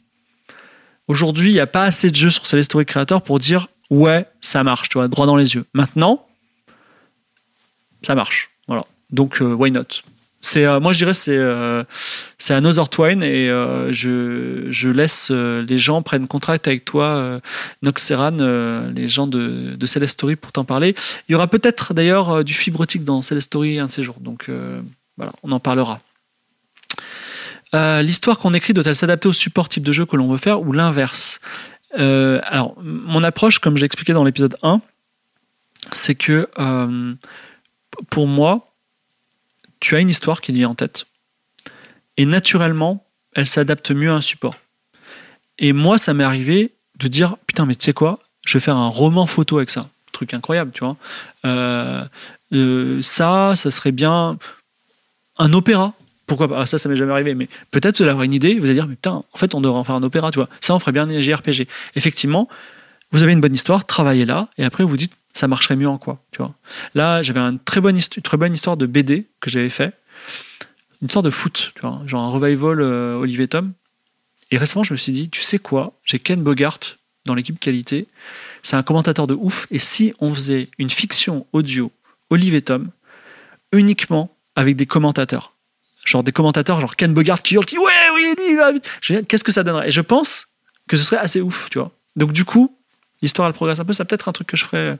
A: Aujourd'hui, il n'y a pas assez de jeux sur Celestory Creator pour dire ouais, ça marche, tu vois, droit dans les yeux. Maintenant, ça marche. Voilà. Donc, euh, why not? C'est euh, moi je dirais c'est euh, c'est Another Twine et euh, je, laisse les gens prennent contact avec toi Noxeran les gens de de Celestory pour t'en parler. Il y aura peut-être d'ailleurs du fibrotique dans Celestory un de ces jours. Donc voilà on en parlera. L'histoire qu'on écrit doit-elle s'adapter au support type de jeu que l'on veut faire ou l'inverse? Alors mon approche comme j'ai expliqué dans l'épisode 1 c'est que pour moi tu as une histoire qui te vient en tête. Et naturellement, elle s'adapte mieux à un support. Et moi, ça m'est arrivé de dire putain, mais tu sais quoi, je vais faire un roman photo avec ça. Truc incroyable, tu vois. Euh, euh, ça, ça serait bien un opéra. Pourquoi pas? Ah, Ça, ça m'est jamais arrivé, mais peut-être vous avez une idée, vous allez dire, putain, en fait, on devrait en faire un opéra, tu vois. Ça, on ferait bien un JRPG. Effectivement, vous avez une bonne histoire, travaillez là, et après vous dites, ça marcherait mieux en quoi, tu vois. Là, j'avais une très bonne, très bonne histoire de BD que j'avais fait, une histoire de foot, genre un revival euh, Olivier Tom. Et récemment, je me suis dit, tu sais quoi, j'ai Ken Bogart dans l'équipe qualité, c'est un commentateur de ouf, et si on faisait une fiction audio Olivier Tom uniquement avec des commentateurs genre des commentateurs, genre Ken Bogart qui hurle, qui ouais, oui, lui, va qu'est-ce que ça donnerait? Et je pense que ce serait assez ouf, tu vois. Donc du coup, l'histoire elle progresse un peu. Ça peut être un truc que je ferais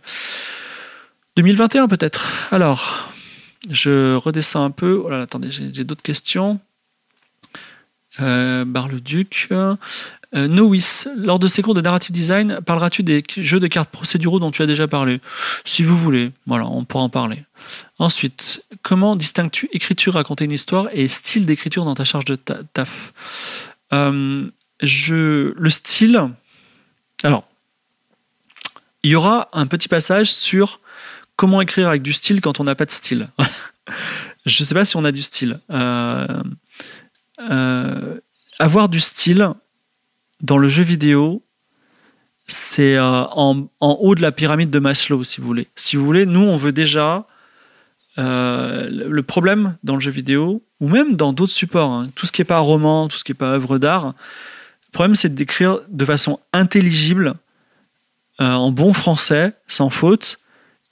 A: 2021 peut-être. Alors, je redescends un peu. Oh là, attendez, j'ai d'autres questions. Euh, Bar-le-Duc. Euh, Nois, lors de ces cours de narrative design, parleras-tu des jeux de cartes procéduraux dont tu as déjà parlé? Si vous voulez, voilà, on pourra en parler. Ensuite, comment distingues-tu écriture, raconter une histoire et style d'écriture dans ta charge de ta- taf? Euh, je, Le style. Alors, il y aura un petit passage sur comment écrire avec du style quand on n'a pas de style. je ne sais pas si on a du style. Euh, euh, avoir du style dans le jeu vidéo, c'est euh, en, haut de la pyramide de Maslow, si vous voulez. Si vous voulez, nous, on veut déjà. le le problème dans le jeu vidéo, ou même dans d'autres supports, hein, tout ce qui n'est pas roman, tout ce qui n'est pas œuvre d'art, le problème, c'est d'écrire de façon intelligible, euh, en bon français, sans faute,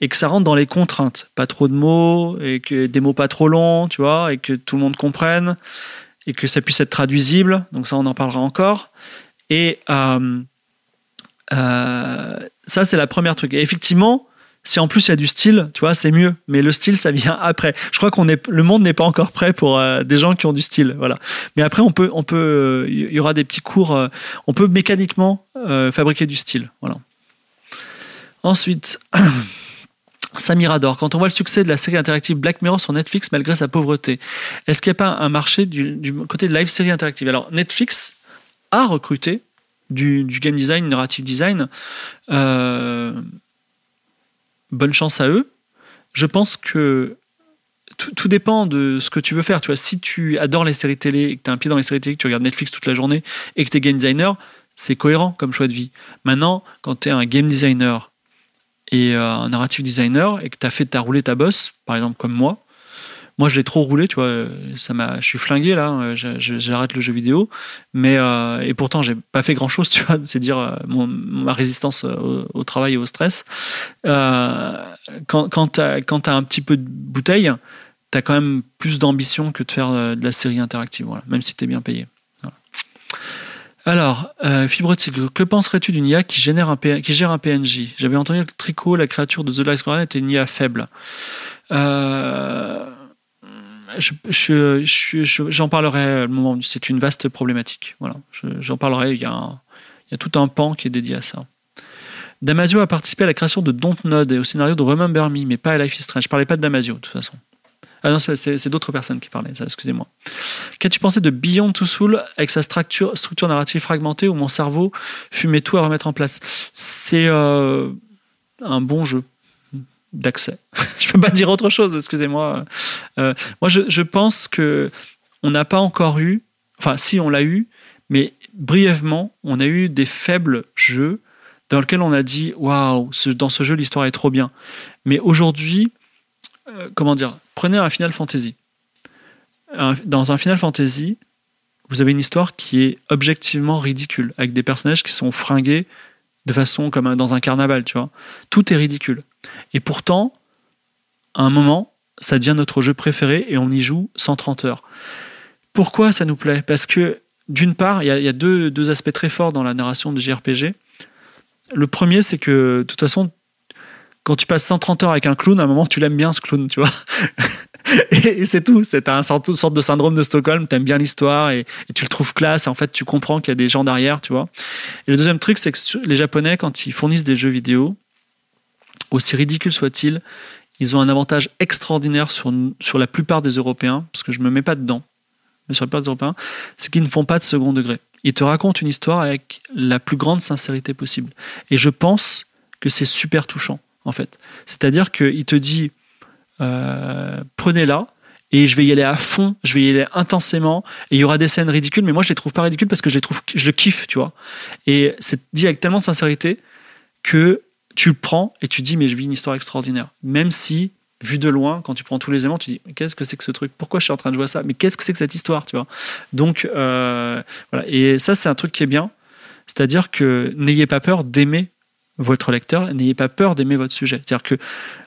A: et que ça rentre dans les contraintes. Pas trop de mots, et que des mots pas trop longs, tu vois, et que tout le monde comprenne, et que ça puisse être traduisible. Donc ça, on en parlera encore. Et euh, euh, ça, c'est la première truc. Et effectivement, si en plus il y a du style, tu vois, c'est mieux. Mais le style, ça vient après. Je crois qu'on est, le monde n'est pas encore prêt pour euh, des gens qui ont du style, voilà. Mais après, on peut, on peut, il y aura des petits cours. on peut mécaniquement fabriquer du style, voilà. Ensuite. Samirador, quand on voit le succès de la série interactive Black Mirror sur Netflix malgré sa pauvreté, est-ce qu'il n'y a pas un marché du, côté de live série interactive? Alors Netflix a recruté du, game design, narrative design. Euh, bonne chance à eux. Je pense que tout, tout dépend de ce que tu veux faire. Tu vois, si tu adores les séries télé et que tu as un pied dans les séries télé, que tu regardes Netflix toute la journée et que tu es game designer, c'est cohérent comme choix de vie. Maintenant, quand tu es un game designer et euh, un narrative designer et que tu as fait ta roulé ta bosse, par exemple comme moi, moi je l'ai trop roulé, tu vois, ça m'a, je suis flingué là, je- j'arrête le jeu vidéo, mais euh, et pourtant j'ai pas fait grand chose, tu vois, c'est dire euh, ma résistance au, travail et au stress. Quand quand t'as quand t'as un petit peu de bouteille, t'as quand même plus d'ambition que de faire de la série interactive, même si t'es bien payé. Alors, euh, que penserais-tu d'une IA qui, gère un PNJ J'avais entendu que Tricot, la créature de The Last Guardian, était une IA faible. Euh, je- je- je- je- J'en parlerai le moment. C'est une vaste problématique. Voilà, Je- j'en parlerai. Il y, a un- il y a tout un pan qui est dédié à ça. Damasio a participé à la création de Dontnod et au scénario de Remember Me, mais pas à Life is Strange. Je parlais pas de Damasio, de toute façon. Ah c'est d'autres personnes qui parlaient, excusez-moi. Qu'as-tu pensé de Beyond Two Soul avec sa structure, narrative fragmentée où mon cerveau fumait tout à remettre en place? C'est euh, un bon jeu d'accès. je peux pas dire autre chose, excusez-moi. Euh, moi, je, pense que on n'a pas encore eu, enfin, si on l'a eu, mais brièvement, on a eu des faibles jeux dans lesquels on a dit waouh, dans ce jeu, l'histoire est trop bien. Mais aujourd'hui, euh, comment dire Prenez un Final Fantasy. Dans un Final Fantasy, vous avez une histoire qui est objectivement ridicule, avec des personnages qui sont fringués de façon comme dans un carnaval, tu vois. Tout est ridicule. Et pourtant, à un moment, ça devient notre jeu préféré et on y joue 130 heures. Pourquoi ça nous plaît? Parce que, d'une part, il y a, il y a deux, deux aspects très forts dans la narration de JRPG. Le premier, c'est que, de toute façon, quand tu passes 130 heures avec un clown, à un moment, tu l'aimes bien, ce clown, tu vois. et, c'est tout. C'est un sorte, de syndrome de Stockholm. T'aimes bien l'histoire et, et tu le trouves classe. Et en fait, tu comprends qu'il y a des gens derrière, tu vois. Et le deuxième truc, c'est que les Japonais, quand ils fournissent des jeux vidéo, aussi ridicules soient-ils, ils ont un avantage extraordinaire sur, sur la plupart des Européens, parce que je me mets pas dedans, mais sur la plupart des Européens, c'est qu'ils ne font pas de second degré. Ils te racontent une histoire avec la plus grande sincérité possible. Et je pense que c'est super touchant, en fait. C'est-à-dire qu'il te dit, euh, prenez-la, et je vais y aller à fond, je vais y aller intensément, et il y aura des scènes ridicules, mais moi je les trouve pas ridicules parce que je les trouve, je le kiffe, tu vois. Et c'est dit avec tellement de sincérité que tu le prends et tu dis, mais je vis une histoire extraordinaire. Même si, vu de loin, quand tu prends tous les éléments, tu dis, qu'est-ce que c'est que ce truc? Pourquoi je suis en train de jouer ça? Mais qu'est-ce que c'est que cette histoire, tu vois? Donc, euh, voilà. Et ça, c'est un truc qui est bien. C'est-à-dire que n'ayez pas peur d'aimer votre lecteur, n'ayez pas peur d'aimer votre sujet. C'est-à-dire que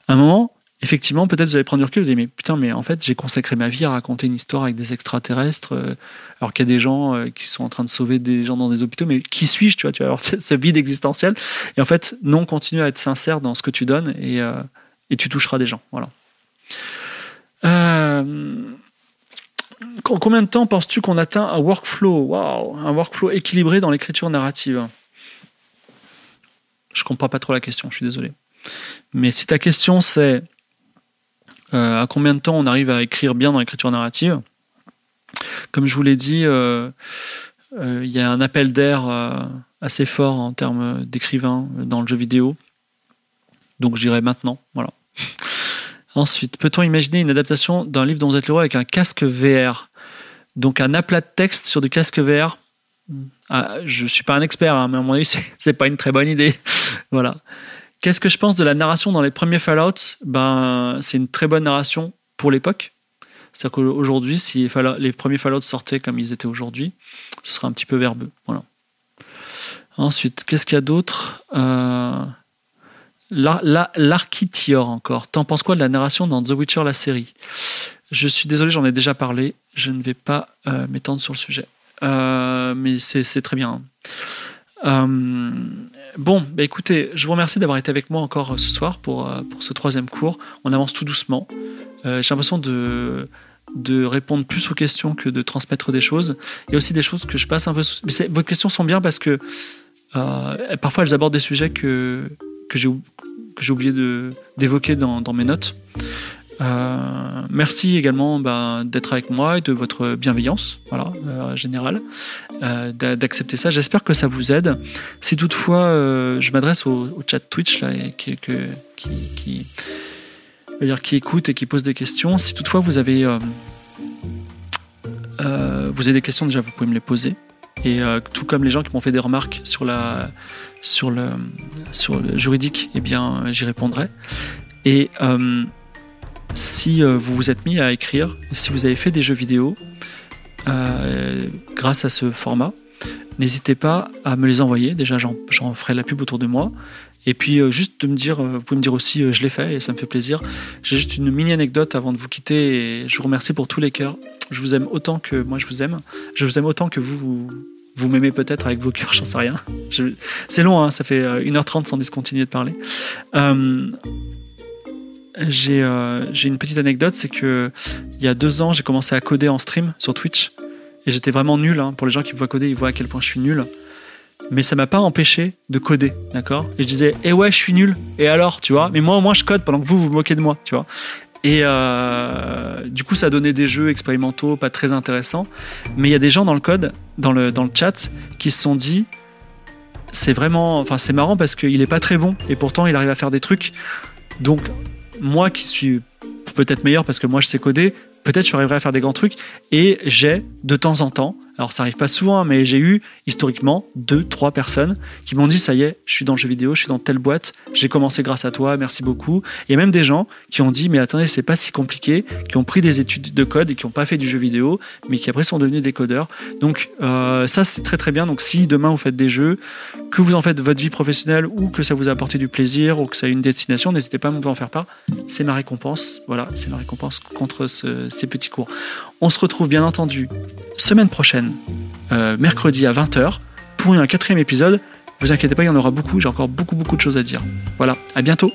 A: à un moment, effectivement, peut-être vous allez prendre du recul, vous allez dire, mais putain, mais en fait, j'ai consacré ma vie à raconter une histoire avec des extraterrestres, euh, alors qu'il y a des gens euh, qui sont en train de sauver des gens dans des hôpitaux, mais qui suis-je, tu vois, tu vas avoir ce vide existentiel. Et en fait, non, continue à être sincère dans ce que tu donnes et, euh, et tu toucheras des gens. Voilà. combien de temps penses-tu qu'on atteint un workflow? Waouh, un workflow équilibré dans l'écriture narrative Je comprends pas trop la question, je suis désolé. Mais si ta question c'est euh, à combien de temps on arrive à écrire bien dans l'écriture narrative. Comme je vous l'ai dit, euh, euh, il y a un appel d'air assez fort en termes d'écrivain dans le jeu vidéo. Donc je dirais maintenant. Voilà. Ensuite, peut-on imaginer une adaptation d'un livre dont vous êtes le roi avec un casque VR Donc un aplat de texte sur du casque VR. Ah, je suis pas un expert, hein, mais à mon avis, c'est pas une très bonne idée. voilà. Qu'est-ce que je pense de la narration dans les premiers Fallout? Ben, c'est une très bonne narration pour l'époque. C'est-à-dire qu'aujourd'hui, si les premiers Fallout sortaient comme ils étaient aujourd'hui, ce serait un petit peu verbeux. Voilà. Ensuite, qu'est-ce qu'il y a d'autre? Euh, encore. T'en penses quoi de la narration dans The Witcher, la série? Je suis désolé, j'en ai déjà parlé. Je ne vais pas euh, m'étendre sur le sujet. Euh, mais c'est très bien. Euh, bon, bah écoutez, je vous remercie d'avoir été avec moi encore euh, ce soir pour, pour ce troisième cours. On avance tout doucement. J'ai l'impression de, de répondre plus aux questions que de transmettre des choses. Il y a aussi des choses que je passe un peu. Mais vos questions sont bien parce que parfois elles abordent des sujets que, que j'ai oublié d'évoquer dans mes notes. Euh, merci également bah, d'être avec moi et de votre bienveillance, voilà, euh, générale, euh, d'accepter ça. J'espère que ça vous aide. Si toutefois, je m'adresse au, chat Twitch là, qui, qui, dire, qui écoute et qui pose des questions. Si toutefois vous avez, vous avez des questions, déjà vous pouvez me les poser. Et tout comme les gens qui m'ont fait des remarques sur la sur le sur le juridique, eh bien j'y répondrai. Et si euh, vous vous êtes mis à écrire, si vous avez fait des jeux vidéo euh, grâce à ce format, n'hésitez pas à me les envoyer. Déjà, j'en ferai la pub autour de moi. Et puis, euh, juste de me dire, vous pouvez me dire aussi, je l'ai fait et ça me fait plaisir. J'ai juste une mini anecdote avant de vous quitter et je vous remercie pour tous les cœurs. Je vous aime autant que moi je vous aime. Je vous aime autant que vous, vous, m'aimez peut-être avec vos cœurs, j'en sais rien. C'est long, hein, ça fait 1h30 sans discontinuer de parler. Euh, j'ai une petite anecdote, c'est que il y a deux ans, j'ai commencé à coder en stream sur Twitch. Et j'étais vraiment nul. Hein. Pour les gens qui me voient coder, ils voient à quel point je suis nul. Mais ça m'a pas empêché de coder, d'accord? Et je disais, eh ouais, je suis nul. Et alors, tu vois? Mais moi, au moins, je code pendant que vous, vous moquez de moi, tu vois? Et euh, du coup, ça a donné des jeux expérimentaux pas très intéressants. Mais il y a des gens dans le code, dans le, dans le chat, qui se sont dit c'est vraiment. Enfin, c'est marrant parce qu'il est pas très bon et pourtant il arrive à faire des trucs. Donc, moi qui suis peut-être meilleur parce que moi je sais coder, peut-être je arriverai à faire des grands trucs. Et j'ai de temps en temps, alors ça arrive pas souvent, hein, mais j'ai eu historiquement deux, trois personnes qui m'ont dit ça y est, je suis dans le jeu vidéo, je suis dans telle boîte, j'ai commencé grâce à toi, merci beaucoup. Et même des gens qui ont dit mais attendez, c'est pas si compliqué, qui ont pris des études de code et qui ont pas fait du jeu vidéo, mais qui après sont devenus des codeurs. Donc euh, ça c'est très très bien. Donc si demain vous faites des jeux, que vous en faites votre vie professionnelle ou que ça vous a apporté du plaisir ou que ça a une destination, n'hésitez pas à me en faire part. C'est ma récompense. Voilà, c'est ma récompense contre ces petits cours. On se retrouve bien entendu semaine prochaine, euh, mercredi à 20h, pour un quatrième épisode. Vous inquiétez pas, il y en aura beaucoup, j'ai encore beaucoup beaucoup de choses à dire. Voilà, à bientôt